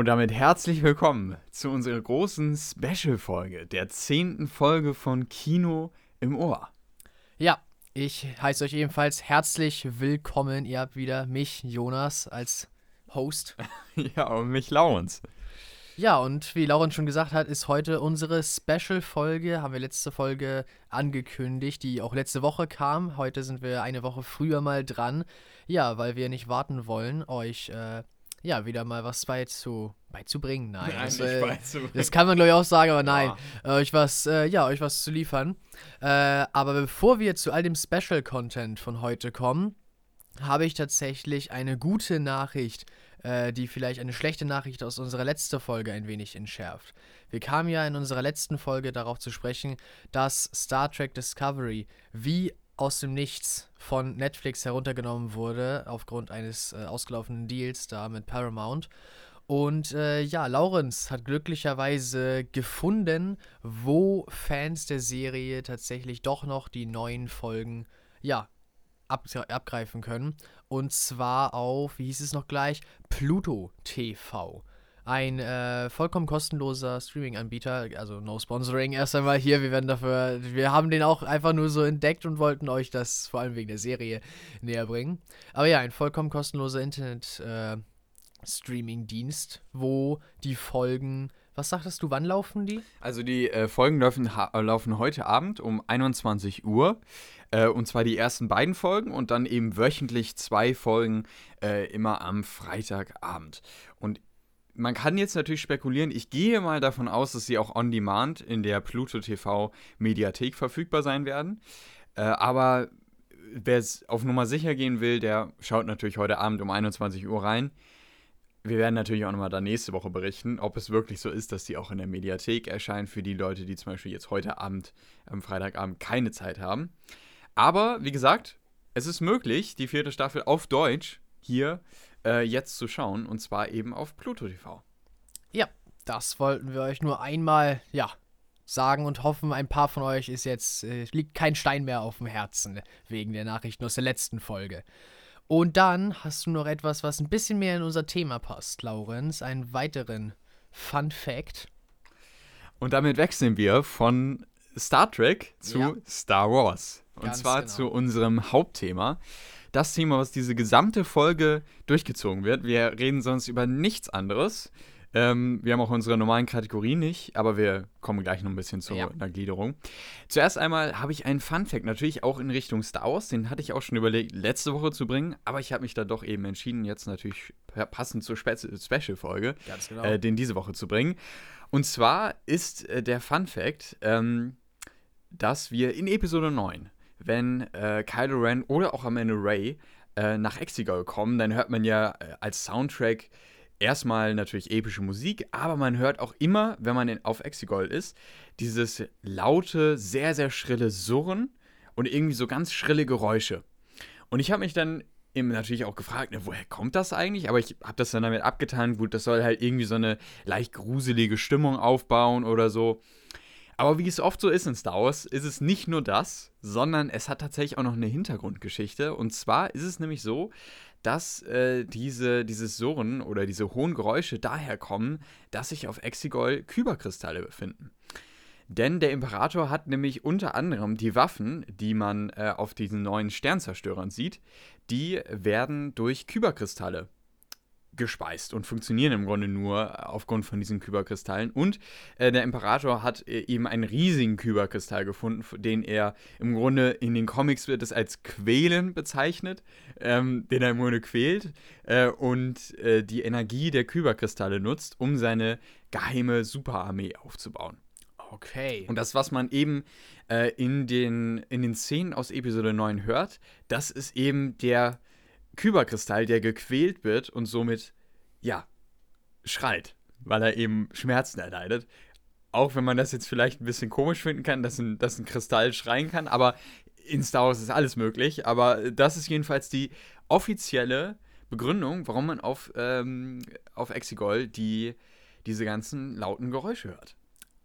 Und damit herzlich willkommen zu unserer großen Special-Folge, der zehnten Folge von Kino im Ohr. Ja, ich heiße euch ebenfalls herzlich willkommen. Ihr habt wieder mich, Jonas, als Host. ja, und mich, Laurens. Ja, und wie Lauren schon gesagt hat, ist heute unsere Special-Folge. Haben wir letzte Folge angekündigt, die auch letzte Woche kam. Heute sind wir eine Woche früher mal dran. Ja, weil wir nicht warten wollen, euch äh, ja wieder mal was beizu, beizubringen. Nein, nein das, äh, das, kann man glaube ich auch sagen, aber nein, ja. euch was, äh, ja, euch was zu liefern. Äh, aber bevor wir zu all dem Special-Content von heute kommen, habe ich tatsächlich eine gute Nachricht äh, die vielleicht eine schlechte Nachricht aus unserer letzten Folge ein wenig entschärft. Wir kamen ja in unserer letzten Folge darauf zu sprechen, dass Star Trek Discovery wie aus dem Nichts von Netflix heruntergenommen wurde, aufgrund eines äh, ausgelaufenen Deals da mit Paramount. Und äh, ja, Lawrence hat glücklicherweise gefunden, wo Fans der Serie tatsächlich doch noch die neuen Folgen, ja, ab abgreifen können. Und zwar auf, wie hieß es noch gleich, Pluto TV. Ein äh, vollkommen kostenloser Streaming-Anbieter, also no sponsoring erst einmal hier. Wir werden dafür, wir haben den auch einfach nur so entdeckt und wollten euch das vor allem wegen der Serie näher bringen. Aber ja, ein vollkommen kostenloser Internet-Streaming-Dienst, äh, wo die Folgen was sagtest du, wann laufen die? Also die äh, Folgen laufen, laufen heute Abend um 21 Uhr. Äh, und zwar die ersten beiden Folgen und dann eben wöchentlich zwei Folgen äh, immer am Freitagabend. Und man kann jetzt natürlich spekulieren, ich gehe mal davon aus, dass sie auch on demand in der Pluto TV Mediathek verfügbar sein werden. Äh, aber wer es auf Nummer sicher gehen will, der schaut natürlich heute Abend um 21 Uhr rein. Wir werden natürlich auch nochmal da nächste Woche berichten, ob es wirklich so ist, dass die auch in der Mediathek erscheinen für die Leute, die zum Beispiel jetzt heute Abend, am Freitagabend keine Zeit haben. Aber wie gesagt, es ist möglich, die vierte Staffel auf Deutsch hier äh, jetzt zu schauen und zwar eben auf Pluto TV. Ja, das wollten wir euch nur einmal, ja, sagen und hoffen, ein paar von euch ist jetzt, äh, liegt kein Stein mehr auf dem Herzen wegen der Nachrichten aus der letzten Folge. Und dann hast du noch etwas, was ein bisschen mehr in unser Thema passt, Laurenz, einen weiteren Fun Fact. Und damit wechseln wir von Star Trek zu ja. Star Wars. Und Ganz zwar genau. zu unserem Hauptthema. Das Thema, was diese gesamte Folge durchgezogen wird. Wir reden sonst über nichts anderes. Ähm, wir haben auch unsere normalen Kategorien nicht, aber wir kommen gleich noch ein bisschen zu ja. einer Gliederung. Zuerst einmal habe ich einen Fun-Fact, natürlich auch in Richtung Star Wars. Den hatte ich auch schon überlegt, letzte Woche zu bringen, aber ich habe mich da doch eben entschieden, jetzt natürlich passend zur Spe Special-Folge, genau. äh, den diese Woche zu bringen. Und zwar ist äh, der Fun-Fact, ähm, dass wir in Episode 9 wenn äh, Kylo Ren oder auch am Ende Ray äh, nach Exegol kommen, dann hört man ja äh, als Soundtrack erstmal natürlich epische Musik, aber man hört auch immer, wenn man in, auf Exegol ist, dieses laute, sehr, sehr schrille Surren und irgendwie so ganz schrille Geräusche. Und ich habe mich dann eben natürlich auch gefragt, ne, woher kommt das eigentlich? Aber ich habe das dann damit abgetan, gut, das soll halt irgendwie so eine leicht gruselige Stimmung aufbauen oder so. Aber wie es oft so ist in Star Wars, ist es nicht nur das, sondern es hat tatsächlich auch noch eine Hintergrundgeschichte. Und zwar ist es nämlich so, dass äh, diese, dieses Surren oder diese hohen Geräusche daher kommen, dass sich auf Exegol Kyberkristalle befinden. Denn der Imperator hat nämlich unter anderem die Waffen, die man äh, auf diesen neuen Sternzerstörern sieht, die werden durch Kyberkristalle gespeist und funktionieren im Grunde nur aufgrund von diesen Kyberkristallen. Und äh, der Imperator hat äh, eben einen riesigen Kyberkristall gefunden, den er im Grunde in den Comics wird es als Quälen bezeichnet, ähm, den er im Grunde quält äh, und äh, die Energie der Kyberkristalle nutzt, um seine geheime Superarmee aufzubauen. Okay. Und das, was man eben äh, in, den, in den Szenen aus Episode 9 hört, das ist eben der Kyberkristall, der gequält wird und somit, ja, schreit, weil er eben Schmerzen erleidet. Auch wenn man das jetzt vielleicht ein bisschen komisch finden kann, dass ein, dass ein Kristall schreien kann, aber in Star Wars ist alles möglich. Aber das ist jedenfalls die offizielle Begründung, warum man auf, ähm, auf Exegol die, diese ganzen lauten Geräusche hört.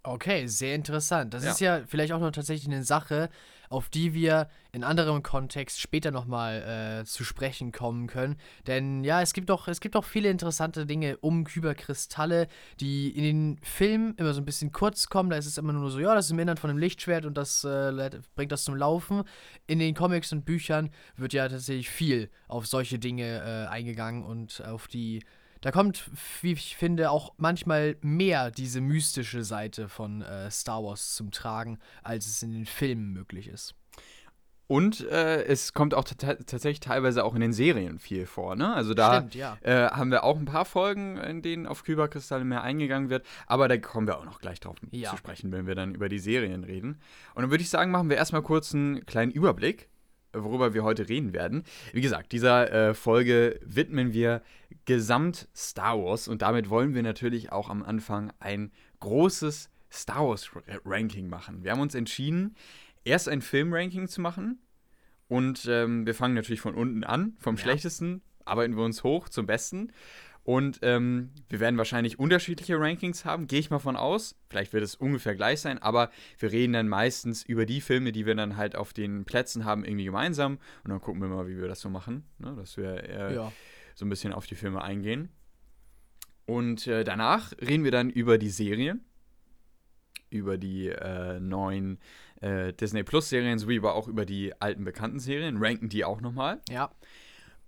Okay, sehr interessant. Das ja. ist ja vielleicht auch noch tatsächlich eine Sache, auf die wir in anderem Kontext später nochmal äh, zu sprechen kommen können. Denn ja, es gibt doch, es gibt doch viele interessante Dinge um Kyberkristalle, die in den Filmen immer so ein bisschen kurz kommen. Da ist es immer nur so, ja, das ist im Innern von einem Lichtschwert und das äh, bringt das zum Laufen. In den Comics und Büchern wird ja tatsächlich viel auf solche Dinge äh, eingegangen und auf die da kommt, wie ich finde, auch manchmal mehr diese mystische Seite von äh, Star Wars zum Tragen, als es in den Filmen möglich ist. Und äh, es kommt auch tatsächlich teilweise auch in den Serien viel vor. Ne? Also da Stimmt, ja. äh, haben wir auch ein paar Folgen, in denen auf Kyberkristalle mehr eingegangen wird. Aber da kommen wir auch noch gleich drauf ja. zu sprechen, wenn wir dann über die Serien reden. Und dann würde ich sagen, machen wir erstmal kurz einen kleinen Überblick worüber wir heute reden werden. Wie gesagt, dieser äh, Folge widmen wir gesamt Star Wars und damit wollen wir natürlich auch am Anfang ein großes Star Wars Ranking machen. Wir haben uns entschieden, erst ein Film-Ranking zu machen und ähm, wir fangen natürlich von unten an, vom ja. schlechtesten arbeiten wir uns hoch zum besten und ähm, wir werden wahrscheinlich unterschiedliche Rankings haben, gehe ich mal von aus. Vielleicht wird es ungefähr gleich sein, aber wir reden dann meistens über die Filme, die wir dann halt auf den Plätzen haben, irgendwie gemeinsam. Und dann gucken wir mal, wie wir das so machen. Ne? Dass wir äh, ja. So ein bisschen auf die Filme eingehen. Und äh, danach reden wir dann über die Serien. Über die äh, neuen äh, Disney Plus Serien, sowie aber auch über die alten bekannten Serien. Ranken die auch nochmal. Ja.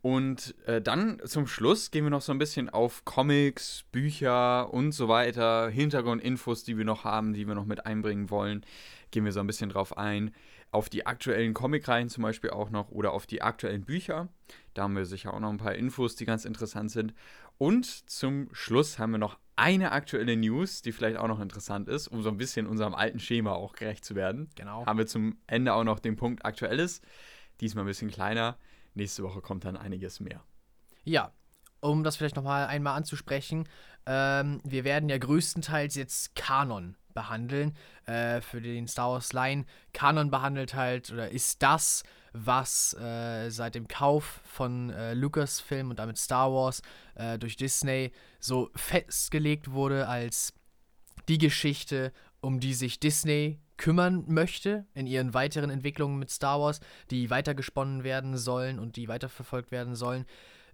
Und äh, dann zum Schluss gehen wir noch so ein bisschen auf Comics, Bücher und so weiter, Hintergrundinfos, die wir noch haben, die wir noch mit einbringen wollen. Gehen wir so ein bisschen drauf ein. Auf die aktuellen Comicreihen zum Beispiel auch noch oder auf die aktuellen Bücher. Da haben wir sicher auch noch ein paar Infos, die ganz interessant sind. Und zum Schluss haben wir noch eine aktuelle News, die vielleicht auch noch interessant ist, um so ein bisschen unserem alten Schema auch gerecht zu werden. Genau. Haben wir zum Ende auch noch den Punkt Aktuelles. Diesmal ein bisschen kleiner. Nächste Woche kommt dann einiges mehr. Ja, um das vielleicht nochmal einmal anzusprechen, ähm, wir werden ja größtenteils jetzt Kanon behandeln äh, für den Star Wars Line. Kanon behandelt halt oder ist das, was äh, seit dem Kauf von äh, Lucasfilm und damit Star Wars äh, durch Disney so festgelegt wurde als die Geschichte, um die sich Disney kümmern möchte in ihren weiteren Entwicklungen mit Star Wars, die weitergesponnen werden sollen und die weiterverfolgt werden sollen.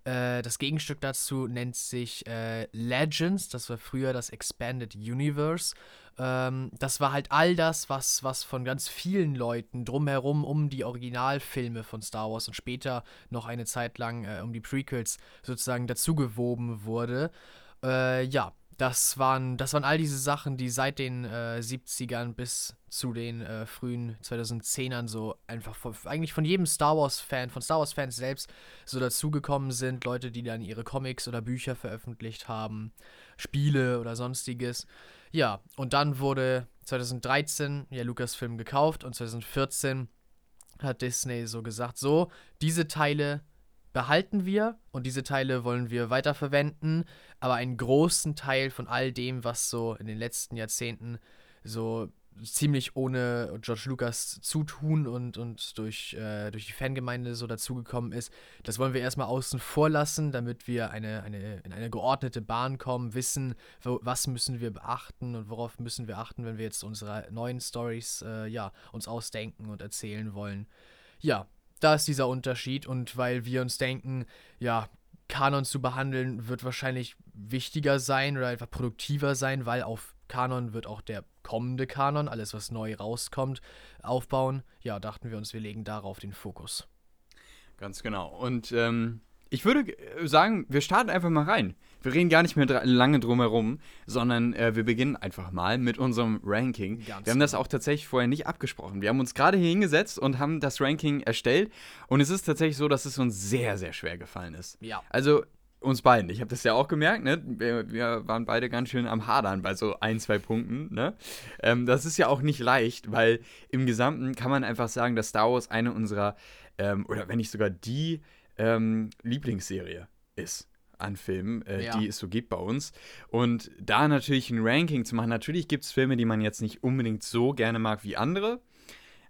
Äh, das Gegenstück dazu nennt sich äh, Legends, das war früher das Expanded Universe. Ähm, das war halt all das, was, was von ganz vielen Leuten drumherum um die Originalfilme von Star Wars und später noch eine Zeit lang äh, um die Prequels sozusagen dazugewoben wurde. Äh, ja, das waren, das waren all diese Sachen, die seit den äh, 70ern bis zu den äh, frühen 2010ern so einfach von, eigentlich von jedem Star Wars-Fan, von Star Wars-Fans selbst so dazugekommen sind. Leute, die dann ihre Comics oder Bücher veröffentlicht haben, Spiele oder sonstiges. Ja, und dann wurde 2013 ja Lucasfilm gekauft und 2014 hat Disney so gesagt, so, diese Teile behalten wir und diese Teile wollen wir weiterverwenden, aber einen großen Teil von all dem, was so in den letzten Jahrzehnten so ziemlich ohne George Lucas Zutun und, und durch, äh, durch die Fangemeinde so dazugekommen ist, das wollen wir erstmal außen vor lassen, damit wir eine, eine, in eine geordnete Bahn kommen, wissen, wo, was müssen wir beachten und worauf müssen wir achten, wenn wir jetzt unsere neuen Stories äh, ja, uns ausdenken und erzählen wollen. Ja, da ist dieser Unterschied und weil wir uns denken, ja, Kanon zu behandeln wird wahrscheinlich wichtiger sein oder einfach produktiver sein, weil auf Kanon wird auch der kommende Kanon, alles was neu rauskommt, aufbauen. Ja, dachten wir uns, wir legen darauf den Fokus. Ganz genau. Und ähm, ich würde sagen, wir starten einfach mal rein. Wir reden gar nicht mehr lange drum herum, sondern äh, wir beginnen einfach mal mit unserem Ranking. Ganz wir haben das genau. auch tatsächlich vorher nicht abgesprochen. Wir haben uns gerade hier hingesetzt und haben das Ranking erstellt. Und es ist tatsächlich so, dass es uns sehr, sehr schwer gefallen ist. Ja. Also uns beiden. Ich habe das ja auch gemerkt, ne? Wir, wir, waren beide ganz schön am Hadern bei so ein, zwei Punkten, ne? Ähm, das ist ja auch nicht leicht, weil im Gesamten kann man einfach sagen, dass Star Wars eine unserer, ähm, oder wenn nicht sogar die ähm, Lieblingsserie ist an Filmen, äh, ja. die es so gibt bei uns. Und da natürlich ein Ranking zu machen, natürlich gibt es Filme, die man jetzt nicht unbedingt so gerne mag wie andere.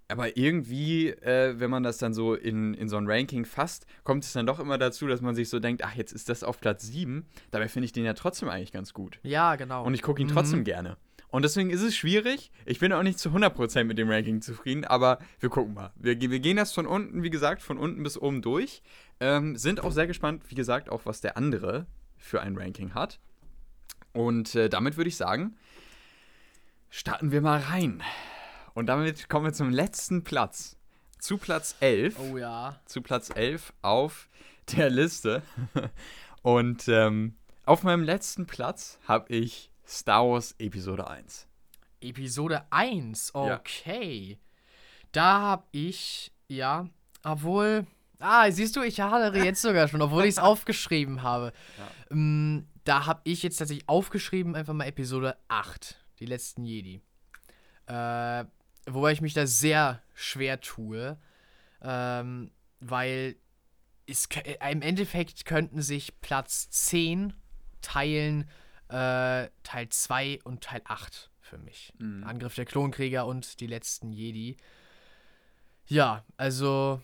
Aber irgendwie, äh, wenn man das dann so in, in so ein Ranking fasst, kommt es dann doch immer dazu, dass man sich so denkt, ach, jetzt ist das auf Platz 7. Dabei finde ich den ja trotzdem eigentlich ganz gut. Ja, genau. Und ich gucke ihn mhm. trotzdem gerne. Und deswegen ist es schwierig. Ich bin auch nicht zu 100% mit dem Ranking zufrieden, aber wir gucken mal. Wir, wir gehen das von unten, wie gesagt, von unten bis oben durch. Ähm, sind auch sehr gespannt, wie gesagt, auch was der andere für ein Ranking hat. Und äh, damit würde ich sagen, starten wir mal rein. Und damit kommen wir zum letzten Platz. Zu Platz 11. Oh ja. Zu Platz 11 auf der Liste. Und ähm, auf meinem letzten Platz habe ich Star Wars Episode 1. Episode 1, okay. Ja. Da habe ich, ja, obwohl, ah, siehst du, ich hadere jetzt sogar schon, obwohl ich es aufgeschrieben habe. Ja. Ähm, da habe ich jetzt tatsächlich aufgeschrieben, einfach mal Episode 8, die letzten Jedi. Äh, wobei ich mich da sehr schwer tue, ähm, weil es, im Endeffekt könnten sich Platz 10 teilen äh, Teil 2 und Teil 8 für mich. Mhm. Angriff der Klonkrieger und die letzten Jedi. Ja, also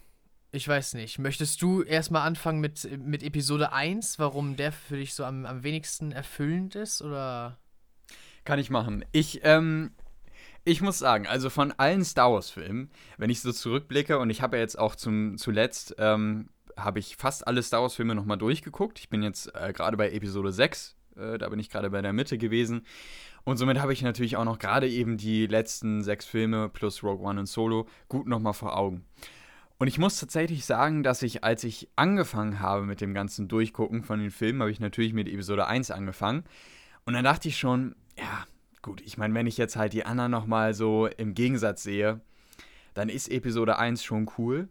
ich weiß nicht. Möchtest du erstmal anfangen mit, mit Episode 1, warum der für dich so am, am wenigsten erfüllend ist? Oder? Kann ich machen. Ich, ähm, ich muss sagen, also von allen Star Wars-Filmen, wenn ich so zurückblicke, und ich habe ja jetzt auch zum, zuletzt, ähm, habe ich fast alle Star Wars-Filme nochmal durchgeguckt. Ich bin jetzt äh, gerade bei Episode 6 äh, da bin ich gerade bei der Mitte gewesen. Und somit habe ich natürlich auch noch gerade eben die letzten sechs Filme plus Rogue One und Solo gut nochmal vor Augen. Und ich muss tatsächlich sagen, dass ich, als ich angefangen habe mit dem ganzen Durchgucken von den Filmen, habe ich natürlich mit Episode 1 angefangen. Und dann dachte ich schon, ja, gut, ich meine, wenn ich jetzt halt die anderen nochmal so im Gegensatz sehe, dann ist Episode 1 schon cool.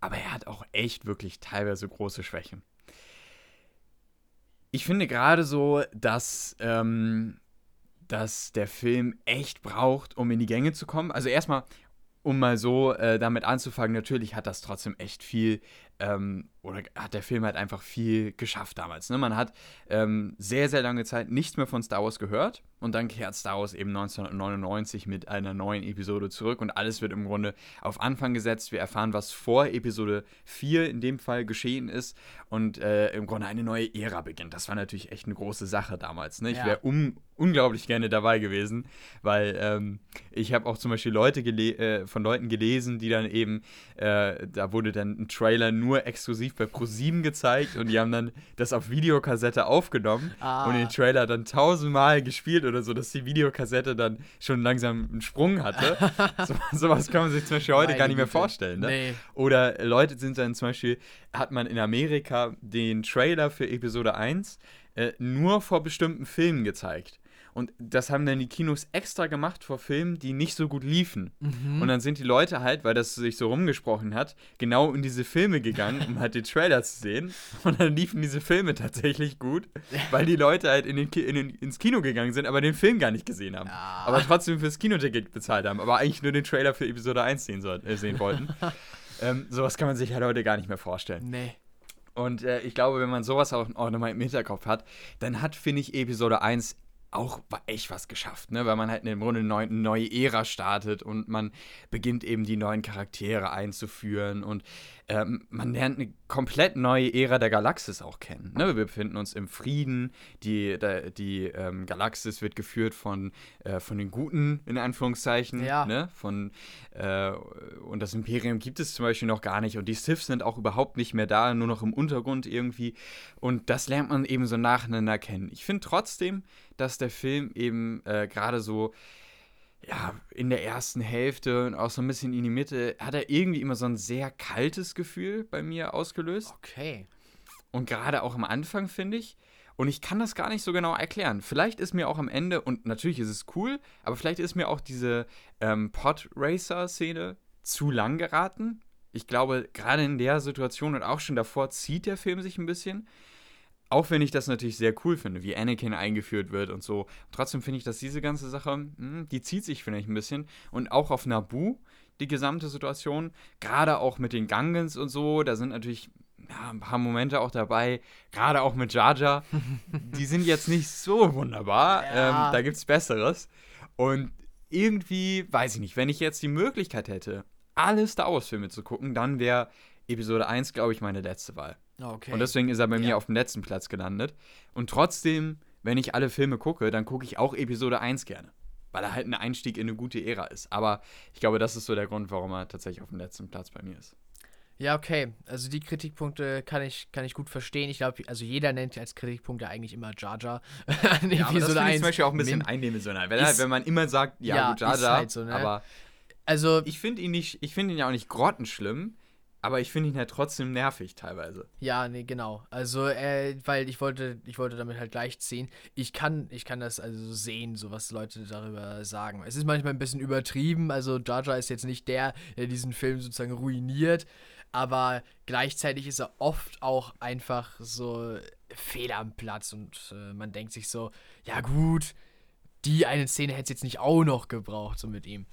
Aber er hat auch echt wirklich teilweise große Schwächen ich finde gerade so, dass, ähm, dass der Film echt braucht, um in die Gänge zu kommen. Also erstmal, um mal so äh, damit anzufangen, natürlich hat das trotzdem echt viel ähm, oder hat der Film halt einfach viel geschafft damals. Ne? Man hat ähm, sehr, sehr lange Zeit nichts mehr von Star Wars gehört und dann kehrt Star Wars eben 1999 mit einer neuen Episode zurück und alles wird im Grunde auf Anfang gesetzt. Wir erfahren, was vor Episode 4 in dem Fall geschehen ist und äh, im Grunde eine neue Ära beginnt. Das war natürlich echt eine große Sache damals. Ne? Ich wäre um, unglaublich gerne dabei gewesen, weil ähm, ich habe auch zum Beispiel Leute äh, von Leuten gelesen, die dann eben, äh, da wurde dann ein Trailer nur exklusiv bei Pro7 gezeigt und die haben dann das auf Videokassette aufgenommen ah. und den Trailer dann tausendmal gespielt oder so, dass die Videokassette dann schon langsam einen Sprung hatte. so, sowas kann man sich zum Beispiel heute Meine gar nicht mehr Güte. vorstellen. Ne? Nee. Oder Leute sind dann zum Beispiel, hat man in Amerika den Trailer für Episode 1 äh, nur vor bestimmten Filmen gezeigt. Und das haben dann die Kinos extra gemacht vor Filmen, die nicht so gut liefen. Mhm. Und dann sind die Leute halt, weil das sich so rumgesprochen hat, genau in diese Filme gegangen, um halt die Trailer zu sehen. Und dann liefen diese Filme tatsächlich gut, weil die Leute halt in den in den, ins Kino gegangen sind, aber den Film gar nicht gesehen haben. Ja. Aber trotzdem fürs Kinoticket bezahlt haben, aber eigentlich nur den Trailer für Episode 1 sehen, soll, äh, sehen wollten. ähm, sowas kann man sich halt heute gar nicht mehr vorstellen. Nee. Und äh, ich glaube, wenn man sowas auch, auch nochmal im Hinterkopf hat, dann hat, finde ich, Episode 1 auch echt was geschafft, ne? weil man halt im Grunde eine neue Ära startet und man beginnt eben die neuen Charaktere einzuführen und ähm, man lernt eine komplett neue Ära der Galaxis auch kennen. Ne? Wir befinden uns im Frieden, die, der, die ähm, Galaxis wird geführt von, äh, von den Guten, in Anführungszeichen. Ja. Ne? Von, äh, und das Imperium gibt es zum Beispiel noch gar nicht und die Sith sind auch überhaupt nicht mehr da, nur noch im Untergrund irgendwie. Und das lernt man eben so nacheinander kennen. Ich finde trotzdem, dass der Film eben äh, gerade so ja, in der ersten Hälfte und auch so ein bisschen in die Mitte, hat er irgendwie immer so ein sehr kaltes Gefühl bei mir ausgelöst. Okay. Und gerade auch am Anfang, finde ich. Und ich kann das gar nicht so genau erklären. Vielleicht ist mir auch am Ende, und natürlich ist es cool, aber vielleicht ist mir auch diese ähm, Pod-Racer-Szene zu lang geraten. Ich glaube, gerade in der Situation und auch schon davor zieht der Film sich ein bisschen. Auch wenn ich das natürlich sehr cool finde, wie Anakin eingeführt wird und so. Trotzdem finde ich, dass diese ganze Sache, hm, die zieht sich, finde ich, ein bisschen. Und auch auf Naboo, die gesamte Situation, gerade auch mit den Gangans und so, da sind natürlich ja, ein paar Momente auch dabei, gerade auch mit Jar Jar. die sind jetzt nicht so wunderbar. Ja. Ähm, da gibt es Besseres. Und irgendwie, weiß ich nicht, wenn ich jetzt die Möglichkeit hätte, alle Star Wars-Filme zu gucken, dann wäre Episode 1, glaube ich, meine letzte Wahl. Okay. Und deswegen ist er bei mir auf dem letzten Platz gelandet. Und trotzdem, wenn ich alle Filme gucke, dann gucke ich auch Episode 1 gerne. weil er halt ein Einstieg in eine gute Ära ist. Aber ich glaube, das ist so der Grund, warum er tatsächlich auf dem letzten Platz bei mir ist. Ja, okay. Also die Kritikpunkte kann ich, kann ich gut verstehen. Ich glaube, also jeder nennt als Kritikpunkte eigentlich immer Jar Jar. ja, aber das finde ich zum Beispiel auch ein bisschen eindimensional. Wenn, halt, wenn man immer sagt, ja, ja gut, Jar Jar, halt so, ne? aber also ich finde ihn nicht, ich finde ihn ja auch nicht grottenschlimm. Aber ich finde ihn halt trotzdem nervig teilweise. Ja, nee, genau. Also, äh, weil ich wollte, ich wollte damit halt gleichziehen. Ich kann, ich kann das also sehen, so was Leute darüber sagen. Es ist manchmal ein bisschen übertrieben. Also, Jar Jar ist jetzt nicht der, der diesen Film sozusagen ruiniert. Aber gleichzeitig ist er oft auch einfach so fehl am Platz. Und äh, man denkt sich so, ja gut, die eine Szene hätte es jetzt nicht auch noch gebraucht, so mit ihm.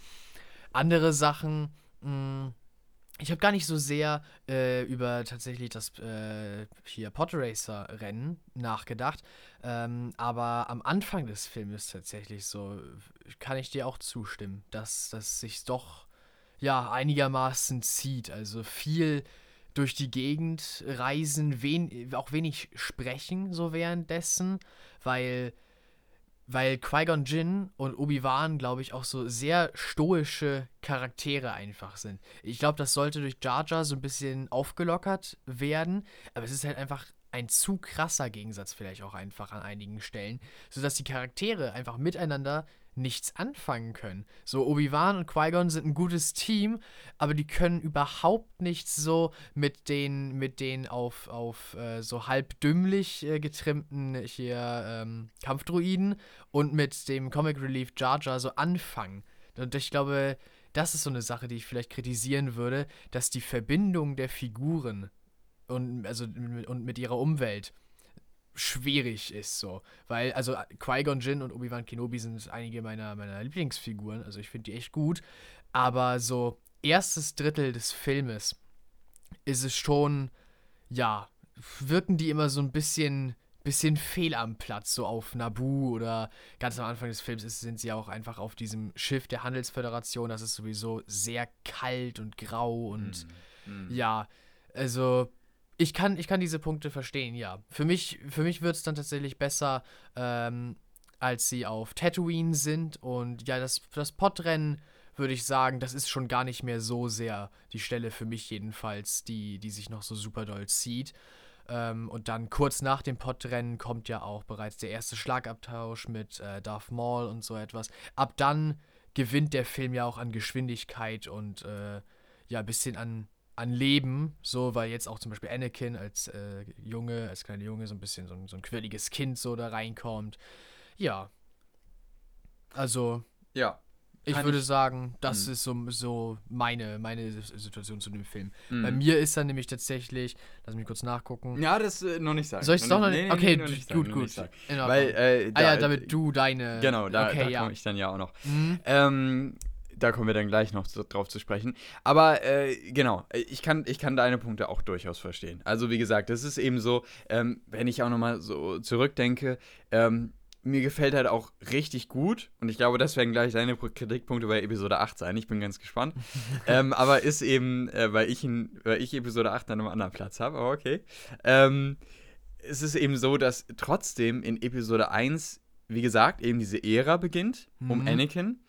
Andere Sachen, mh, hm, ich habe gar nicht so sehr äh, über tatsächlich das äh, hier Podracer-Rennen nachgedacht. Ähm, aber am Anfang des Films tatsächlich so, kann ich dir auch zustimmen, dass das sich doch ja einigermaßen zieht. Also viel durch die Gegend reisen, wen auch wenig sprechen so währenddessen, weil weil Qui-Gon Jinn und Obi-Wan, glaube ich, auch so sehr stoische Charaktere einfach sind. Ich glaube, das sollte durch Jar Jar so ein bisschen aufgelockert werden, aber es ist halt einfach ein zu krasser Gegensatz vielleicht auch einfach an einigen Stellen, sodass die Charaktere einfach miteinander nichts anfangen können. So, Obi-Wan und Qui-Gon sind ein gutes Team, aber die können überhaupt nichts so mit den, mit den auf, auf äh, so halb dümmlich äh, getrimmten hier ähm, Kampfdruiden und mit dem Comic Relief Jar Jar so anfangen. Und ich glaube, das ist so eine Sache, die ich vielleicht kritisieren würde, dass die Verbindung der Figuren und, also, und mit ihrer Umwelt schwierig ist so. Weil, also Qui-Gon Jinn und Obi-Wan Kenobi sind einige meiner, meiner Lieblingsfiguren, also ich finde die echt gut. Aber so erstes Drittel des Filmes ist es schon, ja, wirken die immer so ein bisschen, bisschen fehl am Platz, so auf Naboo oder ganz am Anfang des Films ist, sind sie auch einfach auf diesem Schiff der Handelsföderation. Das ist sowieso sehr kalt und grau und mm, mm. ja, also ich kann, ich kann diese Punkte verstehen, ja. Für mich, für mich wird es dann tatsächlich besser, ähm, als sie auf Tatooine sind. Und ja, das, das Podrennen würde ich sagen, das ist schon gar nicht mehr so sehr die Stelle für mich jedenfalls, die, die sich noch so super doll zieht. Ähm, und dann kurz nach dem Podrennen kommt ja auch bereits der erste Schlagabtausch mit äh, Darth Maul und so etwas. Ab dann gewinnt der Film ja auch an Geschwindigkeit und äh, ja, ein bisschen an, an Leben, so, weil jetzt auch zum Beispiel Anakin als äh, Junge, als kleiner Junge so ein bisschen so ein, so ein quirliges Kind so da reinkommt. Ja. Also. Ja. Ich würde ich, sagen, das mh. ist so, so meine, meine Situation zu dem Film. Mh. Bei mir ist dann nämlich tatsächlich, lass mich kurz nachgucken. Ja, das äh, noch nicht sagen. Soll ich es doch noch nicht? Nee, okay, nee, nicht gut, gut. Weil, äh, da, ah ja, damit du deine. Genau, da, okay, da ja. komme ich dann ja auch noch. Mhm. Ähm, da kommen wir dann gleich noch drauf zu sprechen. Aber äh, genau, ich kann, ich kann deine Punkte auch durchaus verstehen. Also wie gesagt, das ist eben so, ähm, wenn ich auch nochmal so zurückdenke, ähm, mir gefällt halt auch richtig gut und ich glaube, das werden gleich deine Kritikpunkte bei Episode 8 sein. Ich bin ganz gespannt. ähm, aber ist eben, äh, weil, ich in, weil ich Episode 8 an einem anderen Platz habe, aber okay. Ähm, es ist eben so, dass trotzdem in Episode 1, wie gesagt, eben diese Ära beginnt mhm. um Anakin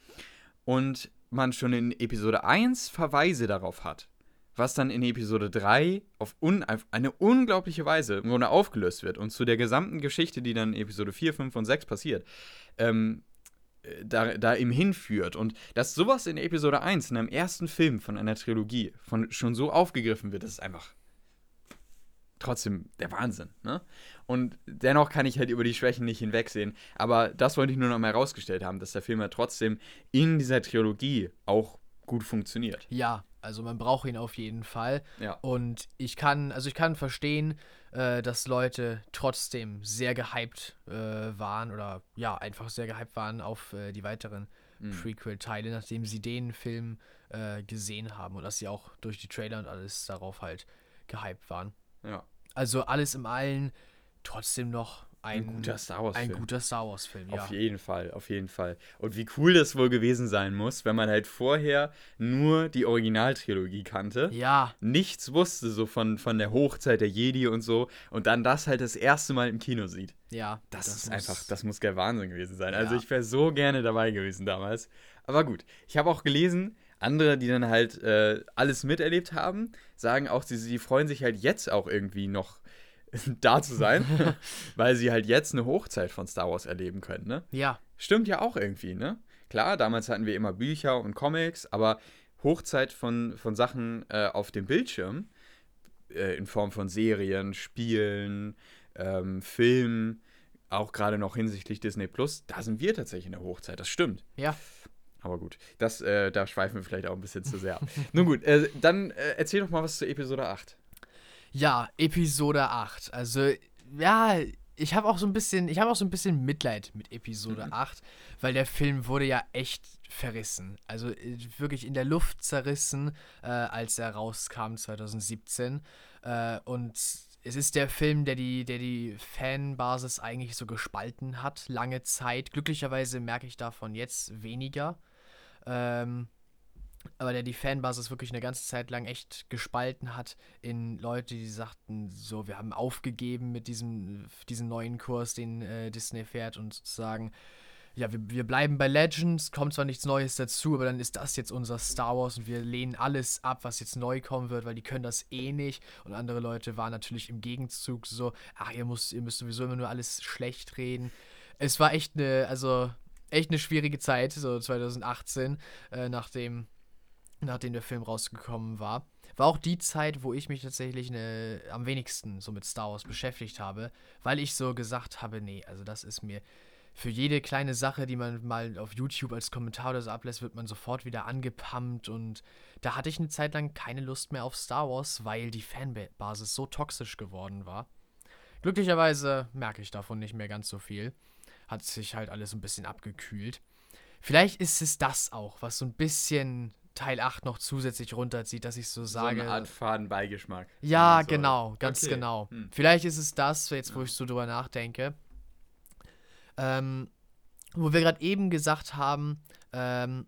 und man schon in Episode 1 Verweise darauf hat, was dann in Episode 3 auf un eine unglaubliche Weise im Grunde aufgelöst wird und zu der gesamten Geschichte, die dann in Episode 4, 5 und 6 passiert, ähm, äh, da, da ihm hinführt. Und dass sowas in Episode 1, in einem ersten Film von einer Trilogie, von, schon so aufgegriffen wird, das ist einfach trotzdem der Wahnsinn. Ne? Und dennoch kann ich halt über die Schwächen nicht hinwegsehen. Aber das wollte ich nur noch mal herausgestellt haben, dass der Film ja trotzdem in dieser Trilogie auch gut funktioniert. Ja, also man braucht ihn auf jeden Fall. Ja. Und ich kann, also ich kann verstehen, äh, dass Leute trotzdem sehr gehypt äh, waren oder ja, einfach sehr gehypt waren auf äh, die weiteren mhm. Prequel-Teile, nachdem sie den Film äh, gesehen haben und dass sie auch durch die Trailer und alles darauf halt gehypt waren. Ja. Also alles im Allen trotzdem noch ein, ein guter Star Wars-Film. Ein guter Star Wars-Film, ja. Auf jeden Fall, auf jeden Fall. Und wie cool das wohl gewesen sein muss, wenn man halt vorher nur die Originaltrilogie kannte. Ja. Nichts wusste so von, von der Hochzeit der Jedi und so. Und dann das halt das erste Mal im Kino sieht. Ja. Das, das ist einfach, das muss der Wahnsinn gewesen sein. Also ja. Also ich wäre so gerne dabei gewesen damals. Aber gut, ich habe auch gelesen, andere, die dann halt äh, alles miterlebt haben, sagen auch, sie, sie freuen sich halt jetzt auch irgendwie noch da zu sein, weil sie halt jetzt eine Hochzeit von Star Wars erleben können, ne? Ja. Stimmt ja auch irgendwie, ne? Klar, damals hatten wir immer Bücher und Comics, aber Hochzeit von, von Sachen äh, auf dem Bildschirm, äh, in Form von Serien, Spielen, ähm, Filmen, auch gerade noch hinsichtlich Disney Plus, da sind wir tatsächlich in der Hochzeit, das stimmt. Ja. Aber gut, das, äh, da schweifen wir vielleicht auch ein bisschen zu sehr ab. Nun gut, äh, dann äh, erzähl doch mal was zu Episode 8. Ja, Episode 8. Also, ja, ich habe auch so ein bisschen, ich habe auch so ein bisschen Mitleid mit Episode mhm. 8, weil der Film wurde ja echt verrissen. Also äh, wirklich in der Luft zerrissen, äh, als er rauskam 2017. Äh, und es ist der Film, der die, der die Fanbasis eigentlich so gespalten hat, lange Zeit. Glücklicherweise merke ich davon jetzt weniger. Ähm, aber der die Fanbasis wirklich eine ganze Zeit lang echt gespalten hat in Leute, die sagten, so, wir haben aufgegeben mit diesem, diesem neuen Kurs, den äh, Disney fährt und sozusagen, ja, wir, wir bleiben bei Legends, kommt zwar nichts Neues dazu, aber dann ist das jetzt unser Star Wars und wir lehnen alles ab, was jetzt neu kommen wird, weil die können das eh nicht. Und andere Leute waren natürlich im Gegenzug so, ach, ihr müsst, ihr müsst sowieso immer nur alles schlecht reden. Es war echt eine, also echt eine schwierige Zeit, so 2018, äh, nachdem nachdem der Film rausgekommen war. War auch die Zeit, wo ich mich tatsächlich ne, am wenigsten so mit Star Wars beschäftigt habe, weil ich so gesagt habe, nee, also das ist mir für jede kleine Sache, die man mal auf YouTube als Kommentar oder so ablässt, wird man sofort wieder angepumpt und da hatte ich eine Zeit lang keine Lust mehr auf Star Wars, weil die Fanbasis so toxisch geworden war. Glücklicherweise merke ich davon nicht mehr ganz so viel. Hat sich halt alles ein bisschen abgekühlt. Vielleicht ist es das auch, was so ein bisschen Teil 8 noch zusätzlich runterzieht, dass ich so sage. So eine Art Fadenbeigeschmack. Ja, genau, ganz okay. genau. Hm. Vielleicht ist es das, jetzt wo ja. ich so drüber nachdenke. Ähm, wo wir gerade eben gesagt haben, ähm,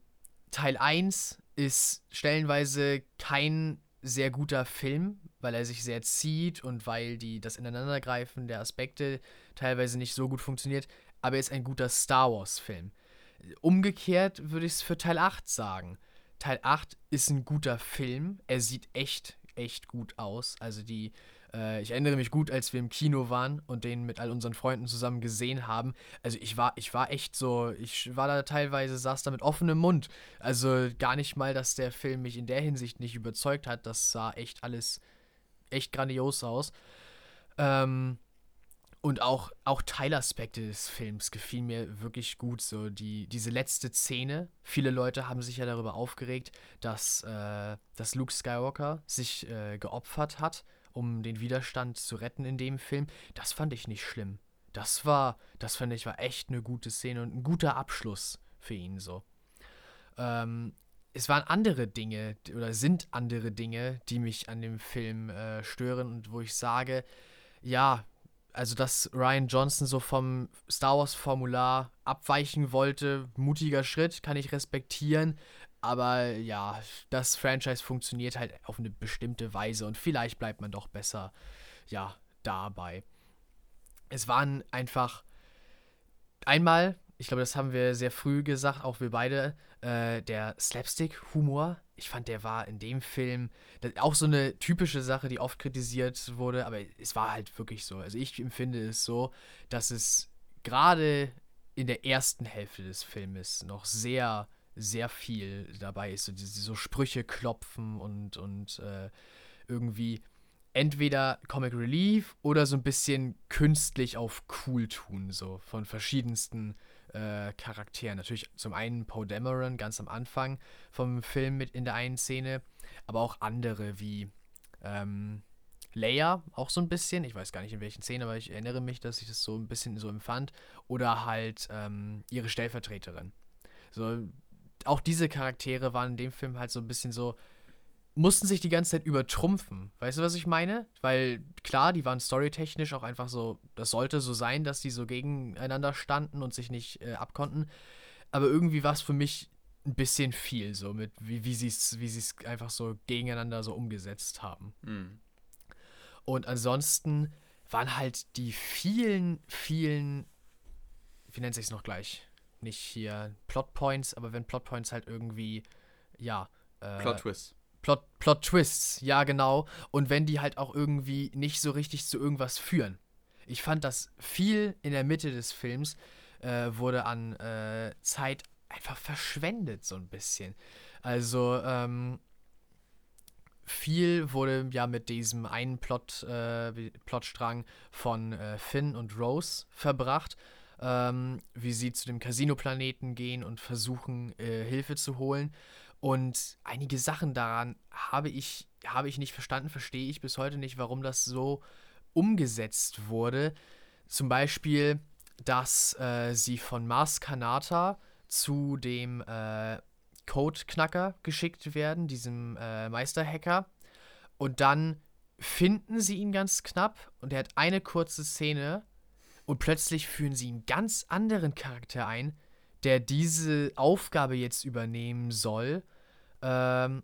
Teil 1 ist stellenweise kein sehr guter Film, weil er sich sehr zieht und weil die das Ineinandergreifen der Aspekte teilweise nicht so gut funktioniert, aber er ist ein guter Star Wars Film. Umgekehrt würde ich es für Teil 8 sagen. Teil 8 ist ein guter Film. Er sieht echt, echt gut aus. Also die, äh, ich erinnere mich gut, als wir im Kino waren und den mit all unseren Freunden zusammen gesehen haben. Also ich war, ich war echt so, ich war da teilweise, saß da mit offenem Mund. Also gar nicht mal, dass der Film mich in der Hinsicht nicht überzeugt hat. Das sah echt alles echt grandios aus. Ähm, und auch, auch Teilaspekte des Films gefielen mir wirklich gut. So die, diese letzte Szene. Viele Leute haben sich ja darüber aufgeregt, dass, äh, dass Luke Skywalker sich äh, geopfert hat, um den Widerstand zu retten in dem Film. Das fand ich nicht schlimm. Das war, das fand ich war echt eine gute Szene und ein guter Abschluss für ihn so. Ähm, es waren andere Dinge oder sind andere Dinge, die mich an dem Film äh, stören und wo ich sage, ja, also dass Ryan Johnson so vom Star Wars Formular abweichen wollte, mutiger Schritt, kann ich respektieren. Aber ja, das Franchise funktioniert halt auf eine bestimmte Weise und vielleicht bleibt man doch besser, ja, dabei. Es waren einfach einmal, ich glaube, das haben wir sehr früh gesagt, auch wir beide, äh, der Slapstick-Humor ich fand, der war in dem Film auch so eine typische Sache, die oft kritisiert wurde, aber es war halt wirklich so. Also ich empfinde es so, dass es gerade in der ersten Hälfte des Filmes noch sehr, sehr viel dabei ist. So, diese, so Sprüche klopfen und, und äh, irgendwie entweder Comic Relief oder so ein bisschen künstlich auf cool tun, so von verschiedensten äh, Charakteren. Natürlich zum einen Poe Dameron ganz am Anfang vom Film mit in der einen Szene, aber auch andere wie ähm, Leia auch so ein bisschen. Ich weiß gar nicht in welchen Szenen, aber ich erinnere mich, dass ich das so ein bisschen so empfand. Oder halt ähm, ihre Stellvertreterin. So, auch diese Charaktere waren in dem Film halt so ein bisschen so mussten sich die ganze Zeit übertrumpfen. Weißt du, was ich meine? Weil klar, die waren storytechnisch auch einfach so, das sollte so sein, dass die so gegeneinander standen und sich nicht äh, abkonnten. Aber irgendwie war es für mich ein bisschen viel, so mit wie, wie sie es wie einfach so gegeneinander so umgesetzt haben. Mhm. Und ansonsten waren halt die vielen, vielen, wie nennt sich es noch gleich? Nicht hier Plotpoints, aber wenn Plotpoints halt irgendwie, ja. Äh, Plot Twists. Plot, Plot Twists, ja, genau. Und wenn die halt auch irgendwie nicht so richtig zu irgendwas führen. Ich fand, dass viel in der Mitte des Films äh, wurde an äh, Zeit einfach verschwendet, so ein bisschen. Also, ähm, viel wurde ja mit diesem einen Plot, äh, Plotstrang von äh, Finn und Rose verbracht, ähm, wie sie zu dem Casino-Planeten gehen und versuchen, äh, Hilfe zu holen. Und einige Sachen daran habe ich, habe ich nicht verstanden, verstehe ich bis heute nicht, warum das so umgesetzt wurde. Zum Beispiel, dass äh, sie von Mars Kanata zu dem äh, Code-Knacker geschickt werden, diesem äh, Meisterhacker. Und dann finden sie ihn ganz knapp und er hat eine kurze Szene und plötzlich führen sie einen ganz anderen Charakter ein, der diese Aufgabe jetzt übernehmen soll. Ähm,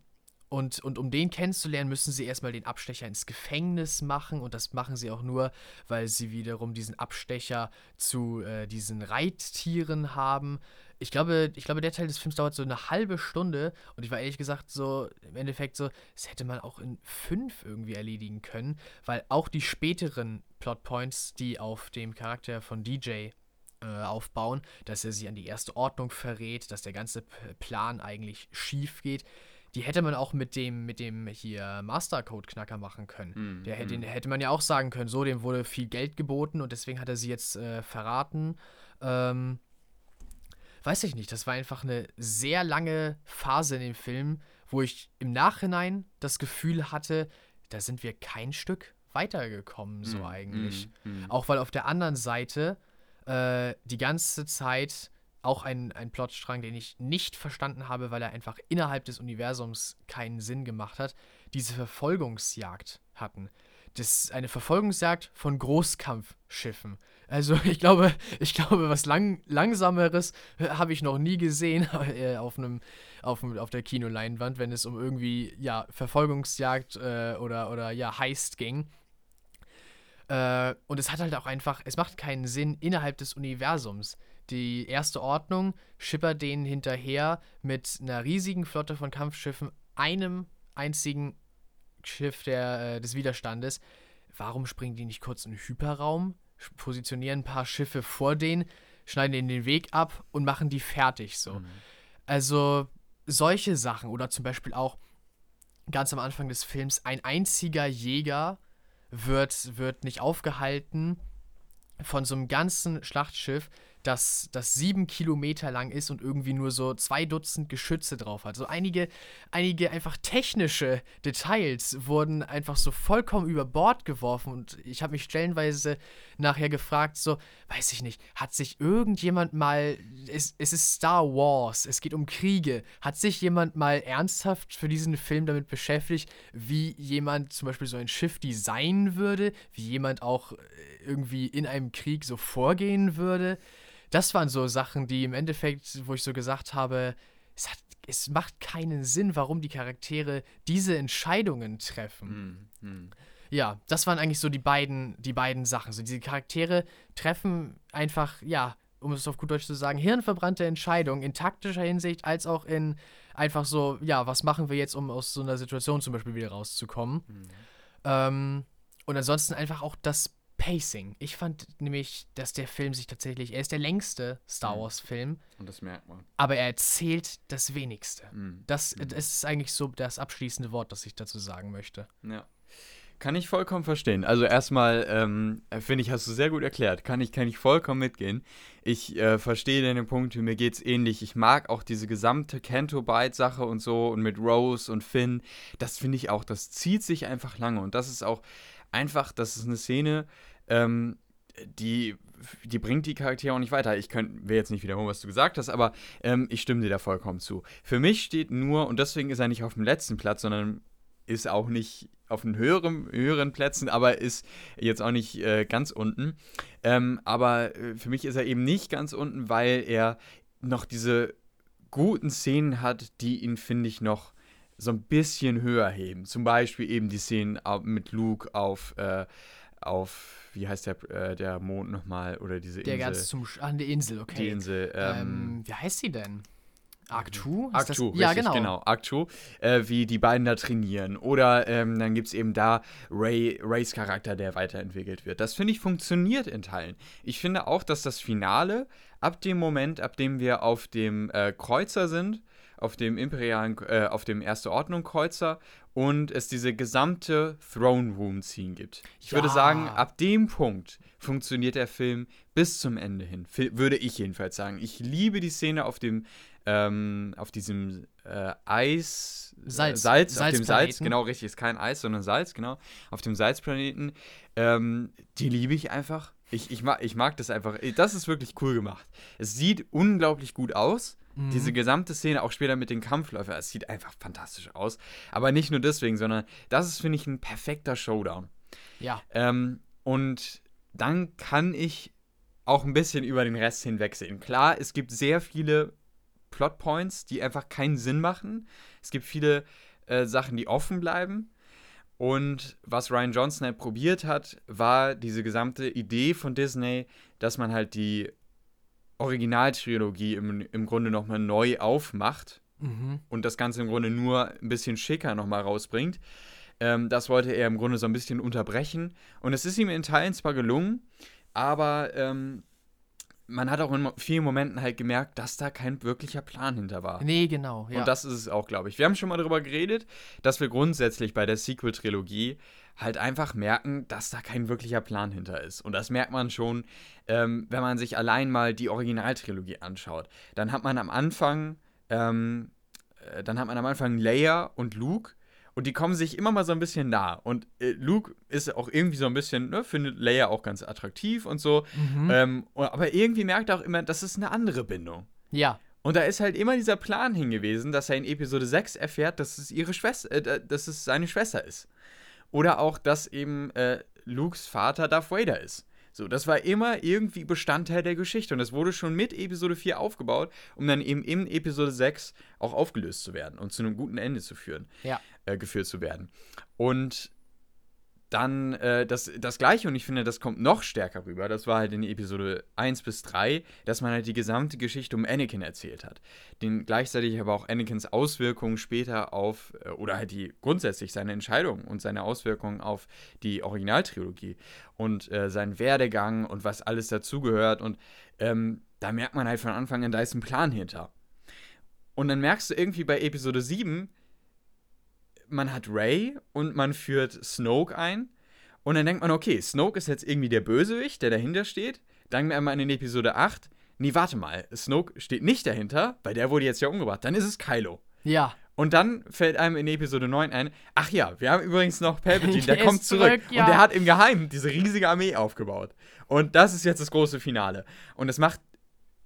und, und um den kennenzulernen, müssen sie erstmal den Abstecher ins Gefängnis machen. Und das machen sie auch nur, weil sie wiederum diesen Abstecher zu äh, diesen Reittieren haben. Ich glaube, ich glaube, der Teil des Films dauert so eine halbe Stunde. Und ich war ehrlich gesagt so, im Endeffekt so, das hätte man auch in fünf irgendwie erledigen können, weil auch die späteren Plotpoints, die auf dem Charakter von DJ äh, aufbauen, dass er sie an die erste Ordnung verrät, dass der ganze Plan eigentlich schief geht, die hätte man auch mit dem, mit dem hier Mastercode-Knacker machen können. Mm, der hätte, mm. hätte man ja auch sagen können, so, dem wurde viel Geld geboten und deswegen hat er sie jetzt äh, verraten. Ähm, weiß ich nicht, das war einfach eine sehr lange Phase in dem Film, wo ich im Nachhinein das Gefühl hatte, da sind wir kein Stück weitergekommen, so mm, eigentlich. Auch weil auf der anderen Seite äh, die ganze Zeit auch ein, ein Plotstrang, den ich nicht verstanden habe, weil er einfach innerhalb des Universums keinen Sinn gemacht hat, diese Verfolgungsjagd hatten. Das ist eine Verfolgungsjagd von Großkampfschiffen. Also ich glaube, ich glaube, was lang, langsameres äh, habe ich noch nie gesehen äh, auf einem auf, auf der Kinoleinwand, wenn es um irgendwie ja Verfolgungsjagd äh, oder oder ja Heist ging. Äh, und es hat halt auch einfach, es macht keinen Sinn innerhalb des Universums. Die erste Ordnung schippert denen hinterher mit einer riesigen Flotte von Kampfschiffen, einem einzigen Schiff der, äh, des Widerstandes. Warum springen die nicht kurz in den Hyperraum, positionieren ein paar Schiffe vor denen, schneiden ihnen den Weg ab und machen die fertig so? Mhm. Also solche Sachen oder zum Beispiel auch ganz am Anfang des Films ein einziger Jäger wird, wird nicht aufgehalten von so einem ganzen Schlachtschiff, das, das sieben Kilometer lang ist und irgendwie nur so zwei Dutzend Geschütze drauf hat. So einige, einige einfach technische Details wurden einfach so vollkommen über Bord geworfen und ich habe mich stellenweise nachher gefragt, so, weiß ich nicht, hat sich irgendjemand mal, es, es ist Star Wars, es geht um Kriege, hat sich jemand mal ernsthaft für diesen Film damit beschäftigt, wie jemand zum Beispiel so ein Schiff designen würde, wie jemand auch äh, irgendwie in einem Krieg so vorgehen würde? Das waren so Sachen, die im Endeffekt, wo ich so gesagt habe, es, hat, es macht keinen Sinn, warum die Charaktere diese Entscheidungen treffen. Hm, hm. Ja, das waren eigentlich so die beiden, die beiden Sachen. So, diese Charaktere treffen einfach, ja, um es auf gut Deutsch zu sagen, hirnverbrannte Entscheidungen in taktischer Hinsicht, als auch in einfach so, ja, was machen wir jetzt, um aus so einer Situation zum Beispiel wieder rauszukommen. Mhm. Ähm, und ansonsten einfach auch das Pacing. Ich fand nämlich, dass der Film sich tatsächlich, er ist der längste Star mhm. Wars-Film. Und das merkt man. Aber er erzählt das wenigste. Mhm. Das, mhm. das ist eigentlich so das abschließende Wort, das ich dazu sagen möchte. Ja. Kann ich vollkommen verstehen. Also erstmal, ähm, finde ich, hast du sehr gut erklärt. Kann ich, kann ich vollkommen mitgehen. Ich äh, verstehe deine Punkte, mir geht es ähnlich. Ich mag auch diese gesamte Canto-Bite-Sache und so und mit Rose und Finn. Das finde ich auch, das zieht sich einfach lange. Und das ist auch einfach, das ist eine Szene, ähm, die, die bringt die Charaktere auch nicht weiter. Ich will jetzt nicht wiederholen, was du gesagt hast, aber ähm, ich stimme dir da vollkommen zu. Für mich steht nur, und deswegen ist er nicht auf dem letzten Platz, sondern ist auch nicht auf den höheren, höheren Plätzen, aber ist jetzt auch nicht äh, ganz unten. Ähm, aber äh, für mich ist er eben nicht ganz unten, weil er noch diese guten Szenen hat, die ihn, finde ich, noch so ein bisschen höher heben. Zum Beispiel eben die Szenen mit Luke auf, äh, auf wie heißt der, äh, der Mond nochmal? Oder diese Insel. Der ganz zum, an die Insel, okay. Die Insel. Ähm, ähm, wie heißt sie denn? Arctu? Arctu, ja, genau. genau. Arctu, äh, wie die beiden da trainieren. Oder ähm, dann gibt es eben da Ray, Rays Charakter, der weiterentwickelt wird. Das finde ich funktioniert in Teilen. Ich finde auch, dass das Finale, ab dem Moment, ab dem wir auf dem äh, Kreuzer sind, auf dem imperialen, äh, auf dem Erste Ordnung Kreuzer und es diese gesamte Throne Room Scene gibt. Ich ja. würde sagen, ab dem Punkt funktioniert der Film bis zum Ende hin. Würde ich jedenfalls sagen. Ich liebe die Szene auf dem ähm, auf diesem äh, Eis, Salz, äh, Salz auf dem Salz, genau richtig, ist kein Eis, sondern Salz, genau, auf dem Salzplaneten, ähm, die liebe ich einfach. Ich, ich, mag, ich mag das einfach. Das ist wirklich cool gemacht. Es sieht unglaublich gut aus. Mhm. Diese gesamte Szene, auch später mit den Kampfläufern, es sieht einfach fantastisch aus. Aber nicht nur deswegen, sondern das ist, finde ich, ein perfekter Showdown. Ja. Ähm, und dann kann ich auch ein bisschen über den Rest hinwegsehen. Klar, es gibt sehr viele Plotpoints, die einfach keinen Sinn machen. Es gibt viele äh, Sachen, die offen bleiben. Und was Ryan Johnson halt probiert hat, war diese gesamte Idee von Disney, dass man halt die Originaltrilogie im, im Grunde nochmal neu aufmacht mhm. und das Ganze im Grunde nur ein bisschen schicker nochmal rausbringt. Ähm, das wollte er im Grunde so ein bisschen unterbrechen. Und es ist ihm in Teilen zwar gelungen, aber ähm, man hat auch in vielen Momenten halt gemerkt, dass da kein wirklicher Plan hinter war. Nee, genau. Ja. Und das ist es auch, glaube ich. Wir haben schon mal darüber geredet, dass wir grundsätzlich bei der Sequel-Trilogie halt einfach merken, dass da kein wirklicher Plan hinter ist. Und das merkt man schon, ähm, wenn man sich allein mal die Originaltrilogie anschaut. Dann hat man am Anfang, ähm, äh, dann hat man am Anfang Leia und Luke und die kommen sich immer mal so ein bisschen nah. Und äh, Luke ist auch irgendwie so ein bisschen, ne, findet Leia auch ganz attraktiv und so. Mhm. Ähm, aber irgendwie merkt er auch immer, das ist eine andere Bindung. Ja. Und da ist halt immer dieser Plan hingewiesen, dass er in Episode 6 erfährt, dass es ihre Schwester, äh, dass es seine Schwester ist. Oder auch, dass eben äh, Lukes Vater Darth Vader ist. So, das war immer irgendwie Bestandteil der Geschichte und das wurde schon mit Episode 4 aufgebaut, um dann eben in Episode 6 auch aufgelöst zu werden und zu einem guten Ende zu führen, ja. äh, geführt zu werden. Und dann äh, das, das gleiche, und ich finde, das kommt noch stärker rüber, das war halt in Episode 1 bis 3, dass man halt die gesamte Geschichte um Anakin erzählt hat. Den gleichzeitig aber auch Anakins Auswirkungen später auf, äh, oder halt die grundsätzlich seine Entscheidung und seine Auswirkungen auf die Originaltrilogie und äh, seinen Werdegang und was alles dazugehört. Und ähm, da merkt man halt von Anfang an, da ist ein Plan hinter. Und dann merkst du irgendwie bei Episode 7, man hat Ray und man führt Snoke ein. Und dann denkt man, okay, Snoke ist jetzt irgendwie der Bösewicht, der dahinter steht. Dann merkt man in Episode 8, nee, warte mal, Snoke steht nicht dahinter, weil der wurde jetzt ja umgebracht. Dann ist es Kylo. Ja. Und dann fällt einem in Episode 9 ein, ach ja, wir haben übrigens noch Palpatine, der, der kommt zurück. zurück ja. Und der hat im Geheimen diese riesige Armee aufgebaut. Und das ist jetzt das große Finale. Und es macht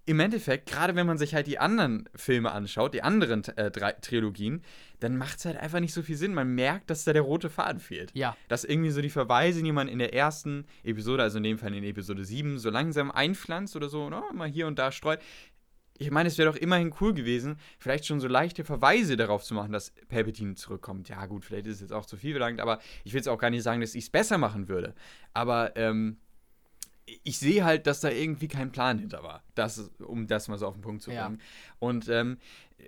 im Endeffekt, gerade wenn man sich halt die anderen Filme anschaut, die anderen äh, drei Trilogien, dann macht es halt einfach nicht so viel Sinn. Man merkt, dass da der rote Faden fehlt. Ja. Dass irgendwie so die Verweise, die man in der ersten Episode, also in dem Fall in Episode 7, so langsam einpflanzt oder so, ne, mal hier und da streut. Ich meine, es wäre doch immerhin cool gewesen, vielleicht schon so leichte Verweise darauf zu machen, dass Palpatine zurückkommt. Ja, gut, vielleicht ist es jetzt auch zu viel verlangt, aber ich will jetzt auch gar nicht sagen, dass ich es besser machen würde. Aber, ähm, ich sehe halt, dass da irgendwie kein Plan hinter war, das, um das mal so auf den Punkt zu bringen. Ja. Und ähm,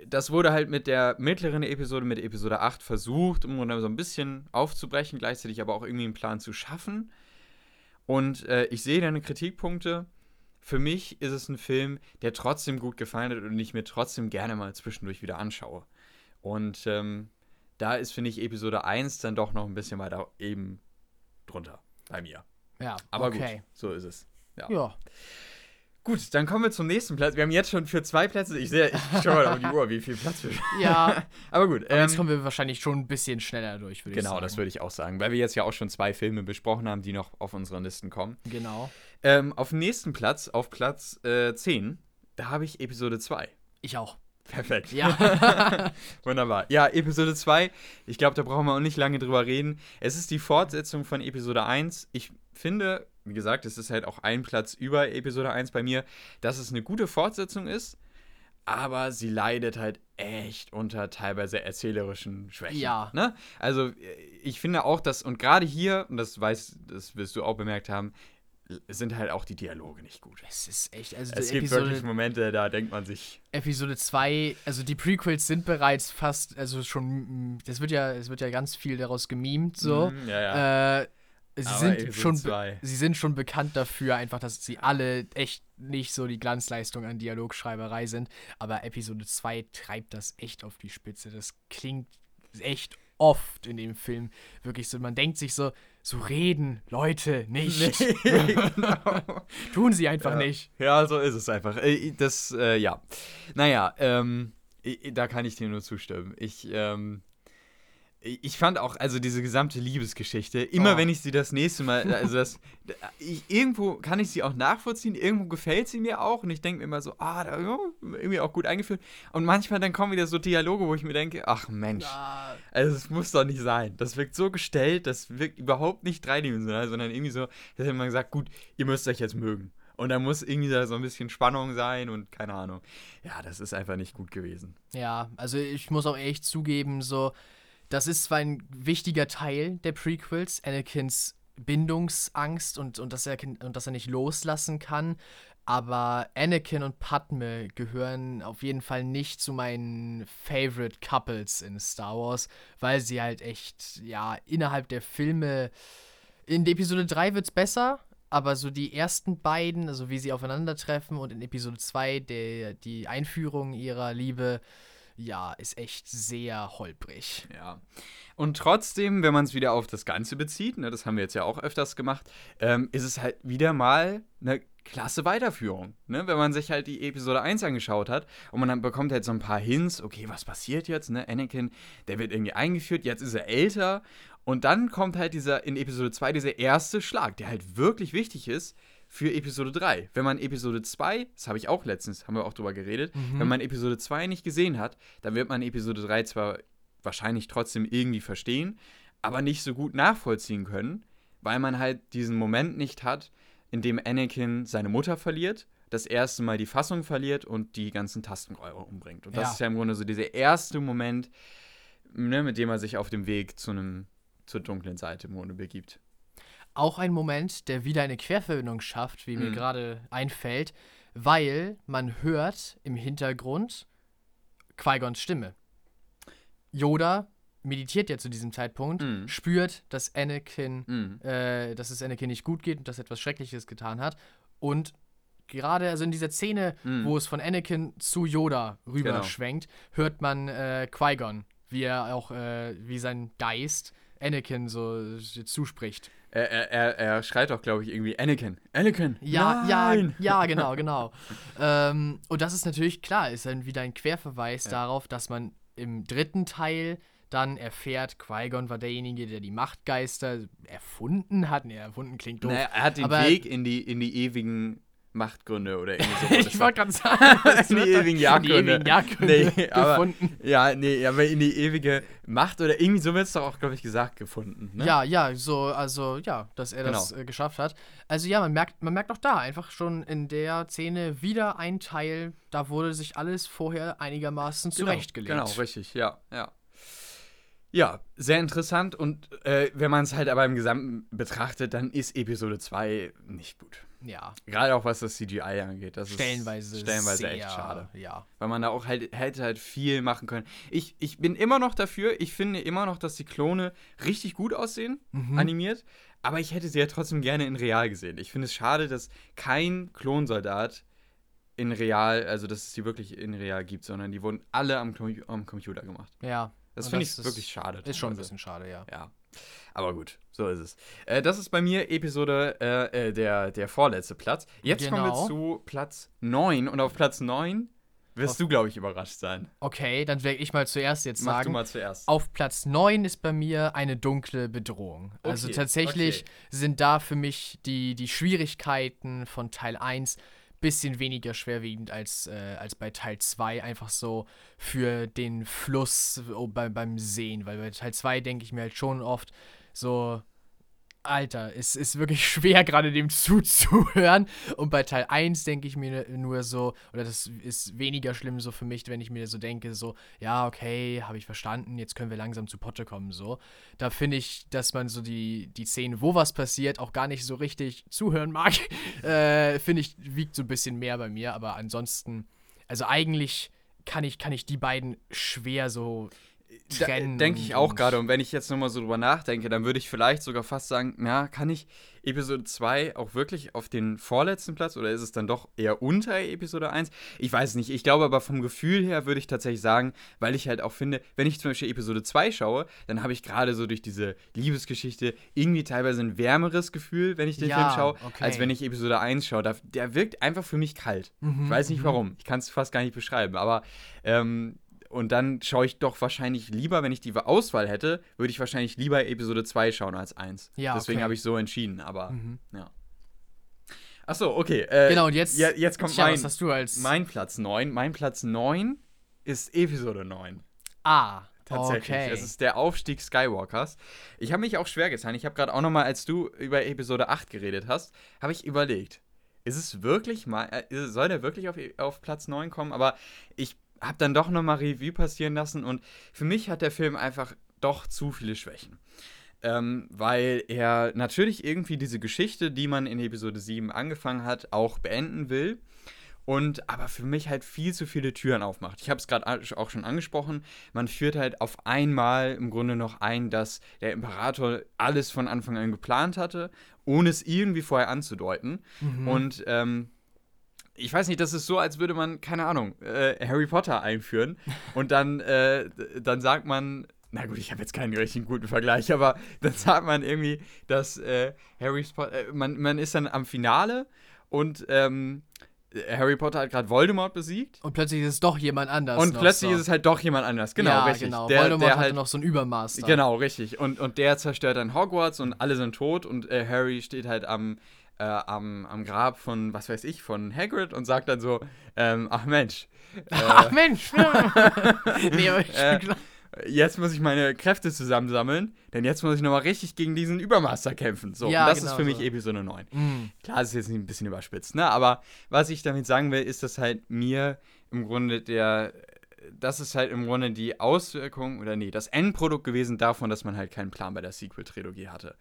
das wurde halt mit der mittleren Episode, mit Episode 8 versucht, um so ein bisschen aufzubrechen, gleichzeitig aber auch irgendwie einen Plan zu schaffen. Und äh, ich sehe deine Kritikpunkte. Für mich ist es ein Film, der trotzdem gut gefallen hat und ich mir trotzdem gerne mal zwischendurch wieder anschaue. Und ähm, da ist, finde ich, Episode 1 dann doch noch ein bisschen weiter eben drunter bei mir. Ja, aber okay. gut, so ist es. Ja. ja. Gut, dann kommen wir zum nächsten Platz. Wir haben jetzt schon für zwei Plätze, ich sehe, ich schaue mal auf die Uhr, wie viel Platz wir Ja. aber gut. Aber ähm, jetzt kommen wir wahrscheinlich schon ein bisschen schneller durch, würde genau, ich sagen. Genau, das würde ich auch sagen, weil wir jetzt ja auch schon zwei Filme besprochen haben, die noch auf unseren Listen kommen. Genau. Ähm, auf dem nächsten Platz, auf Platz äh, 10, da habe ich Episode 2. Ich auch. Perfekt. Ja. Wunderbar. Ja, Episode 2, ich glaube, da brauchen wir auch nicht lange drüber reden. Es ist die Fortsetzung von Episode 1. Ich finde, wie gesagt, es ist halt auch ein Platz über Episode 1 bei mir, dass es eine gute Fortsetzung ist, aber sie leidet halt echt unter teilweise erzählerischen Schwächen. Ja. Ne? Also, ich finde auch, dass, und gerade hier, und das weiß, das wirst du auch bemerkt haben, sind halt auch die Dialoge nicht gut. Es ist echt, also Es gibt Episode, wirklich Momente, da denkt man sich, Episode 2, also die Prequels sind bereits fast, also schon, das wird ja, es wird ja ganz viel daraus gemimt, so. mm, ja, ja. Äh, sie Aber sind schon, zwei. sie sind schon bekannt dafür, einfach, dass sie alle echt nicht so die Glanzleistung an Dialogschreiberei sind. Aber Episode 2 treibt das echt auf die Spitze. Das klingt echt oft in dem Film wirklich so. Man denkt sich so, so reden Leute nicht. genau. Tun sie einfach Ja. nicht. Ja, so ist es einfach. Äh, Das, äh, ja. Naja, ähm, da kann ich dir nur zustimmen. Ich, ähm, ich fand auch, also diese gesamte Liebesgeschichte, immer Oh. wenn ich sie das nächste Mal, also das, ich, irgendwo kann ich sie auch nachvollziehen, irgendwo gefällt sie mir auch und ich denke mir immer so, ah, da, ja, irgendwie auch gut eingeführt. Und manchmal dann kommen wieder so Dialoge, wo ich mir denke, ach Mensch, Ah, also es muss doch nicht sein. Das wirkt so gestellt, das wirkt überhaupt nicht dreidimensional, sondern irgendwie so, dass hat man gesagt, gut, ihr müsst euch jetzt mögen. Und da muss irgendwie da so ein bisschen Spannung sein und keine Ahnung. Ja, das ist einfach nicht gut gewesen. Ja, also ich muss auch echt zugeben, so, das ist zwar ein wichtiger Teil der Prequels, Anakins Bindungsangst und, und, dass er, und dass er nicht loslassen kann, aber Anakin und Padme gehören auf jeden Fall nicht zu meinen Favorite Couples in Star Wars, weil sie halt echt, ja, innerhalb der Filme, in Episode 3 wird's besser, aber so die ersten beiden, also wie sie aufeinandertreffen und in Episode 2 der, die Einführung ihrer Liebe, ja, ist echt sehr holprig. Ja. Und trotzdem, wenn man es wieder auf das Ganze bezieht, ne, das haben wir jetzt ja auch öfters gemacht, ähm, ist es halt wieder mal eine klasse Weiterführung. Ne? Wenn man sich halt die Episode 1 angeschaut hat und man dann bekommt halt so ein paar Hints, okay, was passiert jetzt? Ne? Anakin, der wird irgendwie eingeführt, jetzt ist er älter. Und dann kommt halt dieser in Episode 2 dieser erste Schlag, der halt wirklich wichtig ist für Episode 3. Wenn man Episode 2, das habe ich auch letztens, haben wir auch drüber geredet, wenn man Episode 2 nicht gesehen hat, dann wird man Episode 3 zwar wahrscheinlich trotzdem irgendwie verstehen, aber nicht so gut nachvollziehen können, weil man halt diesen Moment nicht hat, in dem Anakin seine Mutter verliert, das erste Mal die Fassung verliert und die ganzen Tastenräuber umbringt. Und das Ja. ist ja im Grunde so dieser erste Moment, ne, mit dem er sich auf dem Weg zu einem zur dunklen Seite im Grunde begibt. Auch ein Moment, der wieder eine Querverbindung schafft, wie mir Mhm. gerade einfällt, weil man hört im Hintergrund Qui-Gons Stimme. Yoda meditiert ja zu diesem Zeitpunkt, Mhm. spürt, dass Anakin, Mhm. äh, dass es Anakin nicht gut geht und dass er etwas Schreckliches getan hat. Und gerade also in dieser Szene, Mhm. wo es von Anakin zu Yoda rüber Genau. hört man äh, Qui-Gon, wie er auch, äh, wie sein Geist Anakin so zuspricht. Er, er, er, schreit doch, glaube ich, irgendwie Anakin. Anakin. Ja, nein! ja, ja, genau, genau. ähm, und das ist natürlich klar, ist dann wieder ein Querverweis Ja. darauf, dass man im dritten Teil dann erfährt, Qui-Gon war derjenige, der die Machtgeister erfunden hat. Ne, erfunden klingt doof. Naja, er hat den Weg in die, in die ewigen Machtgründe oder irgendwie so. ich wollte gerade sagen, in die ewigen Jagdgründe. Nee, aber- gefunden. Ja, nee, aber in die ewige Macht oder irgendwie so wird es doch auch, glaube ich, gesagt, gefunden. Ne? Ja, ja, so, also ja, dass er das Genau. äh, geschafft hat. Also ja, man merkt, man merkt auch da einfach schon in der Szene wieder ein Teil, da wurde sich alles vorher einigermaßen Genau, zurechtgelegt. Genau, richtig, ja, ja. Ja, sehr interessant und äh, wenn man es halt aber im Gesamten betrachtet, dann ist Episode 2 nicht gut. Ja, Gerade auch was das CGI angeht. Das stellenweise, ist stellenweise sehr, echt schade. Ja. Weil man da auch halt hätte halt viel machen können. Ich, ich bin immer noch dafür, ich finde immer noch, dass die Klone richtig gut aussehen, Mhm. animiert, aber ich hätte sie ja trotzdem gerne in real gesehen. Ich finde es schade, dass kein Klonsoldat in real, also dass es die wirklich in real gibt, sondern die wurden alle am, am Computer gemacht. Ja. Das finde ich ist- wirklich schade. Ist schon ein bisschen schade, ja. Ja. Aber gut, so ist es. Äh, das ist bei mir Episode, äh, äh, der, der vorletzte Platz. Jetzt kommen wir Genau. zu Platz 9 und auf Platz 9 wirst Auf- du, glaube ich, überrascht sein. Okay, dann werde ich mal zuerst jetzt Mach du sagen. mal zuerst. Auf Platz 9 ist bei mir eine dunkle Bedrohung. also Okay, tatsächlich okay. sind da für mich die, die Schwierigkeiten von Teil 1 bisschen weniger schwerwiegend als, äh, als bei Teil 2, einfach so für den Fluss oh, bei, beim Sehen, weil bei Teil 2 denke ich mir halt schon oft so, Alter, es ist wirklich schwer, gerade dem zuzuhören. Und bei Teil 1 denke ich mir nur so, oder das ist weniger schlimm so für mich, wenn ich mir so denke, so, ja, okay, habe ich verstanden, jetzt können wir langsam zu Potte kommen, so. Da finde ich, dass man so die, die Szenen, wo was passiert, auch gar nicht so richtig zuhören mag. äh, finde ich, wiegt so ein bisschen mehr bei mir, aber ansonsten, also eigentlich kann ich, kann ich die beiden schwer so trennen. Denke ich auch gerade. Und wenn ich jetzt nochmal so drüber nachdenke, dann würde ich vielleicht sogar fast sagen, na, kann ich Episode 2 auch wirklich auf den vorletzten Platz oder ist es dann doch eher unter Episode 1? Ich weiß nicht. Ich glaube aber vom Gefühl her würde ich tatsächlich sagen, weil ich halt auch finde, wenn ich zum Beispiel Episode 2 schaue, dann habe ich gerade so durch diese Liebesgeschichte irgendwie teilweise ein wärmeres Gefühl, wenn ich den ja, Film schaue, okay. als wenn ich Episode 1 schaue. Der, der wirkt einfach für mich kalt. Mhm, ich weiß nicht mhm. warum. Ich kann es fast gar nicht beschreiben. Aber ähm, und dann schaue ich doch wahrscheinlich lieber, wenn ich die Auswahl hätte, würde ich wahrscheinlich lieber Episode 2 schauen als 1. Ja, Deswegen okay. habe ich so entschieden, aber mhm. ja. Achso, okay. Äh, genau, und jetzt, ja, jetzt kommt mein, was hast du als mein Platz 9. Mein Platz 9 ist Episode 9. Ah, Tatsächlich. Okay. Es ist der Aufstieg Skywalkers. Ich habe mich auch schwer getan. Ich habe gerade auch nochmal, als du über Episode 8 geredet hast, habe ich überlegt, ist es wirklich mal, äh, soll der wirklich auf, auf Platz 9 kommen? Aber ich habe dann doch nochmal Revue passieren lassen und für mich hat der Film einfach doch zu viele Schwächen. Ähm, weil er natürlich irgendwie diese Geschichte, die man in Episode 7 angefangen hat, auch beenden will. Und aber für mich halt viel zu viele Türen aufmacht. Ich habe es gerade auch schon angesprochen. Man führt halt auf einmal im Grunde noch ein, dass der Imperator alles von Anfang an geplant hatte, ohne es irgendwie vorher anzudeuten. Mhm. Und ähm, ich weiß nicht, das ist so, als würde man, keine Ahnung, äh, Harry Potter einführen und dann, äh, dann sagt man, na gut, ich habe jetzt keinen richtig guten Vergleich, aber dann sagt man irgendwie, dass äh, Harry Potter, äh, man, man ist dann am Finale und ähm, Harry Potter hat gerade Voldemort besiegt. Und plötzlich ist es doch jemand anders. Und plötzlich so. ist es halt doch jemand anders. Genau, ja, richtig. Genau. Der, Voldemort der hatte halt, noch so ein Übermaß. Dann. Genau, richtig. Und, und der zerstört dann Hogwarts und alle sind tot und äh, Harry steht halt am, äh, am, am Grab von, was weiß ich, von Hagrid und sagt dann so, ähm, ach Mensch. Äh, ach Mensch. nee, aber ich äh, jetzt muss ich meine Kräfte zusammensammeln, denn jetzt muss ich nochmal richtig gegen diesen Übermaster kämpfen. So, ja, und das genau ist für mich so. Episode 9. Mhm. Klar, das ist jetzt ein bisschen überspitzt, ne? Aber was ich damit sagen will, ist, dass halt mir im Grunde der das ist halt im Grunde die Auswirkung, oder nee, das Endprodukt gewesen davon, dass man halt keinen Plan bei der Sequel-Trilogie hatte.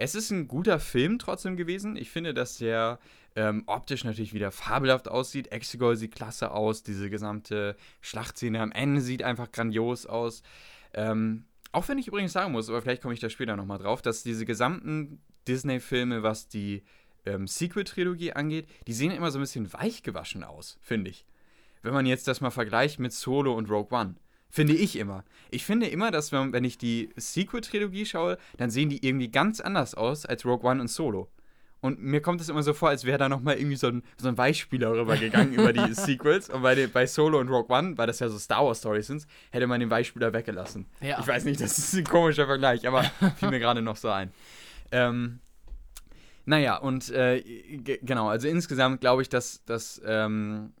Es ist ein guter Film trotzdem gewesen. Ich finde, dass der ähm, optisch natürlich wieder fabelhaft aussieht. Exegol sieht klasse aus. Diese gesamte Schlachtszene am Ende sieht einfach grandios aus. Ähm, auch wenn ich übrigens sagen muss, aber vielleicht komme ich da später nochmal drauf, dass diese gesamten Disney-Filme, was die ähm, Sequel-Trilogie angeht, die sehen immer so ein bisschen weichgewaschen aus, finde ich. Wenn man jetzt das mal vergleicht mit Solo und Rogue One. Finde ich immer. Ich finde immer, dass wenn, wenn ich die Sequel-Trilogie schaue, dann sehen die irgendwie ganz anders aus als Rogue One und Solo. Und mir kommt es immer so vor, als wäre da nochmal irgendwie so ein, so ein Weichspieler rübergegangen über die Sequels. Und bei, den, bei Solo und Rogue One, weil das ja so Star Wars Stories sind, hätte man den Weichspieler weggelassen. Ja. Ich weiß nicht, das ist ein komischer Vergleich, aber fiel mir gerade noch so ein. Ähm, naja, und äh, genau, also insgesamt glaube ich, dass, dass ähm,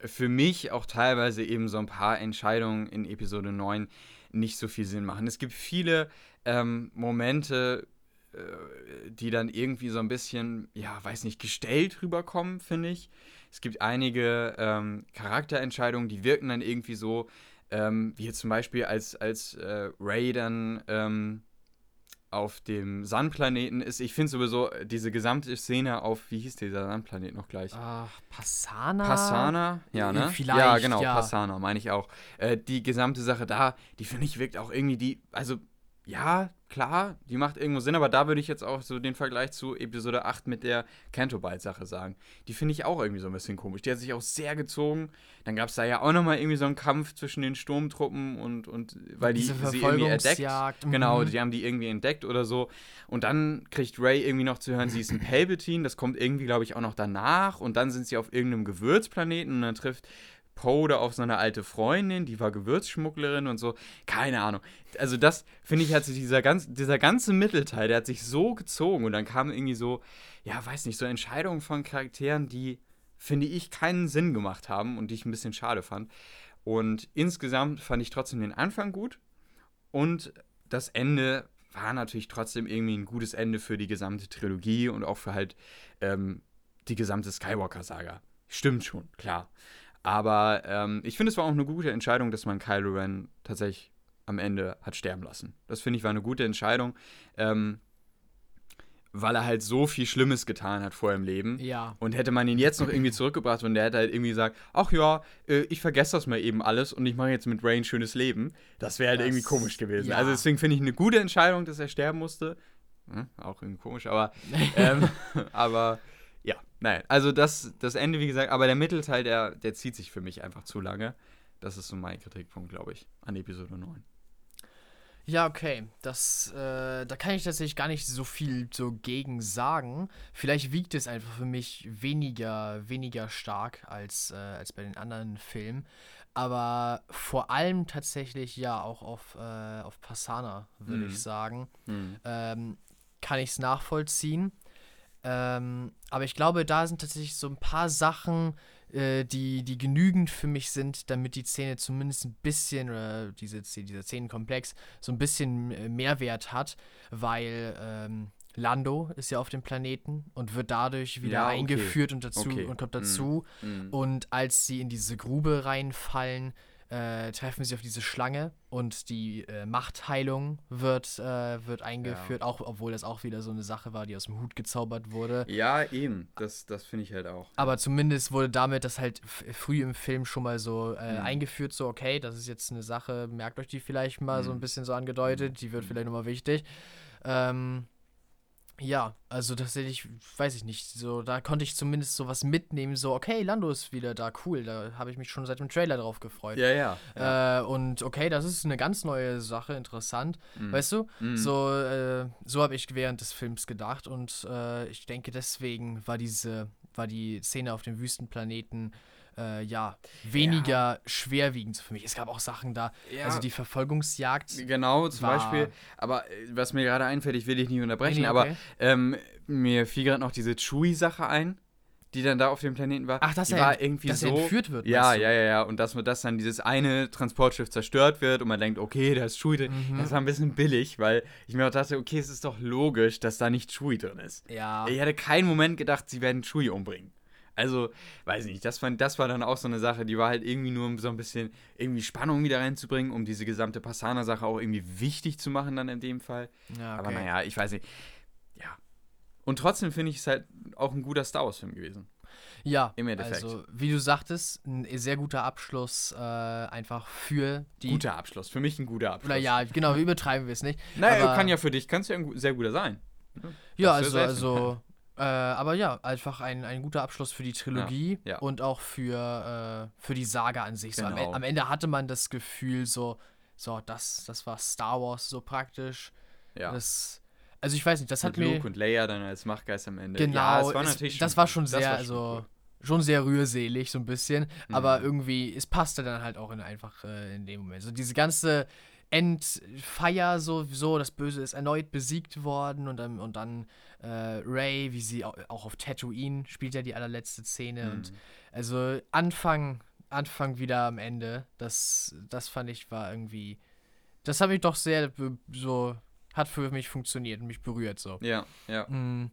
für mich auch teilweise eben so ein paar Entscheidungen in Episode 9 nicht so viel Sinn machen. Es gibt viele ähm, Momente, äh, die dann irgendwie so ein bisschen, ja, weiß nicht, gestellt rüberkommen, finde ich. Es gibt einige ähm, Charakterentscheidungen, die wirken dann irgendwie so, ähm, wie jetzt zum Beispiel als, als äh, Ray dann ähm, auf dem Sandplaneten ist. Ich finde sowieso diese gesamte Szene auf, wie hieß dieser Sandplanet noch gleich? Ach, Passana? Passana, ja, ne? Vielleicht, ja, genau, ja. Passana, meine ich auch. Äh, die gesamte Sache da, die finde ich wirkt auch irgendwie die, also ja, klar, die macht irgendwo Sinn, aber da würde ich jetzt auch so den Vergleich zu Episode 8 mit der Cantobite-Sache sagen. Die finde ich auch irgendwie so ein bisschen komisch. Die hat sich auch sehr gezogen. Dann gab es da ja auch nochmal irgendwie so einen Kampf zwischen den Sturmtruppen und, und weil die sie irgendwie entdeckt. Mhm. Genau, die haben die irgendwie entdeckt oder so. Und dann kriegt Ray irgendwie noch zu hören, sie ist ein Palpatine. Das kommt irgendwie, glaube ich, auch noch danach. Und dann sind sie auf irgendeinem Gewürzplaneten und dann trifft Poe da auf so eine alte Freundin, die war Gewürzschmugglerin und so. Keine Ahnung. Also das, finde ich, hat sich dieser, ganz, dieser ganze Mittelteil, der hat sich so gezogen und dann kamen irgendwie so, ja, weiß nicht, so Entscheidungen von Charakteren, die finde ich, keinen Sinn gemacht haben und die ich ein bisschen schade fand. Und insgesamt fand ich trotzdem den Anfang gut und das Ende war natürlich trotzdem irgendwie ein gutes Ende für die gesamte Trilogie und auch für halt ähm, die gesamte Skywalker-Saga. Stimmt schon, klar. Aber ähm, ich finde, es war auch eine gute Entscheidung, dass man Kylo Ren tatsächlich am Ende hat sterben lassen. Das finde ich war eine gute Entscheidung. Ähm, weil er halt so viel Schlimmes getan hat vor im Leben. Ja. Und hätte man ihn jetzt noch irgendwie zurückgebracht und der hätte halt irgendwie gesagt, ach ja, äh, ich vergesse das mal eben alles und ich mache jetzt mit Ray ein schönes Leben, das wäre halt das, irgendwie komisch gewesen. Ja. Also deswegen finde ich eine gute Entscheidung, dass er sterben musste. Hm, auch irgendwie komisch, aber, ähm, aber ja, nein. Also das, das Ende, wie gesagt, aber der Mittelteil, der, der zieht sich für mich einfach zu lange. Das ist so mein Kritikpunkt, glaube ich, an Episode 9. Ja, okay. Das, äh, da kann ich tatsächlich gar nicht so viel so gegen sagen. Vielleicht wiegt es einfach für mich weniger, weniger stark als, äh, als bei den anderen Filmen. Aber vor allem tatsächlich ja auch auf, äh, auf Passana, würde mhm. ich sagen. Mhm. Ähm, kann ich es nachvollziehen. Ähm, aber ich glaube, da sind tatsächlich so ein paar Sachen, äh, die, die genügend für mich sind, damit die Szene zumindest ein bisschen, oder diese, dieser Szenenkomplex, so ein bisschen äh, Mehrwert hat, weil ähm, Lando ist ja auf dem Planeten und wird dadurch wieder ja, okay. eingeführt und dazu okay. und kommt dazu. Mm, mm. Und als sie in diese Grube reinfallen, äh, treffen sie auf diese Schlange und die äh, Machtheilung wird, äh, wird eingeführt, ja. auch obwohl das auch wieder so eine Sache war, die aus dem Hut gezaubert wurde. Ja, eben. Das, das finde ich halt auch. Aber zumindest wurde damit das halt früh im Film schon mal so mhm. eingeführt, so okay, das ist jetzt eine Sache, merkt euch die vielleicht mal mhm. so ein bisschen so angedeutet, die wird mhm. vielleicht nochmal wichtig. Ähm, ja, also tatsächlich, weiß ich nicht, so, da konnte ich zumindest sowas mitnehmen, so, okay, Lando ist wieder da, cool, da habe ich mich schon seit dem Trailer drauf gefreut. Ja, ja. ja. Äh, und okay, das ist eine ganz neue Sache, interessant, mhm. weißt du? Mhm. So, äh, so habe ich während des Films gedacht und äh, ich denke, deswegen war diese, war die Szene auf dem Wüstenplaneten äh, ja, weniger ja. schwerwiegend für mich. Es gab auch Sachen da, ja. also die Verfolgungsjagd. Genau, zum Beispiel. Aber äh, was mir gerade einfällt, ich will dich nicht unterbrechen, nee, okay. aber ähm, mir fiel gerade noch diese Chewie-Sache ein die dann da auf dem Planeten war. Ach, dass die er, war irgendwie dass so, er entführt wird. Ja, ja, ja, ja. Und dass, dass dann dieses eine Transportschiff zerstört wird und man denkt, okay, da ist Chewie drin. Mhm. Das war ein bisschen billig, weil ich mir auch dachte, okay, es ist doch logisch, dass da nicht Chewie drin ist. Ja. Ich hatte keinen Moment gedacht, sie werden Chewie umbringen. Also, weiß nicht, das, fand, das war dann auch so eine Sache, die war halt irgendwie nur, um so ein bisschen irgendwie Spannung wieder reinzubringen, um diese gesamte Passana-Sache auch irgendwie wichtig zu machen, dann in dem Fall. Ja, okay. Aber naja, ich weiß nicht. Ja. Und trotzdem finde ich es halt auch ein guter Star Wars-Film gewesen. Ja, im Endeffekt. Also, wie du sagtest, ein sehr guter Abschluss äh, einfach für die. Guter Abschluss, für mich ein guter Abschluss. Oder ja, genau, wir übertreiben wir es nicht. Naja, kann ja für dich, kann es ja ein sehr guter sein. Ja, also, also äh, aber ja, einfach ein, ein guter Abschluss für die Trilogie ja, ja. und auch für, äh, für die Saga an sich. Genau. So, am, genau. am, Ende hatte man das Gefühl, so, so das, das war Star Wars so praktisch. Ja. Das, also ich weiß nicht, das Mit hat Luke mir. Luke und Leia dann als Machtgeist am Ende. Genau, ja, das war natürlich es, das war schon sehr, war schon also. Cool schon sehr rührselig, so ein bisschen. Mhm. Aber irgendwie, es passte dann halt auch in, einfach äh, in dem Moment. So diese ganze Endfeier, so, so, das Böse ist erneut besiegt worden und dann, und dann äh, Ray, wie sie auch, auf Tatooine spielt ja die allerletzte Szene. Mhm. Und also Anfang, Anfang wieder am Ende, das, das fand ich war irgendwie. Das habe ich doch sehr so, hat für mich funktioniert und mich berührt so. Ja, ja. Mhm.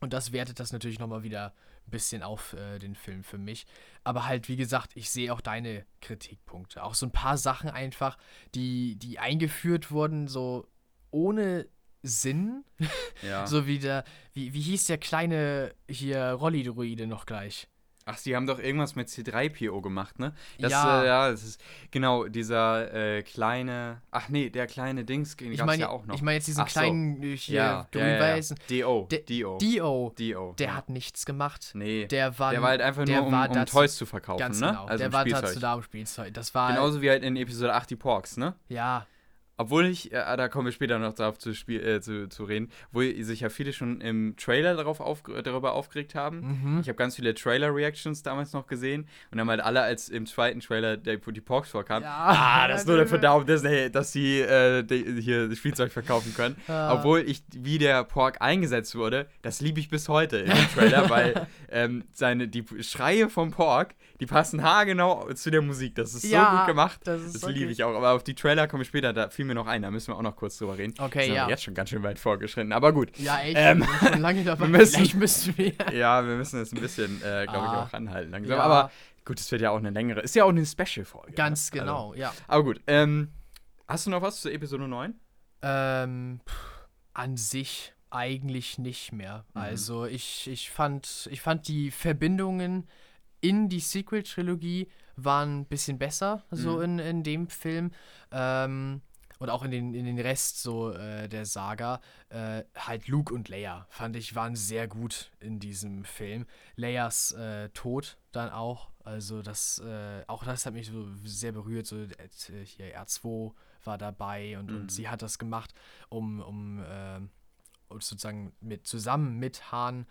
Und das wertet das natürlich nochmal wieder bisschen auf äh, den Film für mich. Aber halt, wie gesagt, ich sehe auch deine Kritikpunkte. Auch so ein paar Sachen einfach, die, die eingeführt wurden, so ohne Sinn. Ja. so wie der, wie, wie hieß der kleine hier Rolli-Druide noch gleich? Ach, sie haben doch irgendwas mit C3PO gemacht, ne? Das, ja. Äh, ja, das ist genau dieser äh, kleine. Ach nee, der kleine Dings den ich mein, ja auch noch. Ich meine jetzt diesen ach kleinen so. hier ja, grün-weißen. Ja, ja, D.O. D.O. D.O. D.O. Der hat nichts gemacht. Nee. Der war, der war halt einfach nur, um, um dazu, Toys zu verkaufen, ganz ne? Genau. Also der war dazu da, um Spielzeug. Das war Genauso wie halt in Episode 8 die Porks, ne? Ja. Obwohl ich, äh, da kommen wir später noch drauf zu, spiel, äh, zu, zu reden, wo sich ja viele schon im Trailer darauf auf, darüber aufgeregt haben. Mhm. Ich habe ganz viele Trailer-Reactions damals noch gesehen und haben halt alle, als im zweiten Trailer der, die Porks vorkam, ja, ah, das ist nur dafür da, dass, dass sie äh, die, hier das Spielzeug verkaufen können. Ja. Obwohl ich, wie der Pork eingesetzt wurde, das liebe ich bis heute dem Trailer, weil ähm, seine, die Schreie vom Pork, die passen haargenau zu der Musik. Das ist ja, so gut gemacht. Das, das liebe ich auch. Aber auf die Trailer komme ich später, da fiel mir noch ein, da müssen wir auch noch kurz drüber reden. Okay, sind ja. jetzt schon ganz schön weit vorgeschritten, aber gut. Ja, echt. Ähm, schon lange dabei. wir müssen, müssen wir. Ja, wir müssen es ein bisschen, äh, glaube ah. ich, auch ranhalten langsam. Ja. Aber gut, es wird ja auch eine längere, ist ja auch eine Special-Folge. Ganz ne? genau, also, ja. Aber gut, ähm, hast du noch was zur Episode 9? Ähm, an sich eigentlich nicht mehr. Mhm. Also ich, ich, fand, ich fand die Verbindungen in die Sequel-Trilogie waren ein bisschen besser, so mhm. in, in dem Film. Ähm, und auch in den, in den Rest so äh, der Saga. Äh, halt Luke und Leia, fand ich, waren sehr gut in diesem Film. Leias äh, Tod dann auch. Also das, äh, auch das hat mich so sehr berührt. So, äh, hier R2 war dabei und, mhm. und sie hat das gemacht, um, um äh, sozusagen mit zusammen mit Han,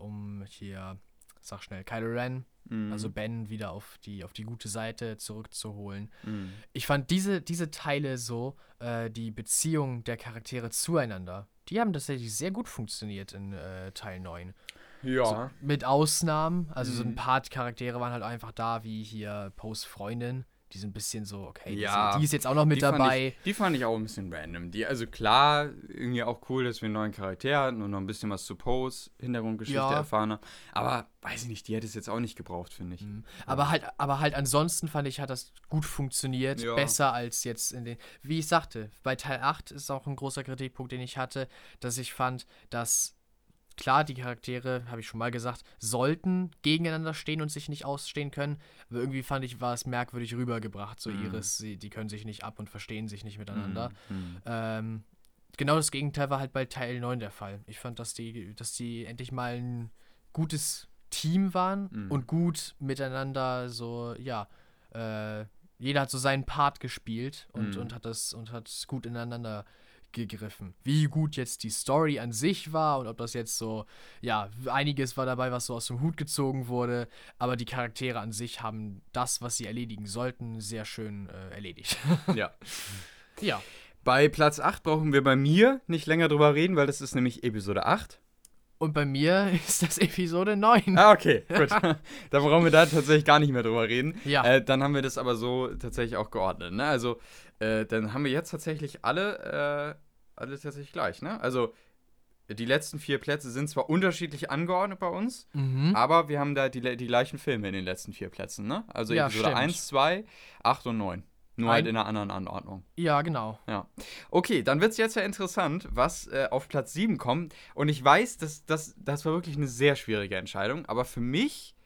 um hier, sag schnell, Kylo Ren Mhm. Also Ben wieder auf die, auf die gute Seite zurückzuholen. Mhm. Ich fand diese, diese Teile so, äh, die Beziehung der Charaktere zueinander, die haben tatsächlich sehr gut funktioniert in äh, Teil 9. Ja. So, mit Ausnahmen, also mhm. so ein mhm. paar Charaktere waren halt einfach da, wie hier Poes Freundin, die sind ein bisschen so, okay, ja, die, ist, die ist jetzt auch noch mit die dabei. Ich, die fand ich auch ein bisschen random. Die, also klar, irgendwie auch cool, dass wir einen neuen Charakter hatten und noch ein bisschen was zu Pose, Hintergrundgeschichte ja. erfahren haben. Aber weiß ich nicht, die hätte es jetzt auch nicht gebraucht, finde ich. Mhm. Aber halt, aber halt ansonsten fand ich, hat das gut funktioniert. Ja. Besser als jetzt in den. Wie ich sagte, bei Teil 8 ist auch ein großer Kritikpunkt, den ich hatte, dass ich fand, dass klar, die Charaktere, habe ich schon mal gesagt, sollten gegeneinander stehen und sich nicht ausstehen können. Aber irgendwie fand ich, war es merkwürdig rübergebracht. So mhm. Iris, sie, die können sich nicht ab und verstehen sich nicht miteinander. Mhm. mhm. Ähm, genau das Gegenteil war halt bei Teil 9 der Fall. Ich fand, dass die, dass die endlich mal ein gutes Team waren mhm. und gut miteinander so, ja, äh, jeder hat so seinen Part gespielt und, mhm. und hat das und hat gut ineinander gegriffen. Wie gut jetzt die Story an sich war und ob das jetzt so, ja, einiges war dabei, was so aus dem Hut gezogen wurde, aber die Charaktere an sich haben das, was sie erledigen sollten, sehr schön äh, erledigt. ja. Ja. Bei Platz 8 brauchen wir bei mir nicht länger drüber reden, weil das ist nämlich Episode 8. Und bei mir ist das Episode 9. Ah, okay, gut. dann brauchen wir da tatsächlich gar nicht mehr drüber reden. Ja. Äh, dann haben wir das aber so tatsächlich auch geordnet. Ne? Also, äh, dann haben wir jetzt tatsächlich alle, äh, alle tatsächlich gleich. Ne? Also, die letzten vier Plätze sind zwar unterschiedlich angeordnet bei uns, mhm. aber wir haben da die, die gleichen Filme in den letzten vier Plätzen. Ne? Also, ja, Episode stimmt. 1, 2, 8 und 9. Nur halt in einer anderen Anordnung. Ja, genau. Ja. Okay, dann wird es jetzt ja interessant, was äh, auf Platz 7 kommt. Und ich weiß, dass, dass, das war wirklich eine sehr schwierige Entscheidung. Aber für mich,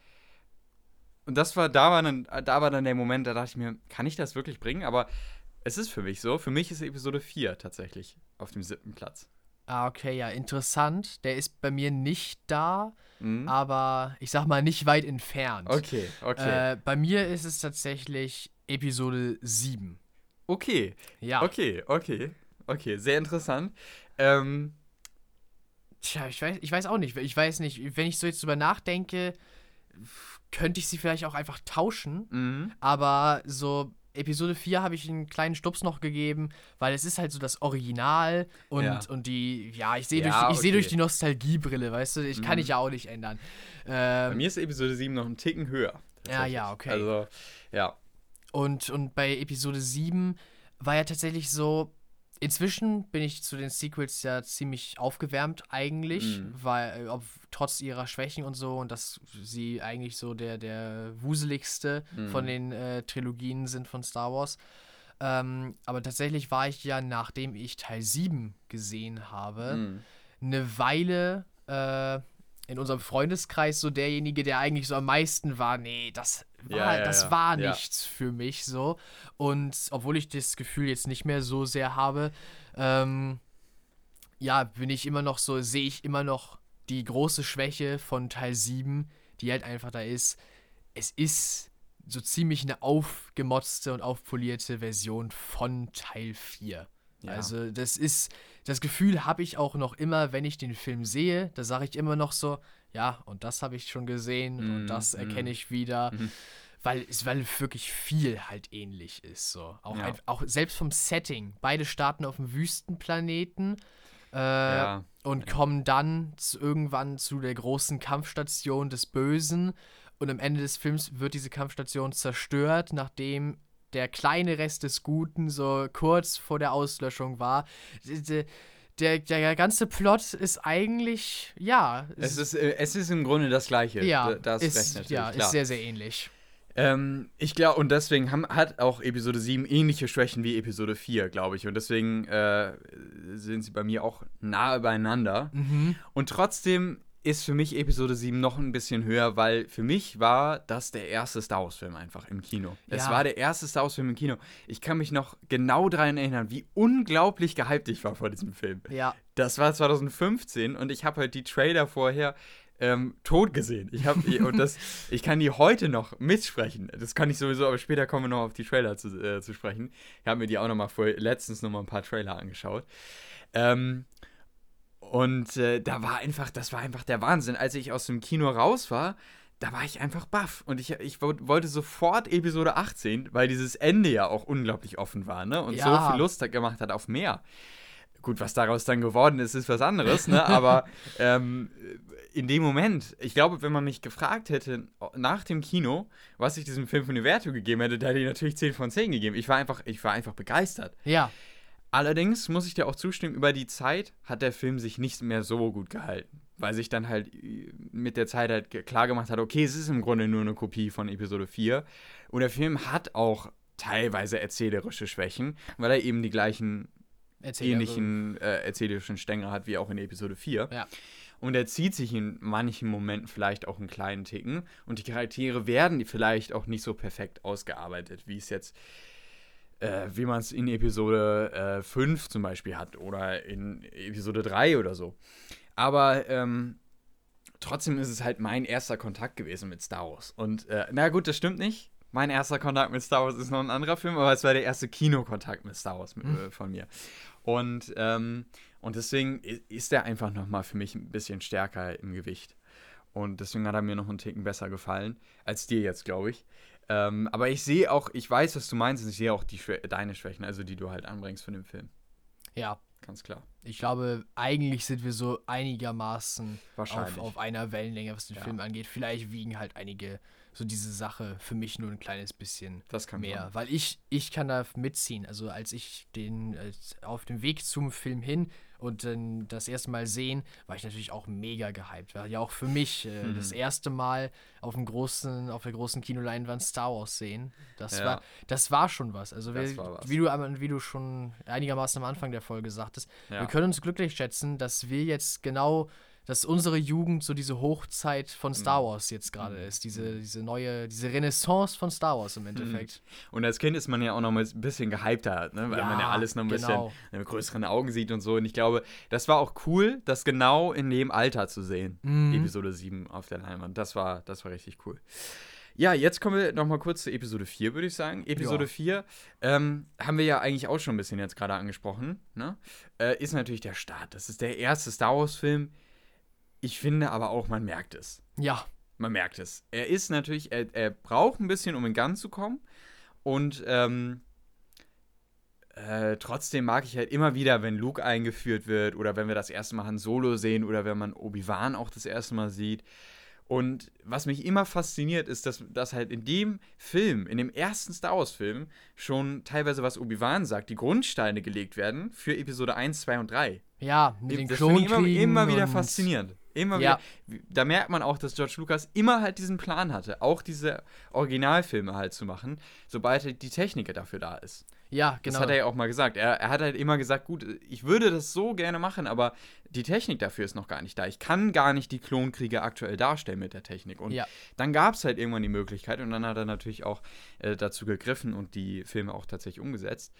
und das war, da war dann, da war dann der Moment, da dachte ich mir, kann ich das wirklich bringen? Aber es ist für mich so. Für mich ist Episode 4 tatsächlich auf dem siebten Platz. Ah, okay, ja, interessant. Der ist bei mir nicht da, mhm. aber ich sag mal nicht weit entfernt. Okay, okay. Äh, bei mir ist es tatsächlich Episode 7. Okay. Ja. Okay, okay. Okay, sehr interessant. Ähm, Tja, ich weiß, ich weiß auch nicht. Ich weiß nicht, wenn ich so jetzt drüber nachdenke, könnte ich sie vielleicht auch einfach tauschen. Mhm. Aber so Episode 4 habe ich einen kleinen Stups noch gegeben, weil es ist halt so das Original und, ja. und die, ja, ich sehe ja, durch, okay. seh durch die Nostalgiebrille, weißt du, ich mhm. kann ich ja auch nicht ändern. Ähm, Bei mir ist Episode 7 noch einen Ticken höher. Ja, ja, okay. Also, ja. Und, und bei Episode 7 war ja tatsächlich so, inzwischen bin ich zu den Sequels ja ziemlich aufgewärmt eigentlich, mhm. weil äh, ob, trotz ihrer Schwächen und so und dass sie eigentlich so der, der wuseligste mhm. von den äh, Trilogien sind von Star Wars. Ähm, aber tatsächlich war ich ja, nachdem ich Teil 7 gesehen habe, mhm. eine Weile äh, in unserem Freundeskreis so derjenige, der eigentlich so am meisten war, nee, das war, ja, ja, das war nichts für mich so. Und obwohl ich das Gefühl jetzt nicht mehr so sehr habe, ähm, ja, bin ich immer noch so, sehe ich immer noch die große Schwäche von Teil 7, die halt einfach da ist. Es ist so ziemlich eine aufgemotzte und aufpolierte Version von Teil 4. Ja. Also das ist, das Gefühl habe ich auch noch immer, wenn ich den Film sehe, da sage ich immer noch so, ja, und das habe ich schon gesehen mm, und das mm. erkenne ich wieder. Mm. Weil es weil wirklich viel halt ähnlich ist. So. Auch, ja. ein, auch selbst vom Setting. Beide starten auf einem Wüstenplaneten äh, ja. und kommen dann zu, irgendwann zu der großen Kampfstation des Bösen. Und am Ende des Films wird diese Kampfstation zerstört, nachdem der kleine Rest des Guten so kurz vor der Auslöschung war. Der, der, ganze Plot ist eigentlich, ja. Es ist, äh, es ist im Grunde das Gleiche. Ja, das ist, ja, ist sehr, sehr ähnlich. Ähm, ich glaube, und deswegen haben, hat auch Episode 7 ähnliche Schwächen wie Episode 4, glaube ich. Und deswegen äh, sind sie bei mir auch nahe beieinander. Mhm. Und trotzdem ist für mich Episode 7 noch ein bisschen höher, weil für mich war das der erste Star Wars-Film einfach im Kino. Ja. Es war der erste Star Wars-Film im Kino. Ich kann mich noch genau daran erinnern, wie unglaublich gehypt ich war vor diesem Film. Ja. Das war 2015 und ich habe halt die Trailer vorher ähm, tot gesehen. Ich habe und das, ich kann die heute noch mitsprechen. Das kann ich sowieso, aber später kommen wir noch auf die Trailer zu, äh, zu sprechen. Ich habe mir die auch noch mal vor letztens noch mal ein paar Trailer angeschaut. Ähm, und äh, da war einfach, das war einfach der Wahnsinn. Als ich aus dem Kino raus war, da war ich einfach baff. Und ich, ich wollte sofort Episode 18, weil dieses Ende ja auch unglaublich offen war, ne? Und ja. so viel Lust gemacht hat auf mehr. Gut, was daraus dann geworden ist, ist was anderes, ne? Aber ähm, in dem Moment, ich glaube, wenn man mich gefragt hätte nach dem Kino, was ich diesem Film für eine Wertung gegeben hätte, da hätte ich natürlich 10 von 10 gegeben. Ich war einfach, ich war einfach begeistert. Ja. Allerdings muss ich dir auch zustimmen, über die Zeit hat der Film sich nicht mehr so gut gehalten. Weil sich dann halt äh, mit der Zeit halt klar gemacht hat, okay, es ist im Grunde nur eine Kopie von Episode 4. Und der Film hat auch teilweise erzählerische Schwächen, weil er eben die gleichen ähnlichen äh, erzählerischen Stängel hat wie auch in Episode 4. Ja. Und er zieht sich in manchen Momenten vielleicht auch einen kleinen Ticken. Und die Charaktere werden vielleicht auch nicht so perfekt ausgearbeitet, wie es jetzt äh, wie man es in Episode äh, 5 zum Beispiel hat oder in Episode 3 oder so. Aber ähm, trotzdem ist es halt mein erster Kontakt gewesen mit Star Wars. Und äh, na gut, das stimmt nicht. Mein erster Kontakt mit Star Wars ist noch ein anderer Film, aber es war der erste Kinokontakt mit Star Wars mit, mhm. äh, von mir. Und, ähm, und deswegen ist der einfach nochmal für mich ein bisschen stärker im Gewicht. Und deswegen hat er mir noch einen Ticken besser gefallen als dir jetzt, glaube ich. Ähm, aber ich sehe auch, ich weiß, was du meinst, und ich sehe auch die, deine Schwächen, also die du halt anbringst von dem Film. Ja. Ganz klar. Ich glaube, eigentlich sind wir so einigermaßen auf, auf einer Wellenlänge, was den ja. Film angeht. Vielleicht wiegen halt einige so diese Sache für mich nur ein kleines bisschen mehr. Sein. Weil ich, ich kann da mitziehen. Also als ich den als auf dem Weg zum Film hin und dann das erste Mal sehen, war ich natürlich auch mega gehypt. War ja auch für mich äh, mhm. das erste Mal auf dem großen, auf der großen Kinoleinwand Star Wars sehen. Das ja. war, das war schon was. Also wir, was. wie du wie du schon einigermaßen am Anfang der Folge sagtest, ja. wir können uns glücklich schätzen, dass wir jetzt genau dass unsere Jugend so diese Hochzeit von Star mhm. Wars jetzt gerade mhm. ist. Diese, diese neue, diese Renaissance von Star Wars im mhm. Endeffekt. Und als Kind ist man ja auch noch mal ein bisschen gehypter, ne? weil ja, man ja alles noch ein genau. bisschen mit größeren Augen sieht und so. Und ich glaube, das war auch cool, das genau in dem Alter zu sehen. Mhm. Episode 7 auf der Leinwand. Das war, das war richtig cool. Ja, jetzt kommen wir noch mal kurz zu Episode 4, würde ich sagen. Episode ja. 4 ähm, haben wir ja eigentlich auch schon ein bisschen jetzt gerade angesprochen. Ne? Äh, ist natürlich der Start. Das ist der erste Star Wars-Film, ich finde aber auch, man merkt es. Ja. Man merkt es. Er ist natürlich, er, er braucht ein bisschen, um in Gang zu kommen. Und ähm, äh, trotzdem mag ich halt immer wieder, wenn Luke eingeführt wird oder wenn wir das erste Mal Han Solo sehen oder wenn man Obi-Wan auch das erste Mal sieht. Und was mich immer fasziniert, ist, dass, dass halt in dem Film, in dem ersten Star Wars-Film, schon teilweise, was Obi-Wan sagt, die Grundsteine gelegt werden für Episode 1, 2 und 3. Ja, mit den das finde ich immer, immer wieder faszinierend. Immer ja. wieder. Da merkt man auch, dass George Lucas immer halt diesen Plan hatte, auch diese Originalfilme halt zu machen, sobald halt die Technik dafür da ist. Ja, genau. Das hat er ja auch mal gesagt. Er, er hat halt immer gesagt, gut, ich würde das so gerne machen, aber die Technik dafür ist noch gar nicht da. Ich kann gar nicht die Klonkriege aktuell darstellen mit der Technik. Und ja. dann gab es halt irgendwann die Möglichkeit und dann hat er natürlich auch äh, dazu gegriffen und die Filme auch tatsächlich umgesetzt.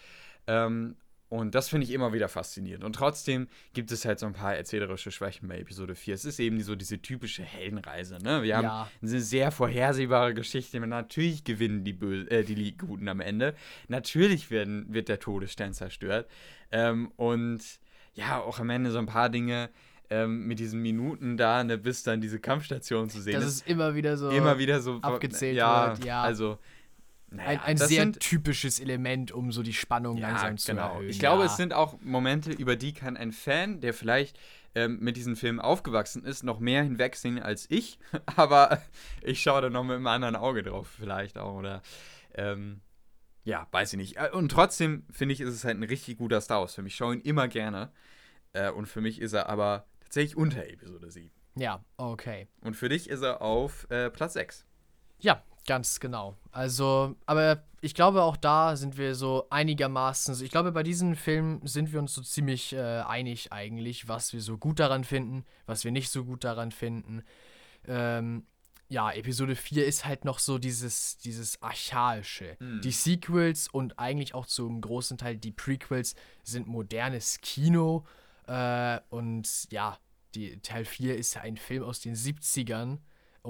Ähm, Und das finde ich immer wieder faszinierend. Und trotzdem gibt es halt so ein paar erzählerische Schwächen bei Episode 4. Es ist eben so diese typische Heldenreise. Ne? Wir haben ja. eine sehr vorhersehbare Geschichte. Natürlich gewinnen die, Bö äh, die Guten am Ende. Natürlich werden, wird der Todesstern zerstört. Ähm, und ja, auch am Ende so ein paar Dinge, ähm, mit diesen Minuten da, ne, bis dann diese Kampfstation zu sehen das ist. Immer wieder so, immer wieder so abgezählt ja, wird. Ja, also naja, ein, ein sehr sind, typisches Element, um so die Spannung ja, langsam zu genau. erhöhen. Ich glaube, ja. es sind auch Momente, über die kann ein Fan, der vielleicht ähm, mit diesen Filmen aufgewachsen ist, noch mehr hinwegsehen als ich. Aber ich schaue da noch mit einem anderen Auge drauf, vielleicht auch. Oder ähm, ja, weiß ich nicht. Äh, und trotzdem finde ich, ist es halt ein richtig guter Star Wars-Film. Ich schaue ihn immer gerne. Äh, und für mich ist er aber tatsächlich unter Episode 7. Ja, okay. Und für dich ist er auf äh, Platz 6. Ja, Ganz genau. Also, aber ich glaube, auch da sind wir so einigermaßen. Ich glaube, bei diesem Film sind wir uns so ziemlich äh, einig eigentlich, was wir so gut daran finden, was wir nicht so gut daran finden. Ähm, ja, Episode 4 ist halt noch so dieses, dieses Archaische. Mhm. Die Sequels und eigentlich auch zum großen Teil die Prequels sind modernes Kino. Äh, und ja, die, Teil 4 ist ein Film aus den 70ern.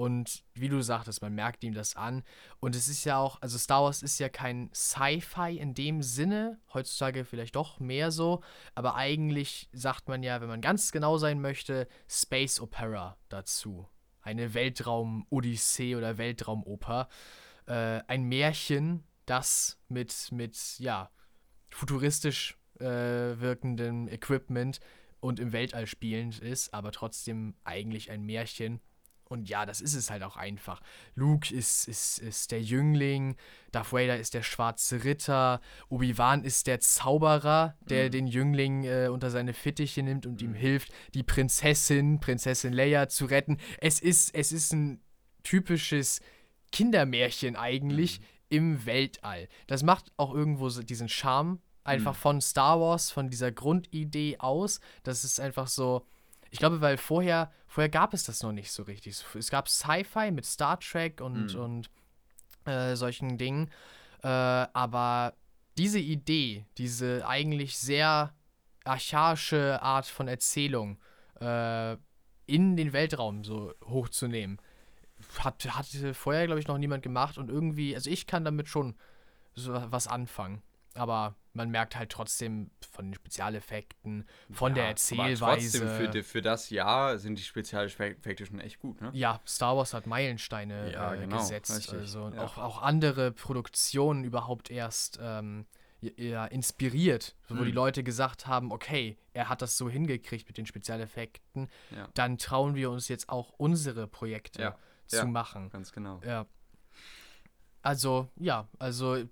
Und wie du sagtest, man merkt ihm das an. Und es ist ja auch, also Star Wars ist ja kein Sci-Fi in dem Sinne, heutzutage vielleicht doch mehr so, aber eigentlich sagt man ja, wenn man ganz genau sein möchte, Space Opera dazu. Eine Weltraum-Odyssee oder Weltraumoper. Äh, ein Märchen, das mit, mit ja, futuristisch äh, wirkendem Equipment und im Weltall spielend ist, aber trotzdem eigentlich ein Märchen und ja, das ist es halt auch einfach. Luke ist, ist, ist der Jüngling, Darth Vader ist der schwarze Ritter, Obi-Wan ist der Zauberer, der mhm. den Jüngling äh, unter seine Fittiche nimmt und mhm. ihm hilft, die Prinzessin, Prinzessin Leia zu retten. Es ist, es ist ein typisches Kindermärchen eigentlich mhm. im Weltall. Das macht auch irgendwo so diesen Charme einfach mhm. von Star Wars, von dieser Grundidee aus. Das ist einfach so ich glaube, weil vorher, vorher gab es das noch nicht so richtig. Es gab Sci-Fi mit Star Trek und, mhm. und äh, solchen Dingen. Äh, aber diese Idee, diese eigentlich sehr archaische Art von Erzählung äh, in den Weltraum so hochzunehmen, hat, hat vorher, glaube ich, noch niemand gemacht. Und irgendwie, also ich kann damit schon so was anfangen. Aber man merkt halt trotzdem von den Spezialeffekten, von ja, der Erzählweise. Aber trotzdem für, für das Jahr sind die Spezialeffekte schon echt gut, ne? Ja, Star Wars hat Meilensteine ja, äh, genau, gesetzt. Richtig. Also ja. auch, auch andere Produktionen überhaupt erst ähm, ja, inspiriert, wo hm. die Leute gesagt haben, okay, er hat das so hingekriegt mit den Spezialeffekten, dann trauen wir uns jetzt auch unsere Projekte zu machen. Ganz genau. Ja. Also, ja, also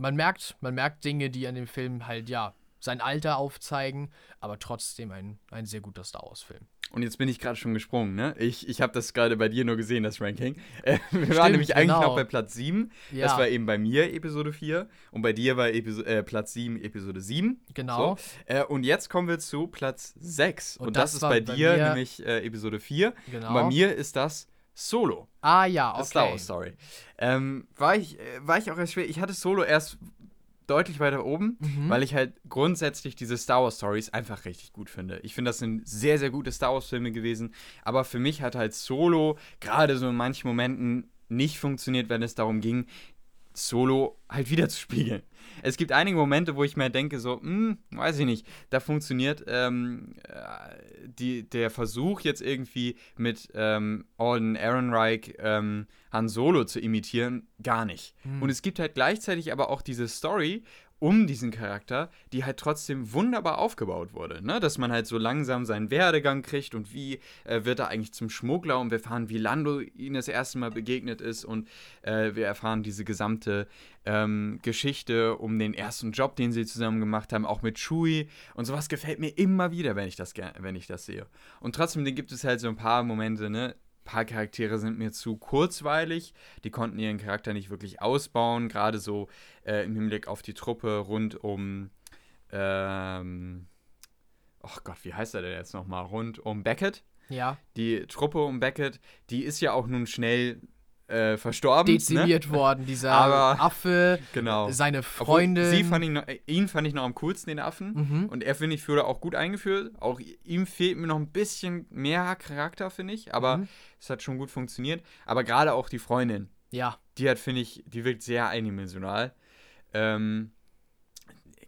man merkt, man merkt Dinge, die an dem Film halt, ja, sein Alter aufzeigen, aber trotzdem ein, ein sehr guter Star Wars-Film. Und jetzt bin ich gerade schon gesprungen, ne? Ich, ich habe das gerade bei dir nur gesehen, das Ranking. Äh, wir Stimmt, waren nämlich eigentlich genau. noch bei Platz 7. Ja. Das war eben bei mir Episode 4. Und bei dir war Episo äh, Platz 7 Episode 7. Genau. So. Äh, und jetzt kommen wir zu Platz 6. Und, und das, das, ist bei, bei dir nämlich äh, Episode 4. Genau. Und bei mir ist das Solo. Ah ja, okay. Star Wars Story. Ähm, war, ich, äh, war ich auch erst schwer. Ich hatte Solo erst deutlich weiter oben, mhm. weil ich halt grundsätzlich diese Star Wars Stories einfach richtig gut finde. Ich finde, das sind sehr, sehr gute Star Wars Filme gewesen. Aber für mich hat halt Solo gerade so in manchen Momenten nicht funktioniert, wenn es darum ging, Solo halt wieder zu spiegeln. Es gibt einige Momente, wo ich mir denke, so, hm, weiß ich nicht, da funktioniert ähm, äh, die, der Versuch jetzt irgendwie mit ähm, Alden Ehrenreich ähm, Han Solo zu imitieren, gar nicht. Mhm. Und es gibt halt gleichzeitig aber auch diese Story, um diesen Charakter, die halt trotzdem wunderbar aufgebaut wurde. Ne? Dass man halt so langsam seinen Werdegang kriegt und wie äh, wird er eigentlich zum Schmuggler und wir erfahren, wie Lando ihm das erste Mal begegnet ist und äh, wir erfahren diese gesamte ähm, Geschichte um den ersten Job, den sie zusammen gemacht haben, auch mit Chewie und sowas gefällt mir immer wieder, wenn ich das, wenn ich das sehe. Und trotzdem gibt es halt so ein paar Momente, ne? Paar Charaktere sind mir zu kurzweilig. Die konnten ihren Charakter nicht wirklich ausbauen, gerade so äh, im Hinblick auf die Truppe rund um. Ähm, oh Gott, wie heißt er denn jetzt nochmal? Rund um Beckett. Ja. Die Truppe um Beckett, die ist ja auch nun schnell äh, verstorben. Dezimiert ne? worden, dieser Aber, Affe, genau. seine Freundin. sie fand ihn, noch, ihn fand ich noch am coolsten, den Affen. Mhm. Und er, finde ich, wurde auch gut eingeführt. Auch ihm fehlt mir noch ein bisschen mehr Charakter, finde ich. Aber mhm. es hat schon gut funktioniert. Aber gerade auch die Freundin. Ja. Die hat, finde ich, die wirkt sehr eindimensional. Ähm,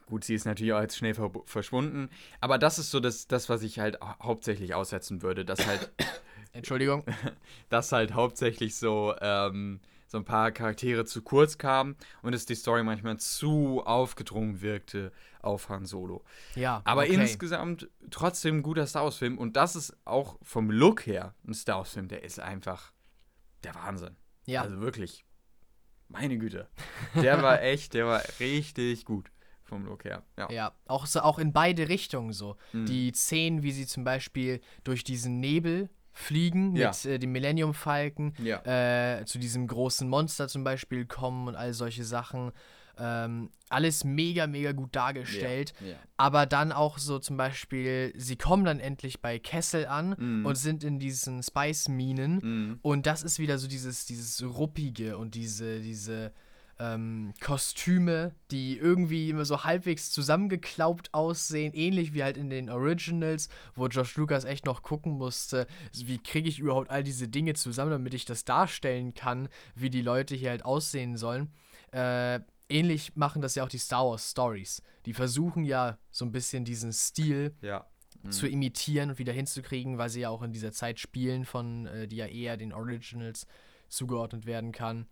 Gut, sie ist natürlich auch jetzt schnell ver verschwunden. Aber das ist so das, das, was ich halt hauptsächlich aussetzen würde. Dass halt. Entschuldigung. dass halt hauptsächlich so, ähm, so ein paar Charaktere zu kurz kamen und es die Story manchmal zu aufgedrungen wirkte auf Han Solo. Ja. Aber okay. insgesamt trotzdem ein guter Star Wars-Film. Und das ist auch vom Look her ein Star Wars-Film, der ist einfach der Wahnsinn. Ja. Also wirklich. Meine Güte. Der war echt, der war richtig gut vom Look her. Ja, ja auch, so, auch in beide Richtungen so. Mhm. Die Szenen, wie sie zum Beispiel durch diesen Nebel fliegen ja. mit äh, dem Millennium Falken, ja. äh, zu diesem großen Monster zum Beispiel kommen und all solche Sachen. Ähm, alles mega, mega gut dargestellt. Ja, ja. Aber dann auch so zum Beispiel, sie kommen dann endlich bei Kessel an mm. und sind in diesen Spice-Minen. Mm. Und das ist wieder so dieses, dieses Ruppige und diese, diese ähm, Kostüme, die irgendwie immer so halbwegs zusammengeklaubt aussehen, ähnlich wie halt in den Originals, wo Josh Lucas echt noch gucken musste, wie kriege ich überhaupt all diese Dinge zusammen, damit ich das darstellen kann, wie die Leute hier halt aussehen sollen. Äh, ähnlich machen das ja auch die Star Wars Stories. Die versuchen ja so ein bisschen diesen Stil ja. mhm. zu imitieren und wieder hinzukriegen, weil sie ja auch in dieser Zeit spielen, von äh, die ja eher den Originals zugeordnet werden kann.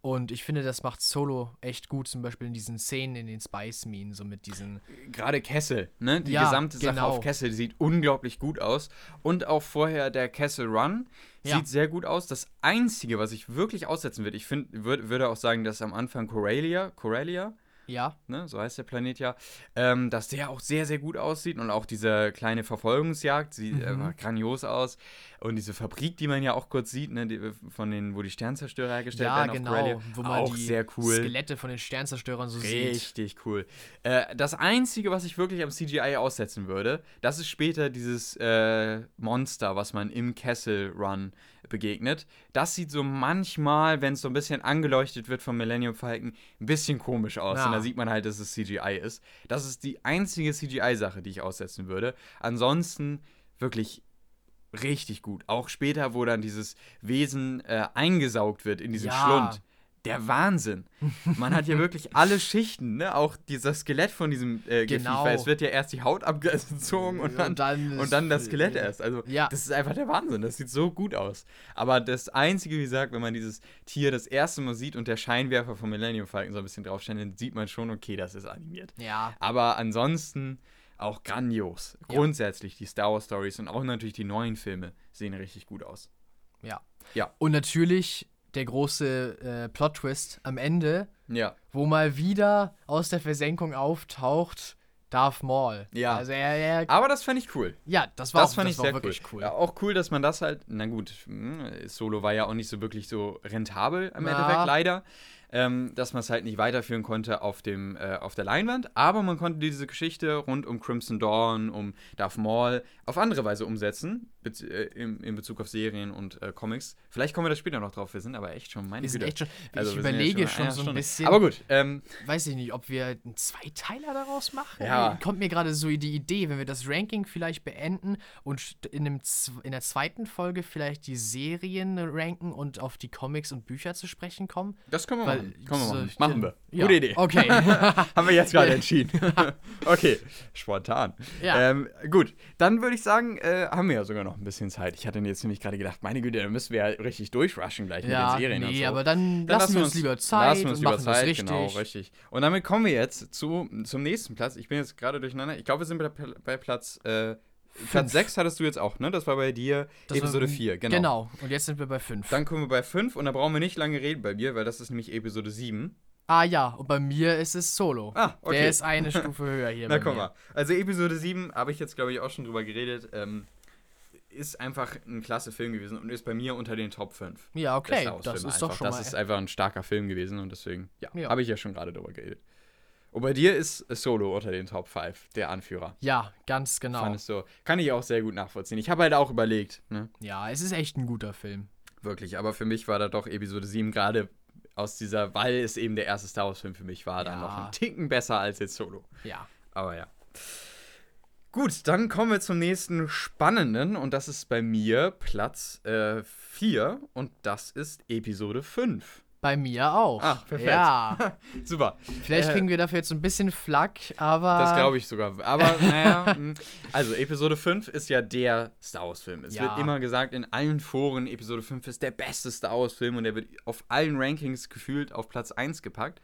Und ich finde, das macht Solo echt gut, zum Beispiel in diesen Szenen in den Spice Minen, so mit diesen. Gerade Kessel, ne? Die ja, gesamte Sache genau. auf Kessel sieht unglaublich gut aus. Und auch vorher der Kessel Run ja. sieht sehr gut aus. Das Einzige, was ich wirklich aussetzen würde, ich find, würd, würde auch sagen, dass am Anfang Coralia, Coralia, ja. Ne, so heißt der Planet ja. Ähm, dass der auch sehr, sehr gut aussieht und auch diese kleine Verfolgungsjagd sieht mhm. einfach grandios aus. Und diese Fabrik, die man ja auch kurz sieht, ne, die, von den, wo die Sternzerstörer hergestellt ja, werden. genau, Corellia, wo man auch die sehr cool. Skelette von den Sternzerstörern so Richtig sieht. Richtig cool. Äh, das Einzige, was ich wirklich am CGI aussetzen würde, das ist später dieses äh, Monster, was man im Kessel Run begegnet. Das sieht so manchmal, wenn es so ein bisschen angeleuchtet wird vom Millennium Falcon, ein bisschen komisch aus. Ja. Und da sieht man halt, dass es CGI ist. Das ist die einzige CGI-Sache, die ich aussetzen würde. Ansonsten wirklich richtig gut. Auch später, wo dann dieses Wesen äh, eingesaugt wird in diesem ja. Schlund der Wahnsinn. Man hat hier wirklich alle Schichten, ne? Auch dieser Skelett von diesem äh, genau. weil es wird ja erst die Haut abgezogen und dann, und dann, und dann das Skelett erst. Also ja. das ist einfach der Wahnsinn. Das sieht so gut aus. Aber das Einzige, wie gesagt, wenn man dieses Tier das erste Mal sieht und der Scheinwerfer vom Millennium Falcon so ein bisschen draufsteht, dann sieht man schon, okay, das ist animiert. Ja. Aber ansonsten auch grandios. Grundsätzlich die Star Wars Stories und auch natürlich die neuen Filme sehen richtig gut aus. Ja. Ja. Und natürlich der große äh, Plot-Twist am Ende, ja. wo mal wieder aus der Versenkung auftaucht Darth Maul. Ja. Also er, er Aber das fand ich cool. Ja, das war, das auch, fand das ich war sehr wirklich cool. cool. Ja, auch cool, dass man das halt, na gut, hm, Solo war ja auch nicht so wirklich so rentabel im ja. Endeffekt, leider ähm, dass man es halt nicht weiterführen konnte auf, dem, äh, auf der Leinwand. Aber man konnte diese Geschichte rund um Crimson Dawn, um Darth Maul auf andere Weise umsetzen, äh, in, in, Bezug auf Serien und äh, Comics. Vielleicht kommen wir da später noch drauf. Wir sind aber echt schon, meine wir sind Güte. Echt schon, also, ich überlege schon, schon so ein Stunde. bisschen. Aber gut. Ähm, weiß ich nicht, ob wir einen Zweiteiler daraus machen. Ja. Kommt mir gerade so die Idee, wenn wir das Ranking vielleicht beenden und in, einem, in der zweiten Folge vielleicht die Serien ranken und auf die Comics und Bücher zu sprechen kommen. Das können wir Weil, machen. Können wir machen. Machen wir. Ja. Gute Idee. Okay. Haben wir jetzt gerade entschieden. okay, spontan. Ja. Ähm, gut, dann würde ich sagen, äh, haben wir ja sogar noch ein bisschen Zeit. Ich hatte jetzt nämlich gerade gedacht, meine Güte, dann müssen wir ja richtig durchrushen gleich ja, mit den Serien nee, so. aber dann, dann lassen wir uns lieber Zeit lassen wir uns lieber Zeit, richtig. genau, richtig. Und damit kommen wir jetzt zu, zum nächsten Platz. Ich bin jetzt gerade durcheinander. Ich glaube, wir sind bei, bei Platz äh, Platz 6 hattest du jetzt auch, ne? Das war bei dir Das Episode war- 4, genau. Genau, und jetzt sind wir bei 5. Dann kommen wir bei 5 und da brauchen wir nicht lange reden bei mir, weil das ist nämlich Episode 7. Ah ja, und bei mir ist es Solo. Ah, okay. Der ist eine Stufe höher hier. Na komm mal. Also Episode 7 habe ich jetzt, glaube ich, auch schon drüber geredet. Ähm, ist einfach ein klasse Film gewesen und ist bei mir unter den Top 5. Ja, okay, das ist doch einfach. schon Das mal. ist einfach ein starker Film gewesen und deswegen, ja, Ja. habe ich ja schon gerade drüber geredet. Und bei dir ist Solo unter den Top 5, der Anführer. ja, ganz genau. Fandest du. Kann ich auch sehr gut nachvollziehen. Ich habe halt auch überlegt, ne? Ja, es ist echt ein guter Film. Wirklich, aber für mich war da doch Episode 7 gerade aus dieser, weil es eben der erste Star Wars-Film für mich war, ja. dann noch ein Ticken besser als jetzt Solo. Ja. Aber ja. Gut, dann kommen wir zum nächsten spannenden und das ist bei mir Platz 4 äh, und das ist Episode 5. Bei mir auch. Ach, perfekt. Ja. Super. Vielleicht äh, kriegen wir dafür jetzt ein bisschen Flack, aber. Das glaube ich sogar. Aber, naja. Hm. also, Episode 5 ist ja der Star Wars-Film. Es ja. wird immer gesagt in allen Foren, Episode 5 ist der beste Star Wars-Film und der wird auf allen Rankings gefühlt auf Platz 1 gepackt.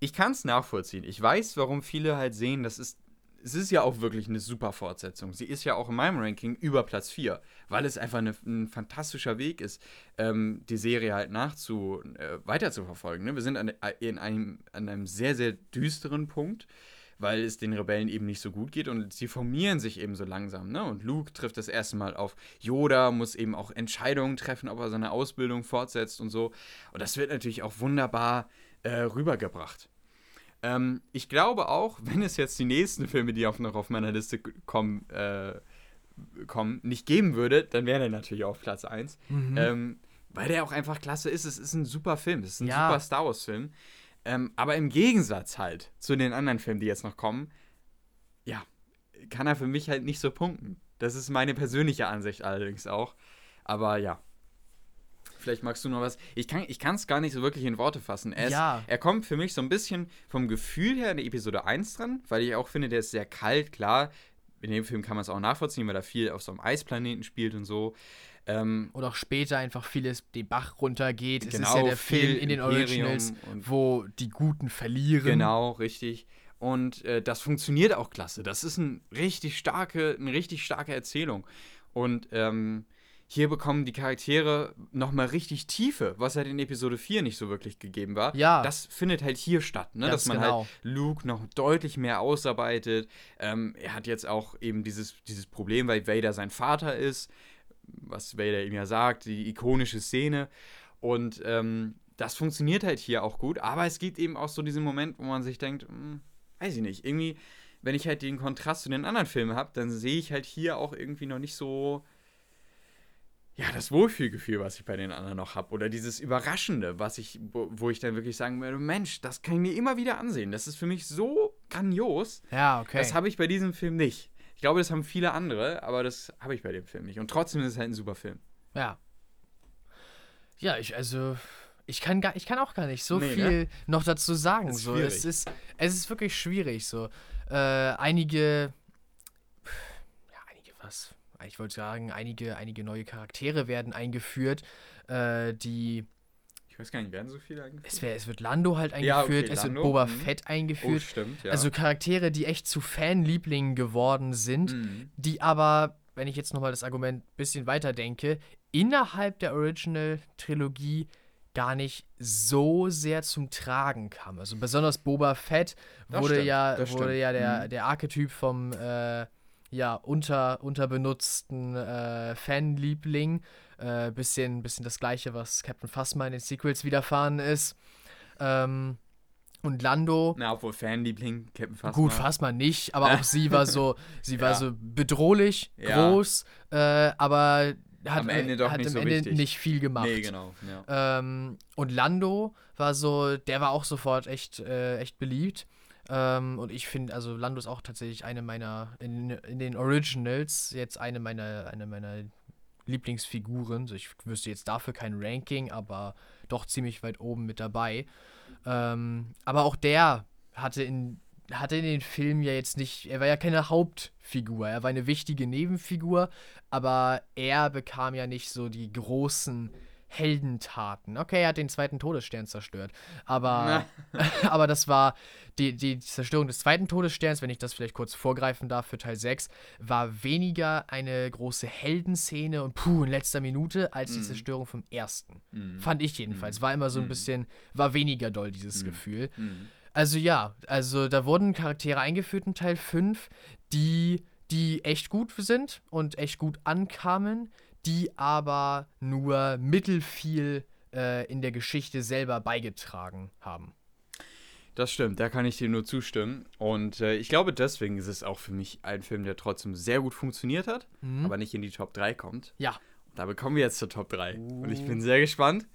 Ich kann es nachvollziehen. Ich weiß, warum viele halt sehen, das ist es ist ja auch wirklich eine super Fortsetzung. Sie ist ja auch in meinem Ranking über Platz 4, weil es einfach eine, ein fantastischer Weg ist, ähm, die Serie halt nachzu, äh, weiter Ne? Wir sind an, äh, in einem, an einem sehr, sehr düsteren Punkt, weil es den Rebellen eben nicht so gut geht und sie formieren sich eben so langsam. Ne? Und Luke trifft das erste Mal auf Yoda, muss eben auch Entscheidungen treffen, ob er seine Ausbildung fortsetzt und so. Und das wird natürlich auch wunderbar äh, rübergebracht. Ähm, ich glaube auch, wenn es jetzt die nächsten Filme, die auch noch auf meiner Liste kommen, äh, kommen nicht geben würde, dann wäre der natürlich auf Platz 1. Mhm. Ähm, weil der auch einfach klasse ist. Es ist ein super Film. Es ist ein ja. super Star Wars-Film. Ähm, aber im Gegensatz halt zu den anderen Filmen, die jetzt noch kommen, ja, kann er für mich halt nicht so punkten. Das ist meine persönliche Ansicht allerdings auch. Aber ja, Vielleicht magst du noch was. Ich kann es gar nicht so wirklich in Worte fassen. Er, ist, ja. er kommt für mich so ein bisschen vom Gefühl her in der Episode 1 dran, weil ich auch finde, der ist sehr kalt, klar. In dem Film kann man es auch nachvollziehen, weil er viel auf so einem Eisplaneten spielt und so. Ähm, und auch später einfach vieles den Bach runtergeht. Genau, es ist ja der Film in den Originals, wo die Guten verlieren. Genau, richtig. Und äh, das funktioniert auch klasse. Das ist ein richtig starke, eine richtig starke Erzählung. Und ähm, hier bekommen die Charaktere nochmal richtig Tiefe, was halt in Episode 4 nicht so wirklich gegeben war. Ja. Das findet halt hier statt, ne? dass man halt genau. halt Luke noch deutlich mehr ausarbeitet. Ähm, er hat jetzt auch eben dieses, dieses Problem, weil Vader sein Vater ist, was Vader ihm ja sagt, die ikonische Szene. Und ähm, das funktioniert halt hier auch gut, aber es gibt eben auch so diesen Moment, wo man sich denkt, hm, weiß ich nicht, irgendwie, wenn ich halt den Kontrast zu den anderen Filmen habe, dann sehe ich halt hier auch irgendwie noch nicht so ja, das Wohlfühlgefühl, was ich bei den anderen noch habe. Oder dieses Überraschende, was ich, wo, wo, ich dann wirklich sagen würde, Mensch, das kann ich mir immer wieder ansehen. Das ist für mich so grandios. Ja, okay. Das habe ich bei diesem Film nicht. Ich glaube, das haben viele andere, aber das habe ich bei dem Film nicht. Und trotzdem ist es halt ein super Film. Ja. Ja, ich, also, ich kann, gar, ich kann auch gar nicht so nee, viel ne? noch dazu sagen. Ist so. Es, ist, es ist wirklich schwierig. So. Äh, einige. Ja, einige was ich wollte sagen, einige, einige neue Charaktere werden eingeführt, äh, die. Ich weiß gar nicht, werden so viele eingeführt? Es, wär, es wird Lando halt eingeführt, ja, okay, es Lando. wird Boba mhm. Fett eingeführt. Oh, stimmt, ja. Also Charaktere, die echt zu Fanlieblingen geworden sind, mhm. die aber, wenn ich jetzt nochmal das Argument ein bisschen weiter denke, innerhalb der Original-Trilogie gar nicht so sehr zum Tragen kam. Also besonders Boba Fett wurde ja, wurde ja der, mhm. der Archetyp vom äh, ja, unter, unterbenutzten äh, Fanliebling. Äh, bisschen, bisschen das gleiche, was Captain Phasma in den Sequels widerfahren ist. Ähm, und Lando. Na, obwohl Fanliebling, Captain Phasma. Gut, Phasma nicht, aber auch sie war so, sie war ja. so bedrohlich, ja. groß, äh, aber hat am Ende, doch hat nicht, so Ende nicht viel gemacht. Nee, genau. Ja. Ähm, und Lando war so, der war auch sofort echt, äh, echt beliebt. Ähm, und ich finde, also Lando ist auch tatsächlich eine meiner, in, in den Originals, jetzt eine meiner, eine meiner Lieblingsfiguren. Also ich wüsste jetzt dafür kein Ranking, aber doch ziemlich weit oben mit dabei. Ähm, aber auch der hatte in, hatte in den Filmen ja jetzt nicht, er war ja keine Hauptfigur, er war eine wichtige Nebenfigur, aber er bekam ja nicht so die großen Heldentaten. Okay, er hat den zweiten Todesstern zerstört. Aber, aber das war die, die Zerstörung des zweiten Todessterns, wenn ich das vielleicht kurz vorgreifen darf für Teil 6, war weniger eine große Heldenszene und puh, in letzter Minute als mm. die mhm. Zerstörung vom ersten. Mm. Fand ich jedenfalls. Mm. War immer so ein mhm. bisschen, war weniger doll dieses mhm. Gefühl. Also ja, also da wurden Charaktere eingeführt in Teil 5, die die echt gut sind und echt gut ankamen, die aber nur mittelfiel äh, in der Geschichte selber beigetragen haben. Das stimmt, da kann ich dir nur zustimmen. Und äh, ich glaube, deswegen ist es auch für mich ein Film, der trotzdem sehr gut funktioniert hat, mhm. aber nicht in die Top 3 kommt. Ja. Da bekommen wir jetzt zur Top 3. Uh. Und ich bin sehr gespannt.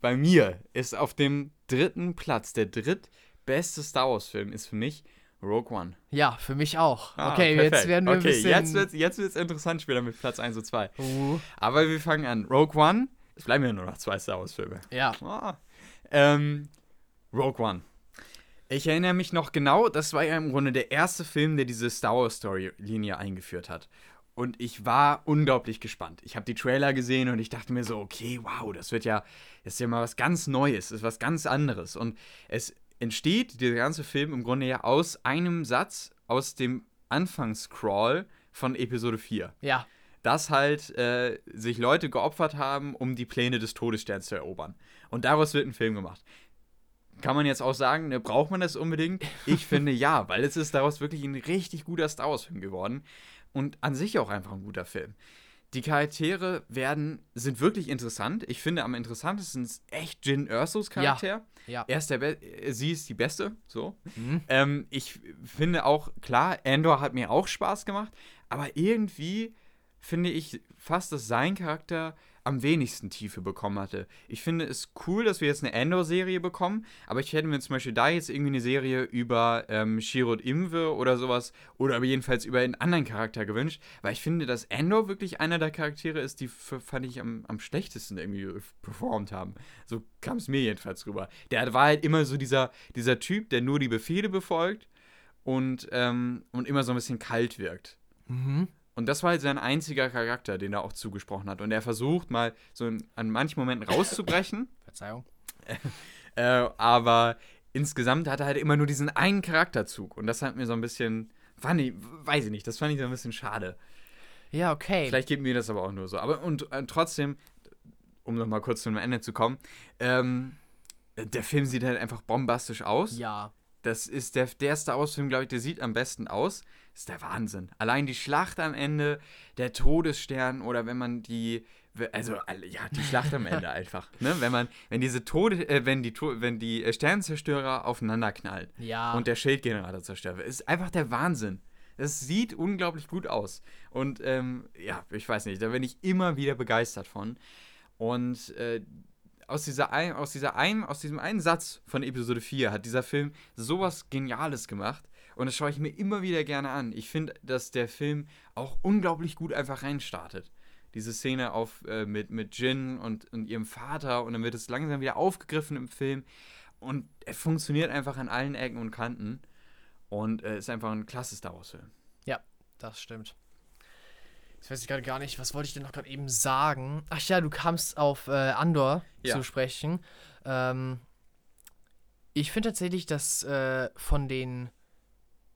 Bei mir ist auf dem dritten Platz, der drittbeste Star Wars-Film ist für mich Rogue One. Ja, für mich auch. Ah, okay, perfekt. jetzt werden wir okay, ein bisschen... jetzt wird es jetzt wird's interessant später mit Platz 1 und 2. Uh. Aber wir fangen an. Rogue One, es bleiben ja nur noch zwei Star Wars-Filme. Ja. Ah. Ähm, Rogue One. Ich erinnere mich noch genau, das war ja im Grunde der erste Film, der diese Star Wars-Story-Linie eingeführt hat. Und ich war unglaublich gespannt. Ich habe die Trailer gesehen und ich dachte mir so, okay, wow, das wird ja, das ist ja mal was ganz Neues, das ist was ganz anderes. Und es entsteht, dieser ganze Film, im Grunde ja aus einem Satz aus dem Anfangscrawl von Episode 4. Ja. Dass halt äh, sich Leute geopfert haben, um die Pläne des Todessterns zu erobern. Und daraus wird ein Film gemacht. Kann man jetzt auch sagen, ne, braucht man das unbedingt? Ich finde ja, weil es ist daraus wirklich ein richtig guter Star Wars-Film geworden. Und an sich auch einfach ein guter Film. Die Charaktere werden, sind wirklich interessant. Ich finde am interessantesten ist echt Jin Ersos Charakter. Ja. ja. Er ist der Be sie ist die Beste, so. Mhm. Ähm, ich finde auch, klar, Andor hat mir auch Spaß gemacht, aber irgendwie finde ich fast, dass sein Charakter am wenigsten Tiefe bekommen hatte. Ich finde es cool, dass wir jetzt eine Endor-Serie bekommen, aber ich hätte mir zum Beispiel da jetzt irgendwie eine Serie über ähm, Shirot Imwe oder sowas oder jedenfalls über einen anderen Charakter gewünscht, weil ich finde, dass Endor wirklich einer der Charaktere ist, die fand ich am, am schlechtesten irgendwie performt haben. So kam es mir jedenfalls rüber. Der war halt immer so dieser, dieser Typ, der nur die Befehle befolgt und, ähm, und immer so ein bisschen kalt wirkt. Mhm. Und das war halt sein einziger Charakter, den er auch zugesprochen hat. Und er versucht mal so in, an manchen Momenten rauszubrechen. Verzeihung. äh, aber insgesamt hat er halt immer nur diesen einen Charakterzug. Und das hat mir so ein bisschen, fand ich, weiß ich nicht, das fand ich so ein bisschen schade. Ja, okay. Vielleicht geht mir das aber auch nur so. Aber und äh, trotzdem, um nochmal kurz zum Ende zu kommen, ähm, der Film sieht halt einfach bombastisch aus. Ja. Das ist der, der Star Wars-Film, glaube ich, der sieht am besten aus. Ist der Wahnsinn. Allein die Schlacht am Ende, der Todesstern oder wenn man die, also ja, die Schlacht am Ende einfach. Ne? Wenn man, wenn diese Tode, äh, wenn die, wenn die äh, Sternzerstörer aufeinander knallen ja. und der Schildgenerator zerstört wird, ist einfach der Wahnsinn. Das sieht unglaublich gut aus. Und ähm, ja, ich weiß nicht, da bin ich immer wieder begeistert von. Und äh, aus, dieser ein, aus, dieser ein, aus diesem einen Satz von Episode 4 hat dieser Film sowas Geniales gemacht. Und das schaue ich mir immer wieder gerne an. Ich finde, dass der Film auch unglaublich gut einfach reinstartet. Diese Szene auf, äh, mit, mit Jin und, und ihrem Vater und dann wird es langsam wieder aufgegriffen im Film. Und er funktioniert einfach an allen Ecken und Kanten. Und äh, ist einfach ein klasse Star Wars-Film. Ja, das stimmt. Jetzt weiß ich gerade gar nicht, was wollte ich denn noch gerade eben sagen? Ach ja, du kamst auf äh, Andor ja. zu sprechen. Ähm, ich finde tatsächlich, dass äh, von den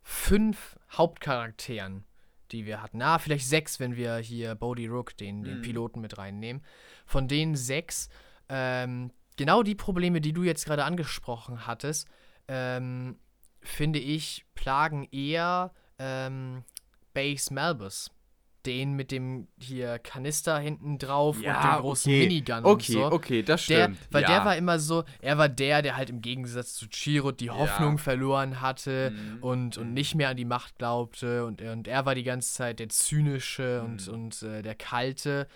fünf Hauptcharakteren, die wir hatten, ah, vielleicht sechs, wenn wir hier Bodhi Rook, den, mhm. den Piloten, mit reinnehmen, von den sechs, ähm, genau die Probleme, die du jetzt gerade angesprochen hattest, ähm, finde ich, plagen eher ähm, Base Malbus den mit dem hier Kanister hinten drauf ja, und dem großen okay. Minigun okay, und so. Okay, das stimmt. Der, weil ja. der war immer so, er war der, der halt im Gegensatz zu Chirrut die Hoffnung ja. verloren hatte mhm. und, und mhm. nicht mehr an die Macht glaubte und, und er war die ganze Zeit der zynische mhm. und, und äh, der kalte.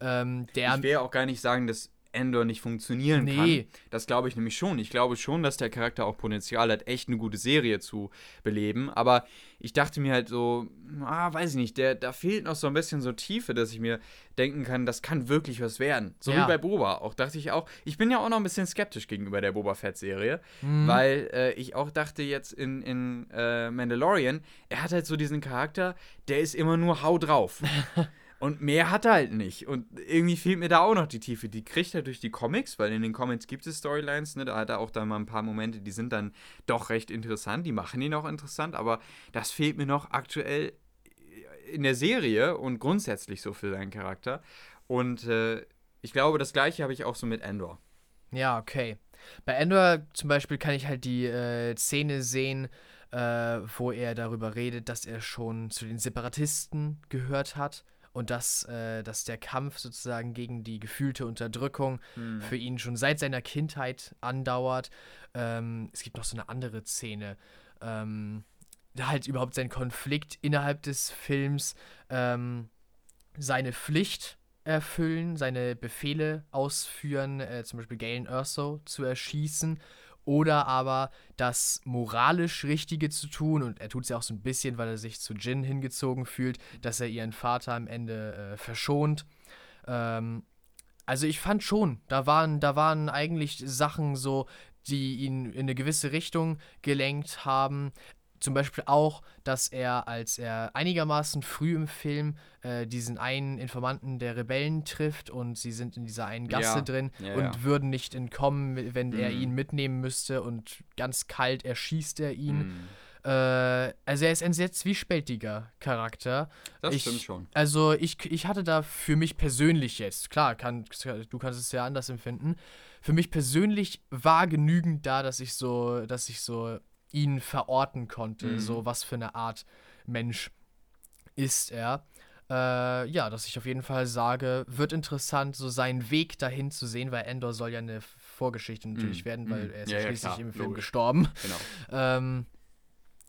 Ähm, der ich will ja auch gar nicht sagen, dass Endor nicht funktionieren nee. kann. Das glaube ich nämlich schon. Ich glaube schon, dass der Charakter auch Potenzial hat, echt eine gute Serie zu beleben. Aber ich dachte mir halt so, ah, weiß ich nicht, der, da fehlt noch so ein bisschen so Tiefe, dass ich mir denken kann, das kann wirklich was werden. So ja. wie bei Boba. Auch dachte ich auch, ich bin ja auch noch ein bisschen skeptisch gegenüber der Boba Fett-Serie, mhm. weil äh, ich auch dachte jetzt in, in äh, Mandalorian, er hat halt so diesen Charakter, der ist immer nur hau drauf. Und mehr hat er halt nicht. Und irgendwie fehlt mir da auch noch die Tiefe. Die kriegt er durch die Comics, weil in den Comics gibt es Storylines, ne? Da hat er auch da mal ein paar Momente, die sind dann doch recht interessant, die machen ihn auch interessant, aber das fehlt mir noch aktuell in der Serie und grundsätzlich so für seinen Charakter. Und äh, ich glaube, das gleiche habe ich auch so mit Endor. Ja, okay. Bei Endor zum Beispiel kann ich halt die äh, Szene sehen, äh, wo er darüber redet, dass er schon zu den Separatisten gehört hat und dass, äh, dass der Kampf sozusagen gegen die gefühlte Unterdrückung mhm. für ihn schon seit seiner Kindheit andauert. Ähm, es gibt noch so eine andere Szene. Ähm, da halt überhaupt sein Konflikt innerhalb des Films, ähm, seine Pflicht erfüllen, seine Befehle ausführen, äh, zum Beispiel Galen Erso zu erschießen oder aber das moralisch Richtige zu tun, und er tut es ja auch so ein bisschen, weil er sich zu Jin hingezogen fühlt, dass er ihren Vater am Ende äh, verschont. Ähm, also ich fand schon, da waren, da waren eigentlich Sachen so, die ihn in eine gewisse Richtung gelenkt haben. Zum Beispiel auch, dass er, als er einigermaßen früh im Film äh, diesen einen Informanten der Rebellen trifft und sie sind in dieser einen Gasse Ja. drin Ja, und ja. würden nicht entkommen, wenn er Mhm. ihn mitnehmen müsste und ganz kalt erschießt er ihn. Hm, Äh, also er ist ein sehr zwiespältiger Charakter. das ich, stimmt schon. Also ich, ich hatte da für mich persönlich jetzt, klar, kann, du kannst es ja anders empfinden. Für mich persönlich war genügend da, dass ich so, dass ich so ihn verorten konnte, Mhm. so was für eine Art Mensch ist er. Äh, ja, dass ich auf jeden Fall sage, wird interessant, so seinen Weg dahin zu sehen, weil Endor soll ja eine Vorgeschichte natürlich Mhm. werden, weil Mhm. er ist Ja, ja, ja, schließlich klar, im Film logisch. gestorben. Genau. Ähm,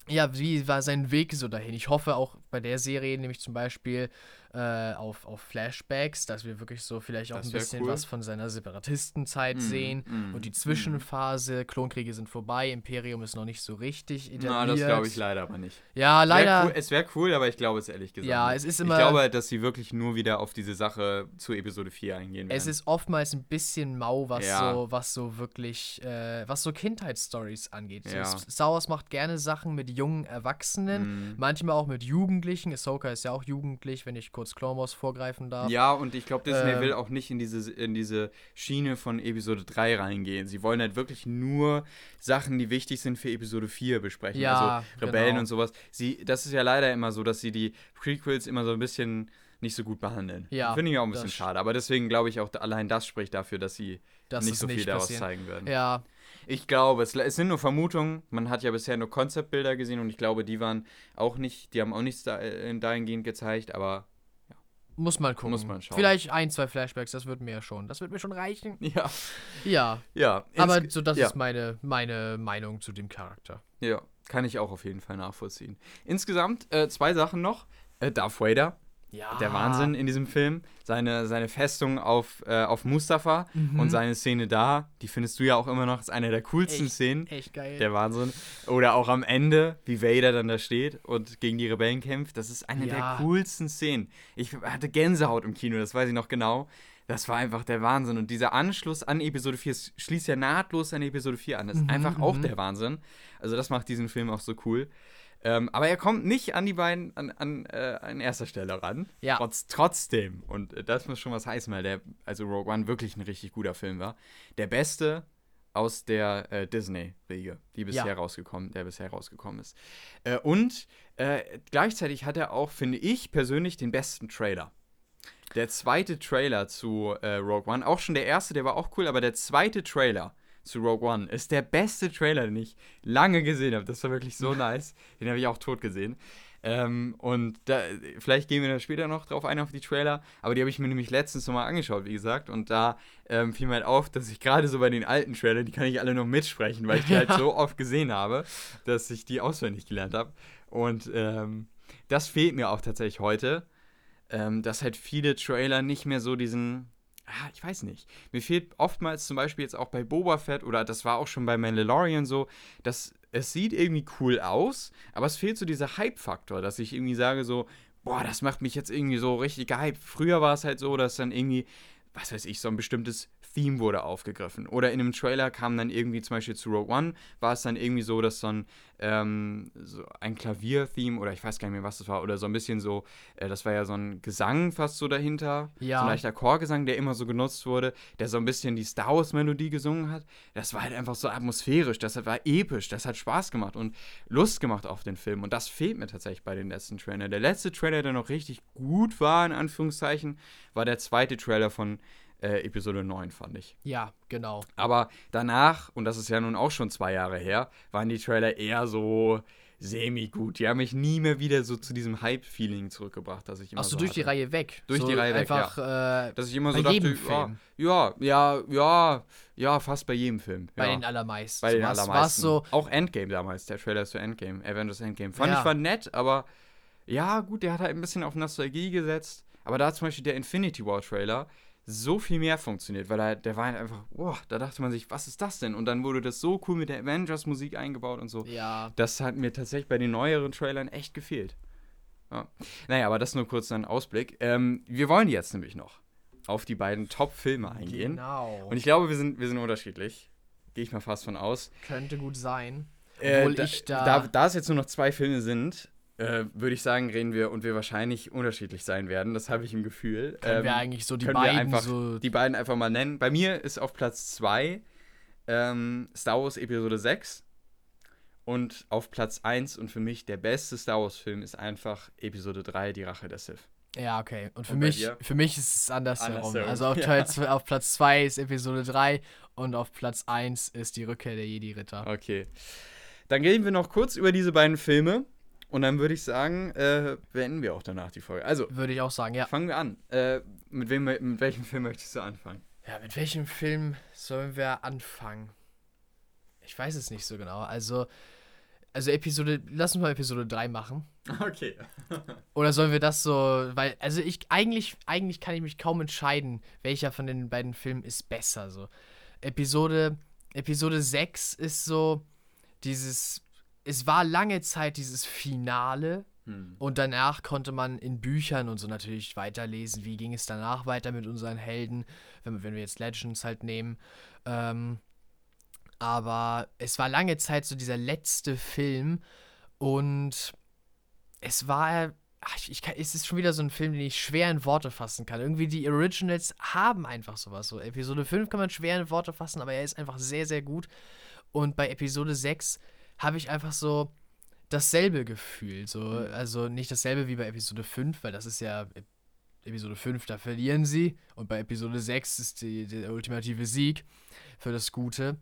ja, wie war sein Weg so dahin? Ich hoffe auch bei der Serie, nämlich zum Beispiel äh, auf, auf Flashbacks, dass wir wirklich so vielleicht auch Das ein bisschen cool. was von seiner Separatistenzeit Mhm, sehen. mhm, Und die Zwischenphase, Klonkriege sind vorbei, Imperium ist noch nicht so richtig etabliert. Na, das glaube ich leider aber nicht. Ja, leider. Wär cool, es wäre cool, aber ich glaube es ehrlich gesagt. Ja, es ist immer- Ich glaube, dass sie wirklich nur wieder auf diese Sache zu Episode 4 eingehen werden. Es ist oftmals ein bisschen mau, was Ja. so, was so wirklich, äh, was so Kindheitsstories angeht. Ja. So, Star Wars macht gerne Sachen mit jungen Erwachsenen, Mhm. manchmal auch mit Jugendlichen. Ahsoka ist ja auch jugendlich, wenn ich kurz Clone Wars vorgreifen darf. Ja, und ich glaube, Disney Ähm, will auch nicht in diese, in diese Schiene von Episode 3 reingehen. Sie wollen halt wirklich nur Sachen, die wichtig sind für Episode 4 besprechen. Ja, also Rebellen genau. und sowas. Sie, das ist ja leider immer so, dass sie die Prequels immer so ein bisschen nicht so gut behandeln. Ja, Finde ich auch ein bisschen schade. Aber deswegen glaube ich auch, allein das spricht dafür, dass sie Das nicht so viel nicht daraus passieren. zeigen werden. Ja, Ich glaube, es, es sind nur Vermutungen. Man hat ja bisher nur Konzeptbilder gesehen und ich glaube, die waren auch nicht, die haben auch nichts da, äh, dahingehend gezeigt, aber muss man gucken. Muss man schauen. Vielleicht ein, zwei Flashbacks, das wird mir ja schon. Das wird mir schon reichen. ja. Ja, Ja. aber so das ja. ist meine, meine Meinung zu dem Charakter. Ja, kann ich auch auf jeden Fall nachvollziehen. Insgesamt äh, zwei Sachen noch. Äh, Darth Vader, Ja. der Wahnsinn in diesem Film. Seine, seine Festung auf, äh, auf Mustafa Mhm. und seine Szene da, die findest du ja auch immer noch, ist eine der coolsten Echt? Szenen. Echt geil. Der Wahnsinn. Oder auch am Ende, wie Vader dann da steht und gegen die Rebellen kämpft. Das ist eine Ja. der coolsten Szenen. Ich hatte Gänsehaut im Kino, das weiß ich noch genau. Das war einfach der Wahnsinn. Und dieser Anschluss an Episode 4 es schließt ja nahtlos an Episode 4 an. Das ist Mhm, einfach auch mhm. der Wahnsinn. Also, das macht diesen Film auch so cool. Ähm, aber er kommt nicht an die beiden an, an, äh, an erster Stelle ran. Ja. Trotz, trotzdem. Und äh, das muss schon was heißen, weil der, also Rogue One wirklich ein richtig guter Film war. Der beste aus der äh, Disney-Riege, die bisher Ja. rausgekommen, der bisher rausgekommen ist. Äh, und äh, gleichzeitig hat er auch, finde ich persönlich, den besten Trailer. Der zweite Trailer zu äh, Rogue One, auch schon der erste, der war auch cool, aber der zweite Trailer zu Rogue One ist der beste Trailer, den ich lange gesehen habe. Das war wirklich so nice. Den habe ich auch tot gesehen. Ähm, und da, vielleicht gehen wir da später noch drauf ein auf die Trailer, aber die habe ich mir nämlich letztens nochmal angeschaut, wie gesagt, und da ähm, fiel mir halt auf, dass ich gerade so bei den alten Trailern, die kann ich alle noch mitsprechen, weil ich die halt so oft gesehen habe, dass ich die auswendig gelernt habe. Und ähm, das fehlt mir auch tatsächlich heute, ähm, dass halt viele Trailer nicht mehr so diesen, ah, ich weiß nicht. Mir fehlt oftmals zum Beispiel jetzt auch bei Boba Fett oder das war auch schon bei Mandalorian so, dass es sieht irgendwie cool aus, aber es fehlt so dieser Hype-Faktor, dass ich irgendwie sage so, boah, das macht mich jetzt irgendwie so richtig gehypt. Früher war es halt so, dass dann irgendwie, was weiß ich, so ein bestimmtes Theme wurde aufgegriffen. Oder in einem Trailer kam dann irgendwie zum Beispiel zu Rogue One, war es dann irgendwie so, dass so ein, ähm, so ein Klavier-Theme oder ich weiß gar nicht mehr, was das war, oder so ein bisschen so, äh, das war ja so ein Gesang fast so dahinter. Ja. So ein leichter Chorgesang, der immer so genutzt wurde, der so ein bisschen die Star Wars-Melodie gesungen hat. Das war halt einfach so atmosphärisch, das war episch, das hat Spaß gemacht und Lust gemacht auf den Film. Und das fehlt mir tatsächlich bei den letzten Trailern. Der letzte Trailer, der noch richtig gut war, in Anführungszeichen, war der zweite Trailer von äh, Episode 9, fand ich. Ja, genau. Aber danach, und das ist ja nun auch schon zwei Jahre her, waren die Trailer eher so semi-gut. Die haben mich nie mehr wieder so zu diesem Hype-Feeling zurückgebracht, dass ich immer Achso, so durch die hatte. Reihe weg. Durch so die Reihe weg, einfach, äh, Dass ich immer Bei so dachte, jedem ja, Film. ja, ja, ja, ja, fast bei jedem Film. bei ja. den allermeisten. Bei den war's, allermeisten. War's so, Auch Endgame damals, der Trailer zu Endgame, Avengers Endgame. Fand Ja. ich war nett, aber ja, gut, der hat halt ein bisschen auf Nostalgie gesetzt. Aber da zum Beispiel der Infinity War Trailer so viel mehr funktioniert, weil er, der war halt einfach, boah, da dachte man sich, was ist das denn? Und dann wurde das so cool mit der Avengers-Musik eingebaut und so. Ja. Das hat mir tatsächlich bei den neueren Trailern echt gefehlt. Ja. Naja, aber das nur kurz ein Ausblick. Ähm, wir wollen jetzt nämlich noch auf die beiden Top-Filme eingehen. Genau. Und ich glaube, wir sind, wir sind unterschiedlich. Gehe ich mal fast von aus. Könnte gut sein. Äh, da, ich da. da, da es jetzt nur noch zwei Filme sind, äh, würde ich sagen, reden wir und wir wahrscheinlich unterschiedlich sein werden. Das habe ich im Gefühl. können wir Ähm, eigentlich so die wir beiden einfach so. die beiden einfach mal nennen. Bei mir ist auf Platz 2 ähm, Star Wars Episode 6. Und auf Platz 1 und für mich der beste Star Wars-Film ist einfach Episode 3, Die Rache der Sith. Ja, okay. Und für Und mich, dir? für mich ist es andersherum. Andersherum, Also auf, ja. Zwei- auf Platz 2 ist Episode 3 und auf Platz 1 ist die Rückkehr der Jedi-Ritter. Okay. Dann reden wir noch kurz über diese beiden Filme. Und dann würde ich sagen, äh, beenden wir auch danach die Folge. Also, Würde ich auch sagen, ja. fangen wir an. Äh, mit, wem, mit welchem Film möchtest du anfangen? Ja, mit welchem Film sollen wir anfangen? Ich weiß es nicht so genau. Also, also Episode, lass uns mal Episode 3 machen. Okay. Oder sollen wir das so, weil, also ich, eigentlich, eigentlich kann ich mich kaum entscheiden, welcher von den beiden Filmen ist besser, so. Episode, Episode 6 ist so dieses, es war lange Zeit dieses Finale Hm. und danach konnte man in Büchern und so natürlich weiterlesen, wie ging es danach weiter mit unseren Helden, wenn, wenn wir jetzt Legends halt nehmen. Ähm, aber es war lange Zeit so dieser letzte Film und es war. ich kann, es ist schon wieder so ein Film, den ich schwer in Worte fassen kann. Irgendwie die Originals haben einfach sowas. So Episode 5 kann man schwer in Worte fassen, aber er ist einfach sehr, sehr gut. Und bei Episode 6 habe ich einfach so dasselbe Gefühl. So, also nicht dasselbe wie bei Episode 5, weil das ist ja Ep- Episode 5, da verlieren sie. Und bei Episode 6 ist die, der ultimative Sieg für das Gute.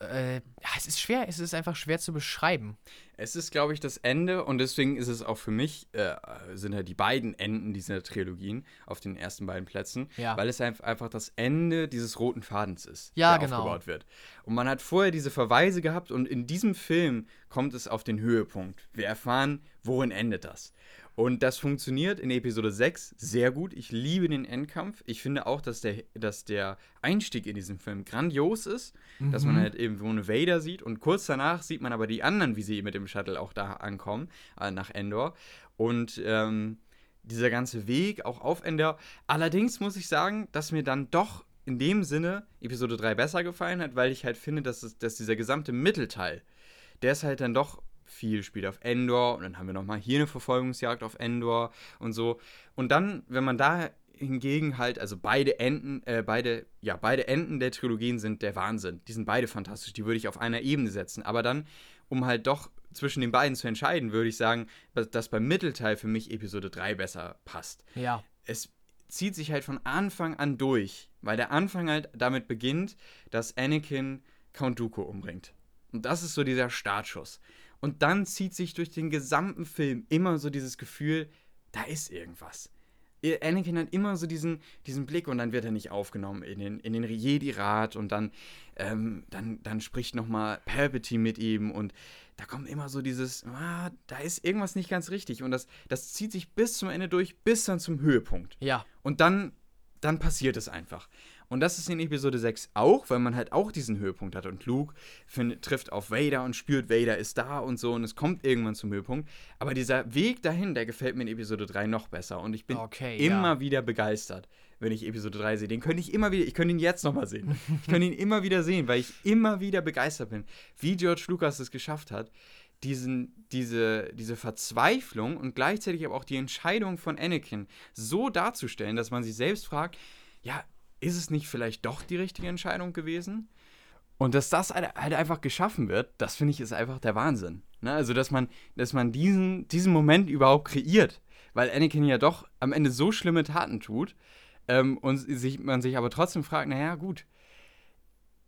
Äh, ja, es ist schwer, es ist einfach schwer zu beschreiben. Es ist, glaube ich, das Ende und deswegen ist es auch für mich, äh, sind halt die beiden Enden dieser Trilogien auf den ersten beiden Plätzen, Ja. weil es einf- einfach das Ende dieses roten Fadens ist, Ja, der genau. aufgebaut wird. Und man hat vorher diese Verweise gehabt und in diesem Film kommt es auf den Höhepunkt. Wir erfahren, worin endet das. Und das funktioniert in Episode 6 sehr gut. Ich liebe den Endkampf. Ich finde auch, dass der, dass der Einstieg in diesen Film grandios ist. Dass man halt irgendwo eine Vader sieht. Und kurz danach sieht man aber die anderen, wie sie mit dem Shuttle auch da ankommen, äh, nach Endor. Und ähm, dieser ganze Weg auch auf Endor. Allerdings muss ich sagen, dass mir dann doch in dem Sinne Episode 3 besser gefallen hat, weil ich halt finde, dass, es, dass dieser gesamte Mittelteil, der ist halt dann doch viel spielt auf Endor und dann haben wir nochmal hier eine Verfolgungsjagd auf Endor und so. Und dann, wenn man da hingegen halt, also beide Enden, äh, beide, ja, beide Enden der Trilogien sind der Wahnsinn. Die sind beide fantastisch, die würde ich auf einer Ebene setzen. Aber dann, um halt doch zwischen den beiden zu entscheiden, würde ich sagen, dass beim Mittelteil für mich Episode 3 besser passt Ja. es zieht sich halt von Anfang an durch, weil der Anfang halt damit beginnt, dass Anakin Count Dooku umbringt. Und das ist so dieser Startschuss. Und dann zieht sich durch den gesamten Film immer so dieses Gefühl, da ist irgendwas. Anakin hat immer so diesen, diesen Blick und dann wird er nicht aufgenommen in den, in den Jedi-Rat und dann, ähm, dann, dann spricht nochmal Palpatine mit ihm und da kommt immer so dieses, ah, da ist irgendwas nicht ganz richtig und das, das zieht sich bis zum Ende durch, bis dann zum Höhepunkt. Ja. Und dann, dann passiert es einfach. Und das ist in Episode 6 auch, weil man halt auch diesen Höhepunkt hat. Und Luke find, trifft auf Vader und spürt, Vader ist da und so. Und es kommt irgendwann zum Höhepunkt. Aber dieser Weg dahin, der gefällt mir in Episode 3 noch besser. Und ich bin Okay, immer ja. wieder begeistert, wenn ich Episode 3 sehe. Den könnte ich immer wieder, ich könnte ihn jetzt nochmal sehen. Ich könnte ihn immer wieder sehen, weil ich immer wieder begeistert bin, wie George Lucas es geschafft hat, diesen, diese, diese Verzweiflung und gleichzeitig aber auch die Entscheidung von Anakin so darzustellen, dass man sich selbst fragt, ja, ist es nicht vielleicht doch die richtige Entscheidung gewesen? Und dass das halt einfach geschaffen wird, das finde ich ist einfach der Wahnsinn. Ne? Also, dass man, dass man diesen, diesen Moment überhaupt kreiert. Weil Anakin ja doch am Ende so schlimme Taten tut ähm, und sich, man sich aber trotzdem fragt, naja, gut,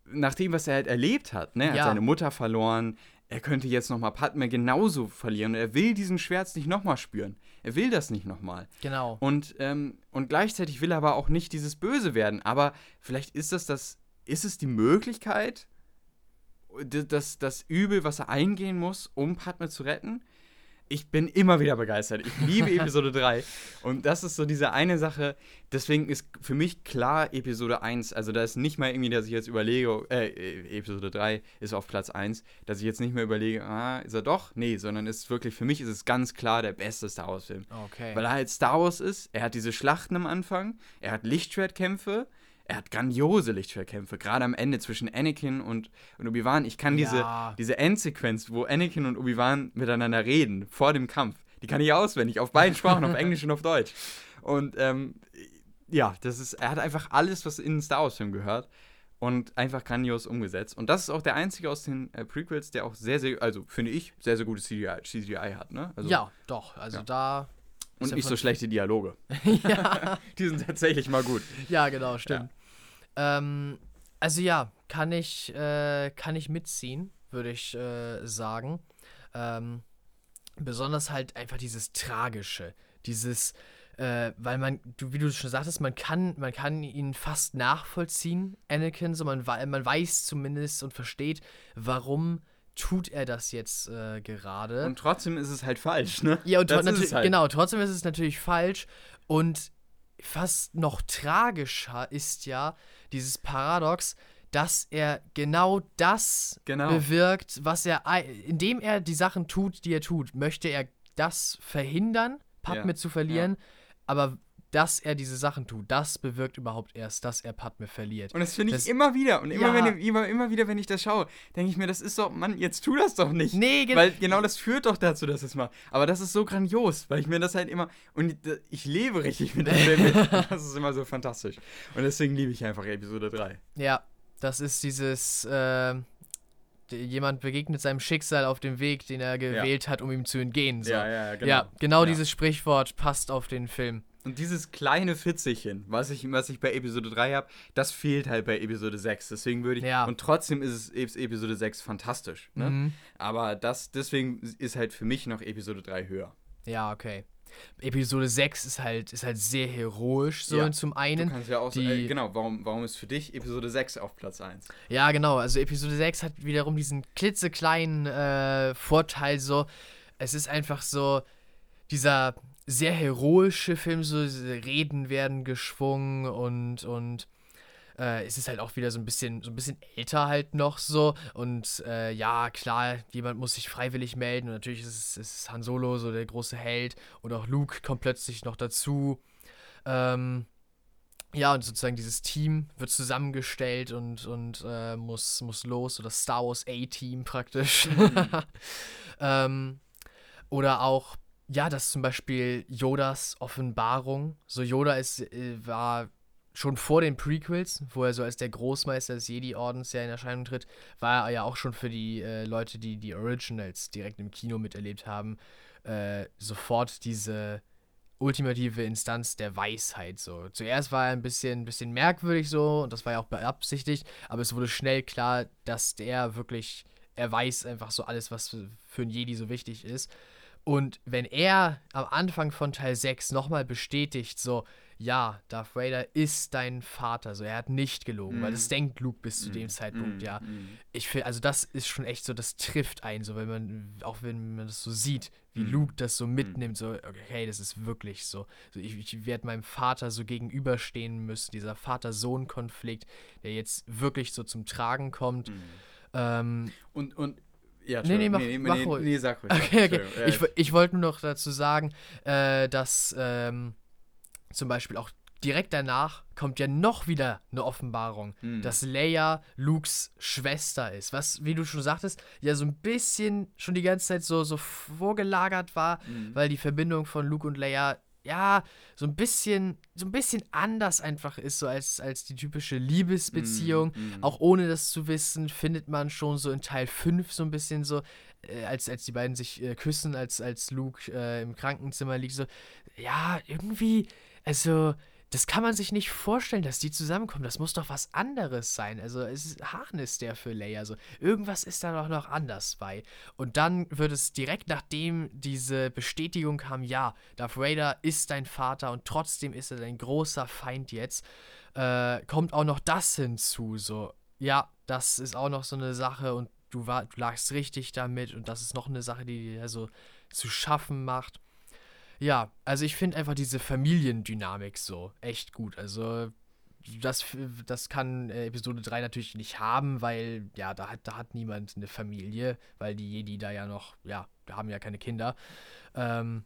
nach dem, was er halt erlebt hat, ne? er Ja. hat seine Mutter verloren, er könnte jetzt nochmal Padme genauso verlieren und er will diesen Schmerz nicht nochmal spüren. Er will das nicht nochmal. Genau. Und, ähm, und gleichzeitig will er aber auch nicht dieses Böse werden. Aber vielleicht ist das das, ist es die Möglichkeit, das, das Übel, was er eingehen muss, um Padme zu retten? Ich bin immer wieder begeistert. Ich liebe Episode 3. Und das ist so diese eine Sache. Deswegen ist für mich klar Episode 1. Also da ist nicht mal irgendwie, dass ich jetzt überlege, äh, äh Episode 3 ist auf Platz 1, dass ich jetzt nicht mehr überlege, ah, ist er doch? Nee, sondern ist wirklich, für mich ist es ganz klar der beste Star Wars-Film. Okay. Weil er halt Star Wars ist. Er hat diese Schlachten am Anfang. Er hat Lichtschwertkämpfe er hat grandiose Lichtschwertkämpfe, gerade am Ende zwischen Anakin und, und Obi-Wan. Ich kann diese, ja. diese Endsequenz, wo Anakin und Obi-Wan miteinander reden, vor dem Kampf, die kann ich auswendig, auf beiden Sprachen, auf Englisch und auf Deutsch. Und ähm, ja, das ist, er hat einfach alles, was in den Star Wars-Film gehört und einfach grandios umgesetzt. Und das ist auch der einzige aus den äh, Prequels, der auch sehr, sehr, also finde ich, sehr, sehr gutes CGI, CGI hat, ne? Also, ja, doch. Also ja. da und nicht so schlechte Dialoge. ja. Die sind tatsächlich mal gut. Ja, genau, stimmt. Ja. Ähm, also ja, kann ich, äh, kann ich mitziehen, würde ich äh, sagen. Ähm, besonders halt einfach dieses Tragische, dieses, äh, weil man, du, wie du schon sagtest, man kann, man kann ihn fast nachvollziehen, Anakin, so man, man weiß zumindest und versteht, warum tut er das jetzt äh, gerade. Und trotzdem ist es halt falsch, ne? Ja, und natürlich, halt. genau, trotzdem ist es natürlich falsch. Und fast noch tragischer ist ja dieses Paradox, dass er genau das genau. bewirkt, was er, indem er die Sachen tut, die er tut, möchte er das verhindern, Padme ja. zu verlieren, ja. aber dass er diese Sachen tut, das bewirkt überhaupt erst, dass er Padme verliert. Und das finde ich das, immer wieder. Und immer, ja. wenn, immer, immer wieder, wenn ich das schaue, denke ich mir, das ist doch, Mann, jetzt tu das doch nicht. Nee, genau. Weil genau das führt doch dazu, dass es mal. Aber das ist so grandios, weil ich mir das halt immer. Und ich lebe richtig mit dem Film. das ist immer so fantastisch. Und deswegen liebe ich einfach Episode 3. Ja, das ist dieses. Äh, jemand begegnet seinem Schicksal auf dem Weg, den er gewählt ja. hat, um ihm zu entgehen. So. Ja, ja, genau. Ja, genau dieses Sprichwort passt auf den Film. Und dieses kleine Fitzelchen, was ich, was ich bei Episode 3 habe, das fehlt halt bei Episode 6. Deswegen würde ich. Ja. Und trotzdem ist es Episode 6 fantastisch. Ne? Mhm. Aber das, deswegen ist halt für mich noch Episode 3 höher. Ja, okay. Episode 6 ist halt, ist halt sehr heroisch, so ja. zum einen. Du kannst ja auch die, äh, genau, warum, warum ist für dich Episode 6 auf Platz 1? Ja, genau, also Episode 6 hat wiederum diesen klitzekleinen äh, Vorteil, so, es ist einfach so, dieser, sehr heroische Film, so Reden werden geschwungen und, und äh, es ist halt auch wieder so ein bisschen, so ein bisschen älter halt noch so. Und äh, ja, klar, jemand muss sich freiwillig melden. Und natürlich ist es ist Han Solo so der große Held. Und auch Luke kommt plötzlich noch dazu. Ähm, ja, und sozusagen dieses Team wird zusammengestellt und, und äh, muss, muss los, oder Star Wars A-Team praktisch. Mhm. ähm, oder auch ja, dass zum Beispiel Yodas Offenbarung, so Yoda ist, äh, war schon vor den Prequels, wo er so als der Großmeister des Jedi-Ordens ja in Erscheinung tritt, war er ja auch schon für die äh, Leute, die die Originals direkt im Kino miterlebt haben, äh, sofort diese ultimative Instanz der Weisheit. So. Zuerst war er ein bisschen, bisschen merkwürdig so und das war ja auch beabsichtigt, aber es wurde schnell klar, dass der wirklich, er weiß einfach so alles, was für ein Jedi so wichtig ist. Und wenn er am Anfang von Teil 6 nochmal bestätigt, so, ja, Darth Vader ist dein Vater, so, er hat nicht gelogen, mm. weil das mhm. denkt Luke bis zu mm. dem Zeitpunkt, mm. ja. Mhm. Ich finde, also das ist schon echt so, das trifft ein, so, wenn man, auch wenn man das so sieht, wie mhm. Luke das so mitnimmt, so, okay, das ist wirklich so. so ich, ich werde meinem Vater so gegenüberstehen müssen, dieser Vater-Sohn-Konflikt, der jetzt wirklich so zum Tragen kommt. Ähm, und, und ja, nee, nee, mach, nee, mach nee, ruhig. Nee, sag ruhig. Okay, okay. Ja, ich, ich wollte nur noch dazu sagen, äh, dass ähm, zum Beispiel auch direkt danach kommt ja noch wieder eine Offenbarung, hm. dass Leia Lukes Schwester ist. Was, wie du schon sagtest, ja so ein bisschen schon die ganze Zeit so, so vorgelagert war, hm. weil die Verbindung von Luke und Leia ja, so ein bisschen, so ein bisschen anders einfach ist, so als, als die typische Liebesbeziehung. Mm, mm. Auch ohne das zu wissen, findet man schon so in Teil 5 so ein bisschen so, äh, als, als die beiden sich äh, küssen, als, als Luke äh, im Krankenzimmer liegt, so, ja, irgendwie, also, das kann man sich nicht vorstellen, dass die zusammenkommen. Das muss doch was anderes sein. Also es ist Hahn ist der für Leia. So irgendwas ist da doch noch anders bei. Und dann wird es direkt nachdem diese Bestätigung kam, ja, Darth Vader ist dein Vater und trotzdem ist er dein großer Feind jetzt, äh, kommt auch noch das hinzu. So ja, das ist auch noch so eine Sache und du, war, du lagst richtig damit und das ist noch eine Sache, die dir so zu schaffen macht. Ja, also ich finde einfach diese Familiendynamik so echt gut. Also das, das kann äh, Episode 3 natürlich nicht haben, weil, ja, da hat, da hat niemand eine Familie, weil die Jedi da ja noch, ja, haben ja keine Kinder. Ähm,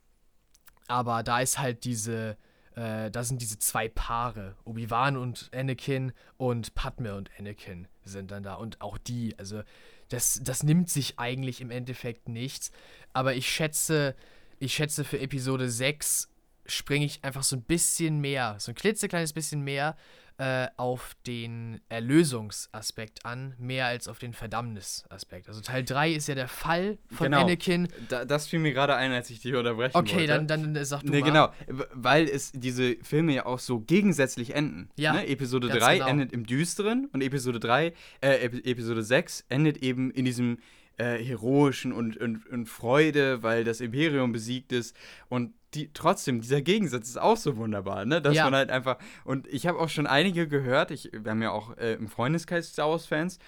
aber da ist halt diese, äh, da sind diese zwei Paare, Obi-Wan und Anakin und Padme und Anakin sind dann da und auch die, also das, das nimmt sich eigentlich im Endeffekt nichts, aber ich schätze, ich schätze für Episode 6 springe ich einfach so ein bisschen mehr, so ein klitzekleines bisschen mehr äh, auf den Erlösungsaspekt an, mehr als auf den Verdammnisaspekt. Also Teil 3 ist ja der Fall von genau. Anakin. Da, das fiel mir gerade ein, als ich dich unterbrechen okay, wollte. Okay, dann, dann sag du nee, mal. genau, weil es diese Filme ja auch so gegensätzlich enden. Ja, ne? Episode 3 genau. endet im Düsteren und Episode 3, äh, Episode 6 endet eben in diesem äh, heroischen und, und, und Freude, weil das Imperium besiegt ist. Und die, trotzdem, dieser Gegensatz ist auch so wunderbar, ne? Dass ja. man halt einfach. Und ich habe auch schon einige gehört, ich, wir haben ja auch äh, im Freundeskreis Star Wars-Fans.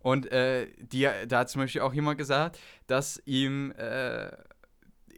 Und äh, die, da hat zum Beispiel auch jemand gesagt, dass ihm äh,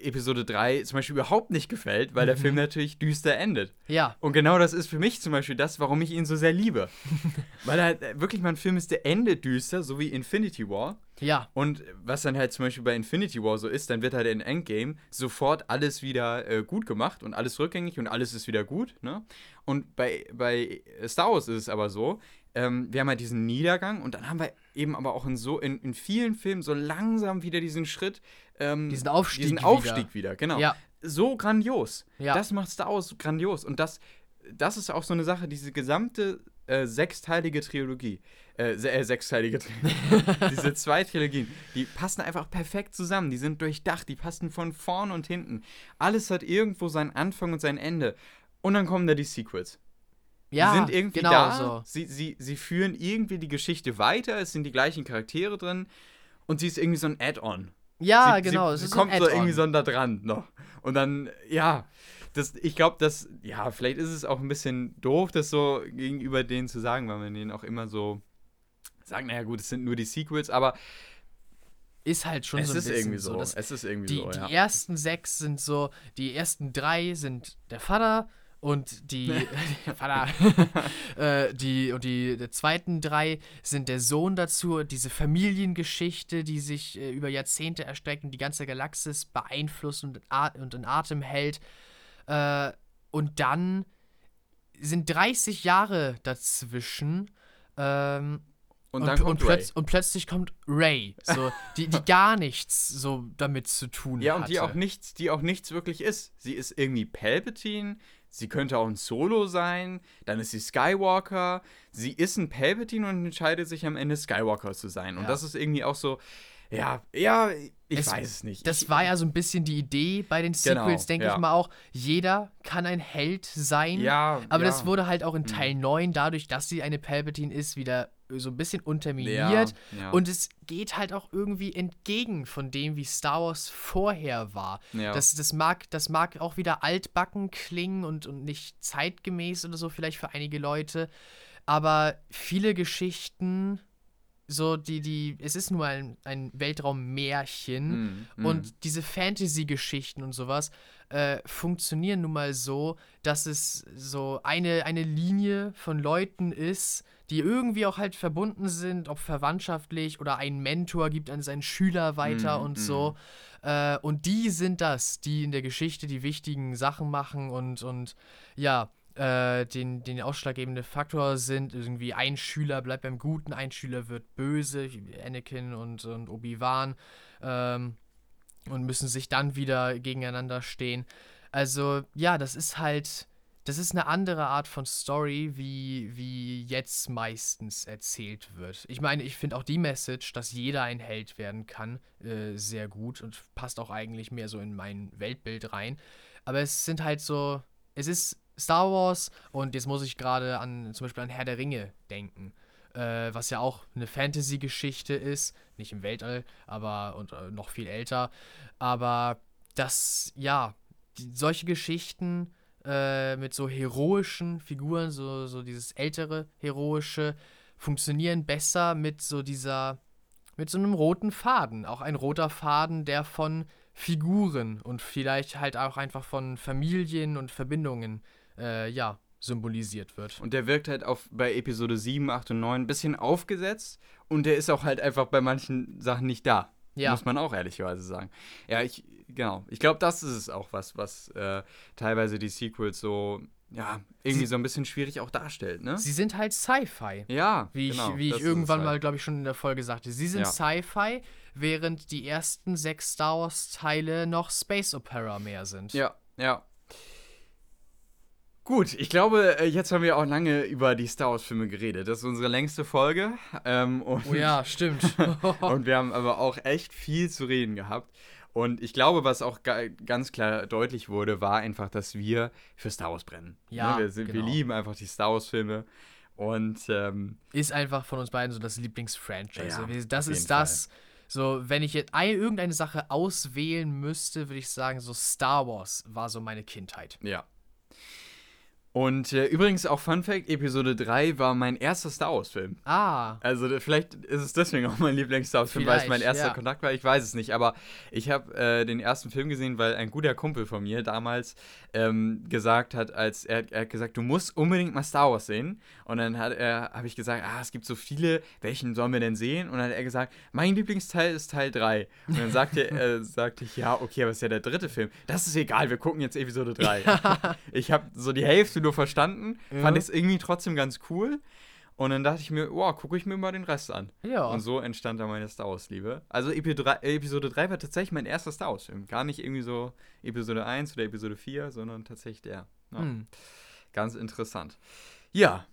Episode 3 zum Beispiel überhaupt nicht gefällt, weil mhm. der Film natürlich düster endet. Ja. Und genau das ist für mich zum Beispiel das, warum ich ihn so sehr liebe. weil er halt äh, wirklich mal ein Film ist, der endet düster, so wie Infinity War. Ja. Und was dann halt zum Beispiel bei Infinity War so ist, dann wird halt in Endgame sofort alles wieder äh, gut gemacht und alles rückgängig und alles ist wieder gut. Ne? Und bei, bei Star Wars ist es aber so, ähm, wir haben halt diesen Niedergang und dann haben wir eben aber auch in so in, in vielen Filmen so langsam wieder diesen Schritt, ähm, diesen Aufstieg, diesen Aufstieg wieder. wieder genau. Ja. So grandios. Ja. Das macht Star Wars grandios und das, das ist auch so eine Sache, diese gesamte äh, sechsteilige Trilogie, äh, äh, sechsteilige Trilogie, diese zwei Trilogien, die passen einfach perfekt zusammen, die sind durchdacht, die passen von vorn und hinten. Alles hat irgendwo seinen Anfang und sein Ende. Und dann kommen da die Sequels. Ja, sind irgendwie genau da. So. Sie, sie, sie führen irgendwie die Geschichte weiter. Es sind die gleichen Charaktere drin. Und sie ist irgendwie so ein Add-on. Ja, sie, genau. Sie, sie kommt so irgendwie so da dran noch. Und dann, ja, das, ich glaube, dass, ja, vielleicht ist es auch ein bisschen doof, das so gegenüber denen zu sagen, weil man denen auch immer so sagt, naja, gut, es sind nur die Sequels, aber ist halt schon es so ein ist bisschen irgendwie so. es ist irgendwie die, so, ja. Die ersten sechs sind so, die ersten drei sind der Vater, und die, äh, die und die, die zweiten drei sind der Sohn dazu, diese Familiengeschichte, die sich äh, über Jahrzehnte erstreckt und die ganze Galaxis beeinflusst und, und in Atem hält. Äh, und dann sind 30 Jahre dazwischen. Ähm, und, und, und, plötz und, plötzlich kommt Ray, so, die, die gar nichts so damit zu tun hat. Ja, und hatte. die auch nichts, die auch nichts wirklich ist. Sie ist irgendwie Palpatine, Sie könnte auch ein Solo sein, dann ist sie Skywalker. Sie ist ein Palpatine und entscheidet sich am Ende Skywalker zu sein. Und ja. das ist irgendwie auch so, ja, ja, ich es, weiß es nicht. Das war ja so ein bisschen die Idee bei den genau, Sequels, genau, denke ja. ich mal auch. Jeder kann ein Held sein. Ja. Aber ja. das wurde halt auch in mhm. Teil mhm. 9, dadurch, dass sie eine Palpatine ist, wieder so ein bisschen unterminiert. Ja, ja. Und es geht halt auch irgendwie entgegen von dem, wie Star Wars vorher war. Ja. Das, das, mag, das mag auch wieder altbacken klingen und, und nicht zeitgemäß oder so, vielleicht für einige Leute. Aber viele Geschichten so die, die, es ist nur ein, ein Weltraummärchen mm, mm. und diese Fantasy-Geschichten und sowas äh, funktionieren nun mal so, dass es so eine, eine Linie von Leuten ist, die irgendwie auch halt verbunden sind, ob verwandtschaftlich oder ein Mentor gibt an seinen Schüler weiter mm, und mm. so. Äh, und die sind das, die in der Geschichte die wichtigen Sachen machen und, und ja, äh, den, den ausschlaggebende Faktor sind irgendwie ein Schüler bleibt beim Guten, ein Schüler wird böse, Anakin und, und Obi-Wan, ähm, und müssen sich dann wieder gegeneinander stehen. Also ja, das ist halt das ist eine andere Art von Story, wie, wie jetzt meistens erzählt wird. Ich meine, ich finde auch die Message, dass jeder ein Held werden kann, äh, sehr gut und passt auch eigentlich mehr so in mein Weltbild rein. Aber es sind halt so, es ist Star Wars und jetzt muss ich gerade an zum Beispiel an Herr der Ringe denken. Äh, was ja auch eine Fantasy-Geschichte ist, nicht im Weltall, aber und äh, noch viel älter. Aber das, ja, die, solche Geschichten äh, mit so heroischen Figuren, so, so dieses ältere heroische, funktionieren besser mit so dieser, mit so einem roten Faden. Auch ein roter Faden, der von Figuren und vielleicht halt auch einfach von Familien und Verbindungen, äh, ja, symbolisiert wird. Und der wirkt halt auf, bei Episode 7, 8 und 9 ein bisschen aufgesetzt und der ist auch halt einfach bei manchen Sachen nicht da. Ja. Muss man auch ehrlicherweise sagen. Ja, ich, genau. Ich glaube, das ist es auch was, was äh, teilweise die Sequels so ja, irgendwie sie, so ein bisschen schwierig auch darstellt, ne? Sie sind halt Sci-Fi. Ja, wie genau, ich, wie ich irgendwann halt. mal, glaube ich, schon in der Folge sagte. Sie sind ja. Sci-Fi, während die ersten sechs Star Wars-Teile noch Space Opera mehr sind. Ja, ja. Gut, ich glaube, äh, jetzt haben wir auch lange über die Star Wars-Filme geredet. Das ist unsere längste Folge. Ähm, oh ja, stimmt. und wir haben aber auch echt viel zu reden gehabt. Und ich glaube, was auch ganz klar deutlich wurde, war einfach, dass wir für Star Wars brennen. Ja, ne? wir, sind, genau. wir lieben einfach die Star Wars-Filme. Und ähm, ist einfach von uns beiden so das Lieblingsfranchise. Ja, das ist das. Fall. So, wenn ich jetzt eine, irgendeine Sache auswählen müsste, würde ich sagen, so Star Wars war so meine Kindheit. Ja, und äh, übrigens auch Fun Fact: Episode 3 war mein erster Star Wars-Film. Ah. Also vielleicht ist es deswegen auch mein Lieblings-Star Wars-Film, weil es mein erster ja. Kontakt war. Ich weiß es nicht. Aber ich habe äh, den ersten Film gesehen, weil ein guter Kumpel von mir damals ähm, gesagt hat, als er, er, hat gesagt, du musst unbedingt mal Star Wars sehen. Und dann habe ich gesagt, ah, es gibt so viele, welchen sollen wir denn sehen? Und dann hat er gesagt, mein Lieblingsteil ist Teil 3. Und dann sagte, äh, sagte ich, ja, okay, aber ist ja der dritte Film. Das ist egal, wir gucken jetzt Episode 3. ich habe so die Hälfte nur verstanden, ja. fand es irgendwie trotzdem ganz cool. Und dann dachte ich mir, wow, gucke ich mir mal den Rest an. Ja. Und so entstand dann meine Star Wars-Liebe. Also Episode 3 war tatsächlich mein erster Star Wars-Film. Gar nicht irgendwie so Episode 1 oder Episode 4, sondern tatsächlich der. Ja. Hm. Ganz interessant. Ja.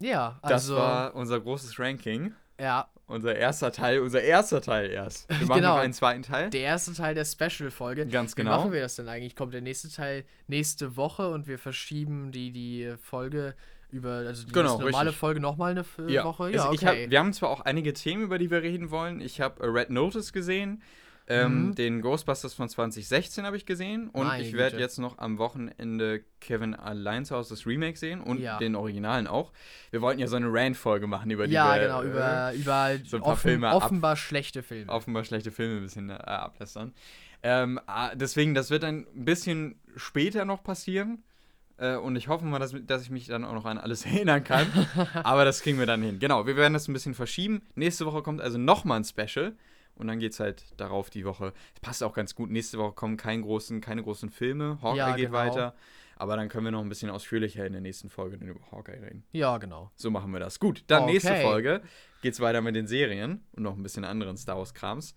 Ja, also. Das war unser großes Ranking. Ja. Unser erster Teil, unser erster Teil erst. Wir machen genau. noch einen zweiten Teil. Der erste Teil der Special-Folge. Ganz genau. Wie machen wir das denn eigentlich? Kommt der nächste Teil nächste Woche und wir verschieben die, die Folge über, also die genau, normale richtig. Folge nochmal eine ja. Woche? Ja, okay. Hab, wir haben zwar auch einige Themen, über die wir reden wollen. Ich habe Red Notice gesehen. Ähm, mhm. Den Ghostbusters von 2016 habe ich gesehen und Meine ich werde jetzt noch am Wochenende Kevin Alleins Haus das Remake sehen und ja. den Originalen auch. Wir wollten ja so eine Rand-Folge machen über die Ja, wir, genau, über, äh, über so ein paar offen, Filme offenbar ab, schlechte Filme. Offenbar schlechte Filme ein bisschen äh, ablästern. Ähm, ah, deswegen, das wird ein bisschen später noch passieren. Äh, und ich hoffe mal, dass, dass ich mich dann auch noch an alles erinnern kann. Aber das kriegen wir dann hin. Genau, wir werden das ein bisschen verschieben. Nächste Woche kommt also nochmal ein Special. Und dann geht es halt darauf die Woche. Passt auch ganz gut. Nächste Woche kommen kein großen, keine großen Filme. Hawkeye ja, geht genau. weiter. Aber dann können wir noch ein bisschen ausführlicher in der nächsten Folge über Hawkeye reden. Ja, genau. So machen wir das. Gut, dann okay. nächste Folge geht es weiter mit den Serien und noch ein bisschen anderen Star Wars-Krams.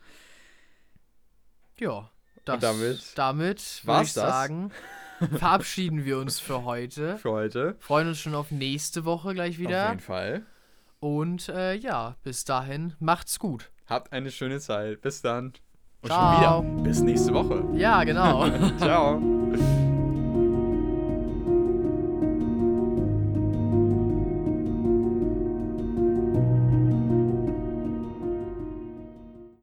Ja, das, und damit, damit würde ich das? sagen, verabschieden wir uns für heute. Für heute. Freuen uns schon auf nächste Woche gleich wieder. Auf jeden Fall. Und äh, ja, bis dahin, macht's gut. Habt eine schöne Zeit. Bis dann. Und Ciao. schon wieder. Bis nächste Woche. Ja, genau. Ciao.